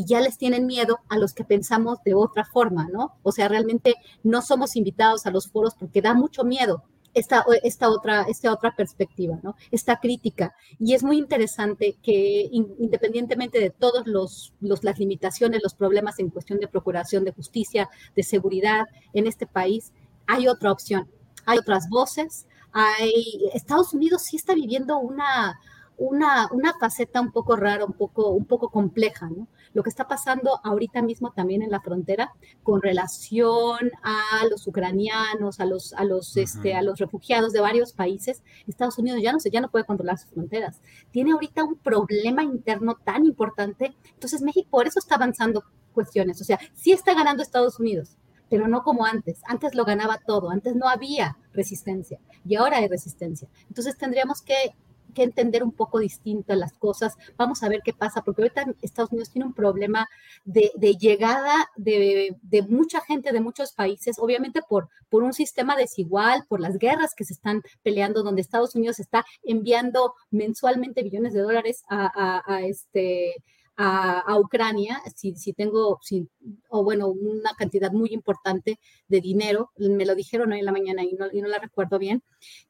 y ya les tienen miedo a los que pensamos de otra forma, ¿no? O sea, realmente no somos invitados a los foros porque da mucho miedo esta, esta, otra, esta otra perspectiva, ¿no? Esta crítica. Y es muy interesante que independientemente de todas los, los, las limitaciones, los problemas en cuestión de procuración de justicia, de seguridad en este país, hay otra opción, hay otras voces, hay, Estados Unidos sí está viviendo una, una, una faceta un poco rara, un poco, un poco compleja, ¿no? Lo que está pasando ahorita mismo también en la frontera con relación a los ucranianos, a los, a los, este, a los refugiados de varios países, Estados Unidos ya no sé, ya no puede controlar sus fronteras. Tiene ahorita un problema interno tan importante, entonces México por eso está avanzando cuestiones, o sea, sí está ganando Estados Unidos, pero no como antes. Antes lo ganaba todo, antes no había resistencia y ahora hay resistencia. Entonces tendríamos que que entender un poco distinto las cosas. Vamos a ver qué pasa, porque ahorita Estados Unidos tiene un problema de, llegada de, mucha gente de muchos países, obviamente por, por un sistema desigual, por las guerras que se están peleando, donde Estados Unidos está enviando mensualmente billones de dólares a, este a, Ucrania, si, si tengo, si, o bueno, una cantidad muy importante de dinero, me lo dijeron hoy en la mañana y no, y no la recuerdo bien,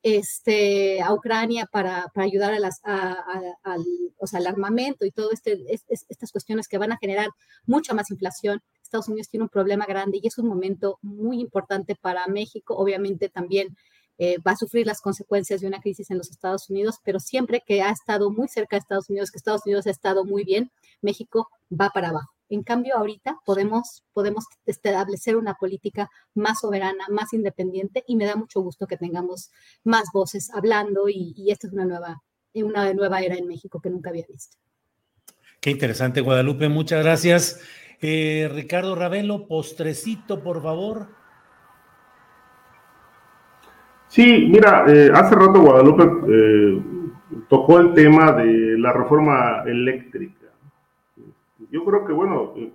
este, a Ucrania para, para ayudar a las, al, o sea, al armamento y todo este, estas cuestiones que van a generar mucha más inflación. Estados Unidos tiene un problema grande y es un momento muy importante para México, obviamente también eh, va a sufrir las consecuencias de una crisis en los Estados Unidos, pero siempre que ha estado muy cerca de Estados Unidos, que Estados Unidos ha estado muy bien, México va para abajo. En cambio, ahorita podemos, establecer una política más soberana, más independiente y me da mucho gusto que tengamos más voces hablando y, esta es una nueva, una nueva era en México que nunca había visto. Qué interesante, Guadalupe. Muchas gracias. Eh, Ricardo Ravelo, postrecito, por favor. Sí, mira, eh, hace rato Guadalupe eh, tocó el tema de la reforma eléctrica. Yo creo que, bueno, eh,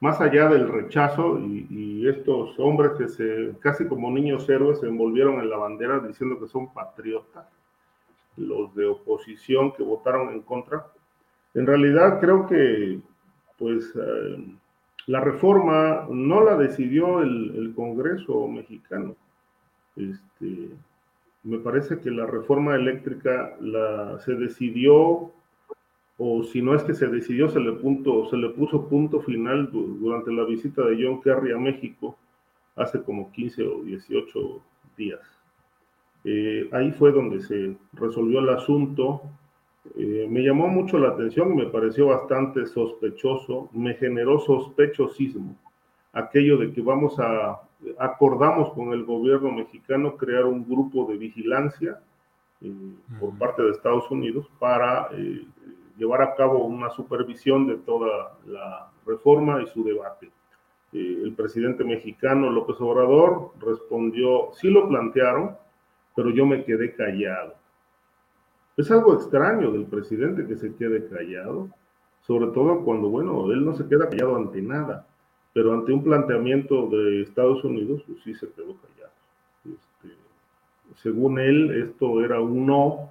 más allá del rechazo y, estos hombres que se, casi como niños héroes, se envolvieron en la bandera diciendo que son patriotas, los de oposición que votaron en contra, en realidad creo que, pues, la reforma no la decidió el Congreso mexicano este, me parece que la reforma eléctrica la, se decidió, o si no es que se decidió, se le, punto, se le puso punto final durante la visita de John Kerry a México hace como 15 o 18 días. Eh, ahí fue donde se resolvió el asunto. Eh, me llamó mucho la atención y me pareció bastante sospechoso, me generó sospechosismo aquello de que vamos a acordamos con el gobierno mexicano crear un grupo de vigilancia eh, por parte de Estados Unidos para eh, llevar a cabo una supervisión de toda la reforma y su debate. Eh, el presidente mexicano López Obrador respondió, sí lo plantearon, pero yo me quedé callado. Es algo extraño del presidente que se quede callado, sobre todo cuando, bueno, él no se queda callado ante nada pero ante un planteamiento de Estados Unidos, pues sí se quedó callado. Este, según él, esto era un no,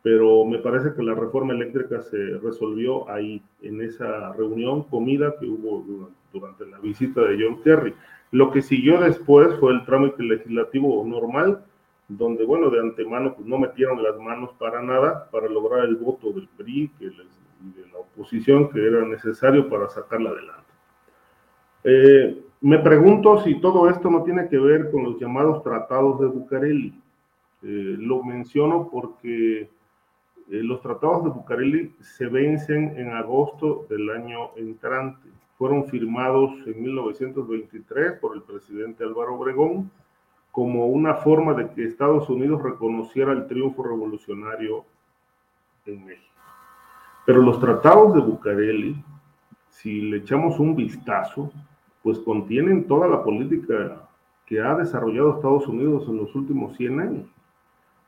pero me parece que la reforma eléctrica se resolvió ahí, en esa reunión, comida que hubo durante la visita de John Kerry. Lo que siguió después fue el trámite legislativo normal, donde, bueno, de antemano pues, no metieron las manos para nada para lograr el voto del PRI y de la oposición que era necesario para sacarla adelante. Eh, me pregunto si todo esto no tiene que ver con los llamados tratados de Bucareli. Eh, lo menciono porque eh, los tratados de Bucareli se vencen en agosto del año entrante. Fueron firmados en 1923 por el presidente Álvaro Obregón como una forma de que Estados Unidos reconociera el triunfo revolucionario en México. Pero los tratados de Bucareli, si le echamos un vistazo, pues contienen toda la política que ha desarrollado Estados Unidos en los últimos 100 años.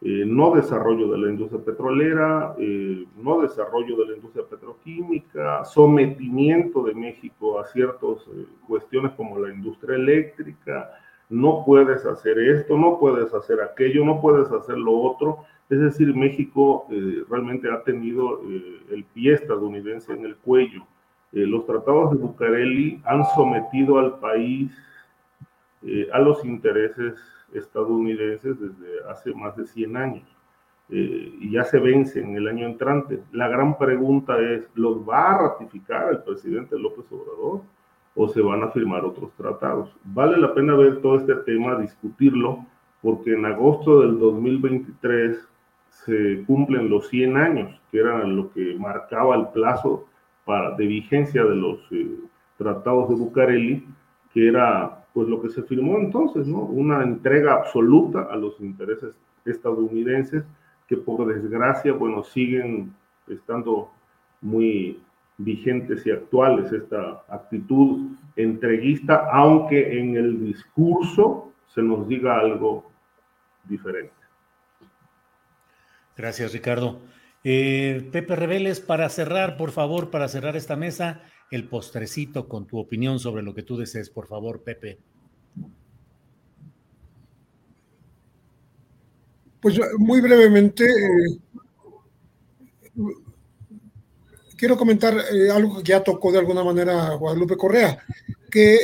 Eh, no desarrollo de la industria petrolera, eh, no desarrollo de la industria petroquímica, sometimiento de México a ciertas eh, cuestiones como la industria eléctrica, no puedes hacer esto, no puedes hacer aquello, no puedes hacer lo otro. Es decir, México realmente ha tenido el pie estadounidense en el cuello eh, los tratados de Bucareli han sometido al país eh, a los intereses estadounidenses desde hace más de 100 años eh, y ya se vencen el año entrante. La gran pregunta es, ¿los va a ratificar el presidente López Obrador o se van a firmar otros tratados? Vale la pena ver todo este tema, discutirlo, porque en agosto del 2023 se cumplen los 100 años, que era lo que marcaba el plazo para, de vigencia de los eh, tratados de Bucareli, que era pues lo que se firmó entonces, ¿no? Una entrega absoluta a los intereses estadounidenses que por desgracia, bueno, siguen estando muy vigentes y actuales esta actitud entreguista, aunque en el discurso se nos diga algo diferente. Gracias, Ricardo. Eh, Pepe Reveles, para cerrar, por favor, para cerrar esta mesa, el postrecito con tu opinión sobre lo que tú desees, por favor, Pepe. Pues muy brevemente, eh, quiero comentar eh, algo que ya tocó de alguna manera Guadalupe Correa, que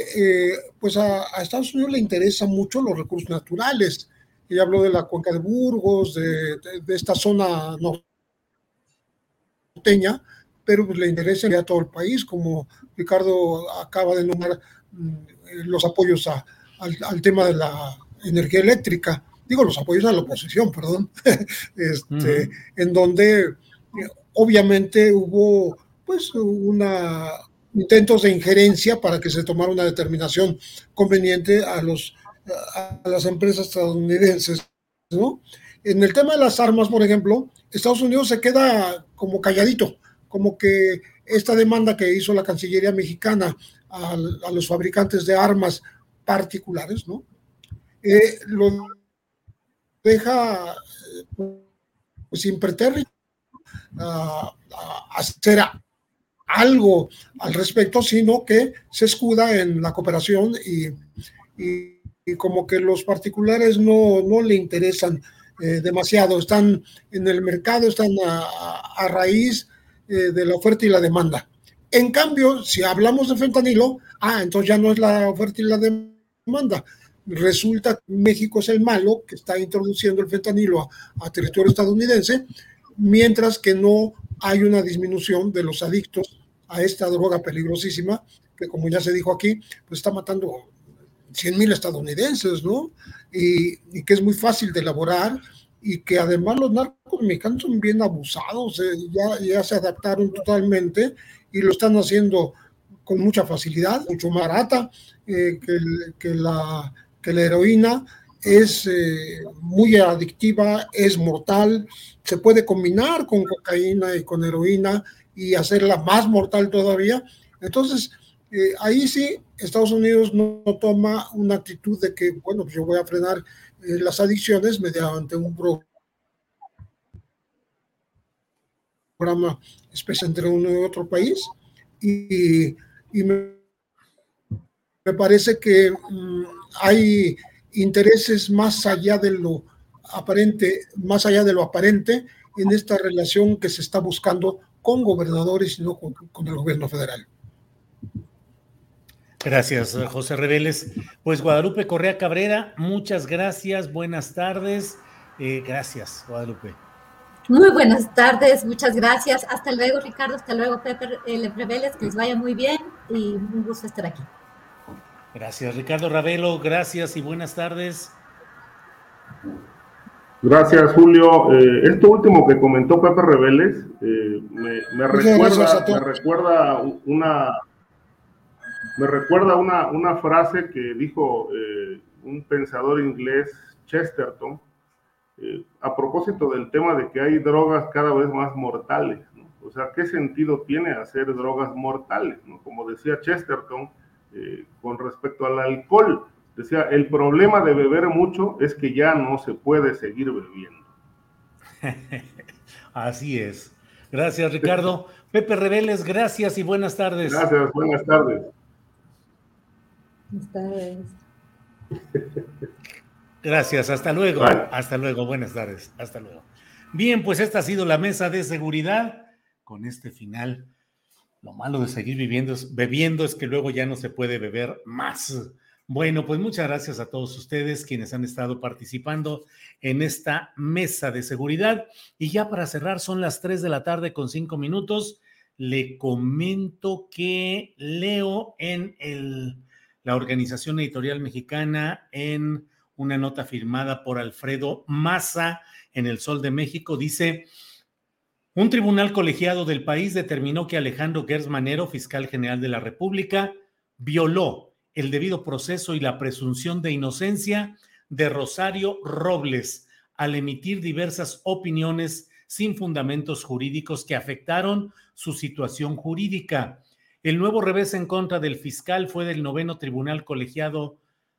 pues a, Estados Unidos le interesan mucho los recursos naturales. Ella habló de la cuenca de Burgos, de, esta zona norteña, pero pues, le interesa ya todo el país, como Ricardo acaba de nombrar mm, los apoyos al, tema de la energía eléctrica, digo los apoyos a la oposición, perdón, este, en donde obviamente hubo pues una intentos de injerencia para que se tomara una determinación conveniente a los a las empresas estadounidenses, ¿no? En el tema de las armas, por ejemplo, Estados Unidos se queda como calladito, como que esta demanda que hizo la Cancillería mexicana a, los fabricantes de armas particulares, ¿no? Eh, lo deja pues, impertérrito a, hacer algo al respecto, sino que se escuda en la cooperación y, como que los particulares no, no le interesan eh, demasiado, están en el mercado, están a, raíz eh, de la oferta y la demanda. En cambio, si hablamos de fentanilo, ah, entonces ya no es la oferta y la demanda. Resulta que México es el malo que está introduciendo el fentanilo a territorio estadounidense mientras que no hay una disminución de los adictos a esta droga peligrosísima, que como ya se dijo aquí, pues está matando 100 mil estadounidenses, ¿no? Y, que es muy fácil de elaborar y que además los narcos mexicanos son bien abusados, eh, ya, ya se adaptaron totalmente y lo están haciendo con mucha facilidad, mucho más barata eh, que, que, la, que la heroína es eh, muy adictiva, es mortal, se puede combinar con cocaína y con heroína y hacerla más mortal todavía. Entonces, eh, ahí sí, Estados Unidos no, toma una actitud de que, bueno, pues yo voy a frenar eh, las adicciones mediante un programa especial entre uno y otro país. Y, me, parece que mm, hay intereses más allá de lo aparente, más allá de lo aparente en esta relación que se está buscando con gobernadores y no con, el gobierno federal. Gracias, José Reveles. Pues Guadalupe Correa Cabrera, muchas gracias, buenas tardes. Eh, gracias, Guadalupe. Muy buenas tardes, muchas gracias. Hasta luego, Ricardo, hasta luego, Pepe eh, Reveles, que les vaya muy bien y un gusto estar aquí. Gracias, Ricardo Ravelo. Gracias y buenas tardes. Gracias, Julio. Eh, esto último que comentó Pepe Reveles eh, me, recuerda, me recuerda una me recuerda una, una frase que dijo eh, un pensador inglés, Chesterton, a propósito del tema de que hay drogas cada vez más mortales. O sea, ¿qué sentido tiene hacer drogas mortales? Como decía Chesterton, eh, con respecto al alcohol. Decía, el problema de beber mucho es que ya no se puede seguir bebiendo. Así es. Gracias, Ricardo. Pepe Reveles, gracias y buenas tardes. Gracias, buenas tardes. Buenas tardes. Gracias, hasta luego. Hasta luego, buenas tardes. Hasta luego. Bien, pues esta ha sido la mesa de seguridad con este final lo malo de seguir viviendo bebiendo es que luego ya no se puede beber más. Bueno, pues muchas gracias a todos ustedes quienes han estado participando en esta mesa de seguridad. Y ya para cerrar, son las 3 de la tarde con 5 minutos. Le comento que leo en el, la Organización Editorial Mexicana en una nota firmada por Alfredo Maza en El Sol de México, dice, un tribunal colegiado del país determinó que Alejandro Gersmanero, fiscal general de la República, violó el debido proceso y la presunción de inocencia de Rosario Robles al emitir diversas opiniones sin fundamentos jurídicos que afectaron su situación jurídica. El nuevo revés en contra del fiscal fue del noveno tribunal colegiado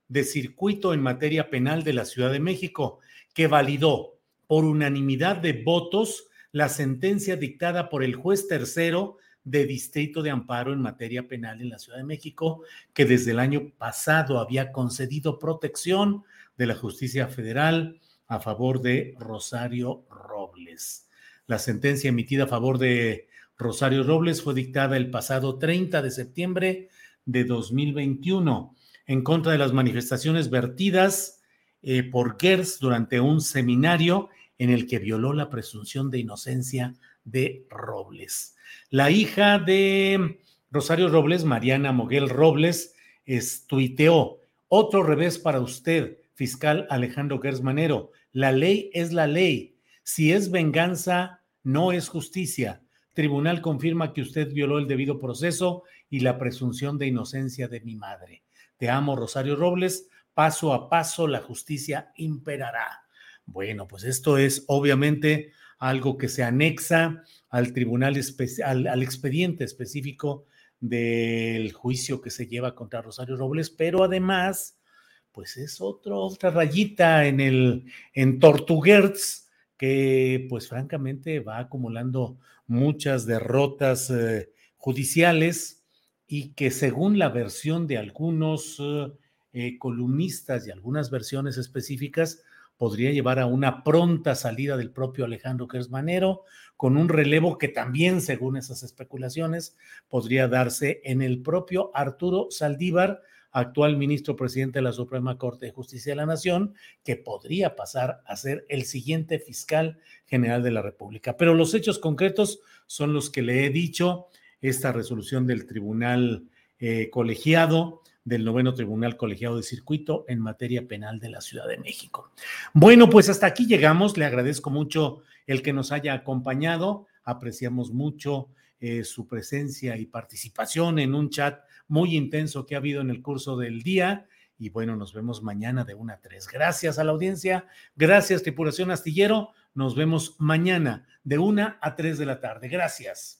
de circuito en materia penal de la Ciudad de México, que validó por unanimidad de votos la sentencia dictada por el juez tercero de Distrito de Amparo en materia penal en la Ciudad de México, que desde el año pasado había concedido protección de la justicia federal a favor de Rosario Robles. La sentencia emitida a favor de Rosario Robles fue dictada el pasado 30 de septiembre de 2021 en contra de las manifestaciones vertidas eh, por Gers durante un seminario en el que violó la presunción de inocencia de Robles. La hija de Rosario Robles, Mariana Moguel Robles, tuiteó, otro revés para usted, fiscal Alejandro Gersmanero. La ley es la ley. Si es venganza, no es justicia. Tribunal confirma que usted violó el debido proceso y la presunción de inocencia de mi madre. Te amo, Rosario Robles. Paso a paso la justicia imperará. Bueno, pues esto es obviamente algo que se anexa al tribunal, al, al expediente específico del juicio que se lleva contra Rosario Robles, pero además, pues es otro, otra rayita en el en Tortuguerz que pues francamente va acumulando muchas derrotas eh, judiciales y que según la versión de algunos eh, eh, columnistas y algunas versiones específicas, podría llevar a una pronta salida del propio Alejandro Kersmanero, con un relevo que también, según esas especulaciones, podría darse en el propio Arturo Saldívar, actual ministro presidente de la Suprema Corte de Justicia de la Nación, que podría pasar a ser el siguiente fiscal general de la República. Pero los hechos concretos son los que le he dicho, esta resolución del Tribunal eh, Colegiado del noveno Tribunal Colegiado de Circuito en materia penal de la Ciudad de México. Bueno, pues hasta aquí llegamos. Le agradezco mucho el que nos haya acompañado. Apreciamos mucho eh, su presencia y participación en un chat muy intenso que ha habido en el curso del día. Y bueno, nos vemos mañana de 1 a 3. Gracias a la audiencia. Gracias, tripulación astillero. Nos vemos mañana de 1 a 3 de la tarde. Gracias.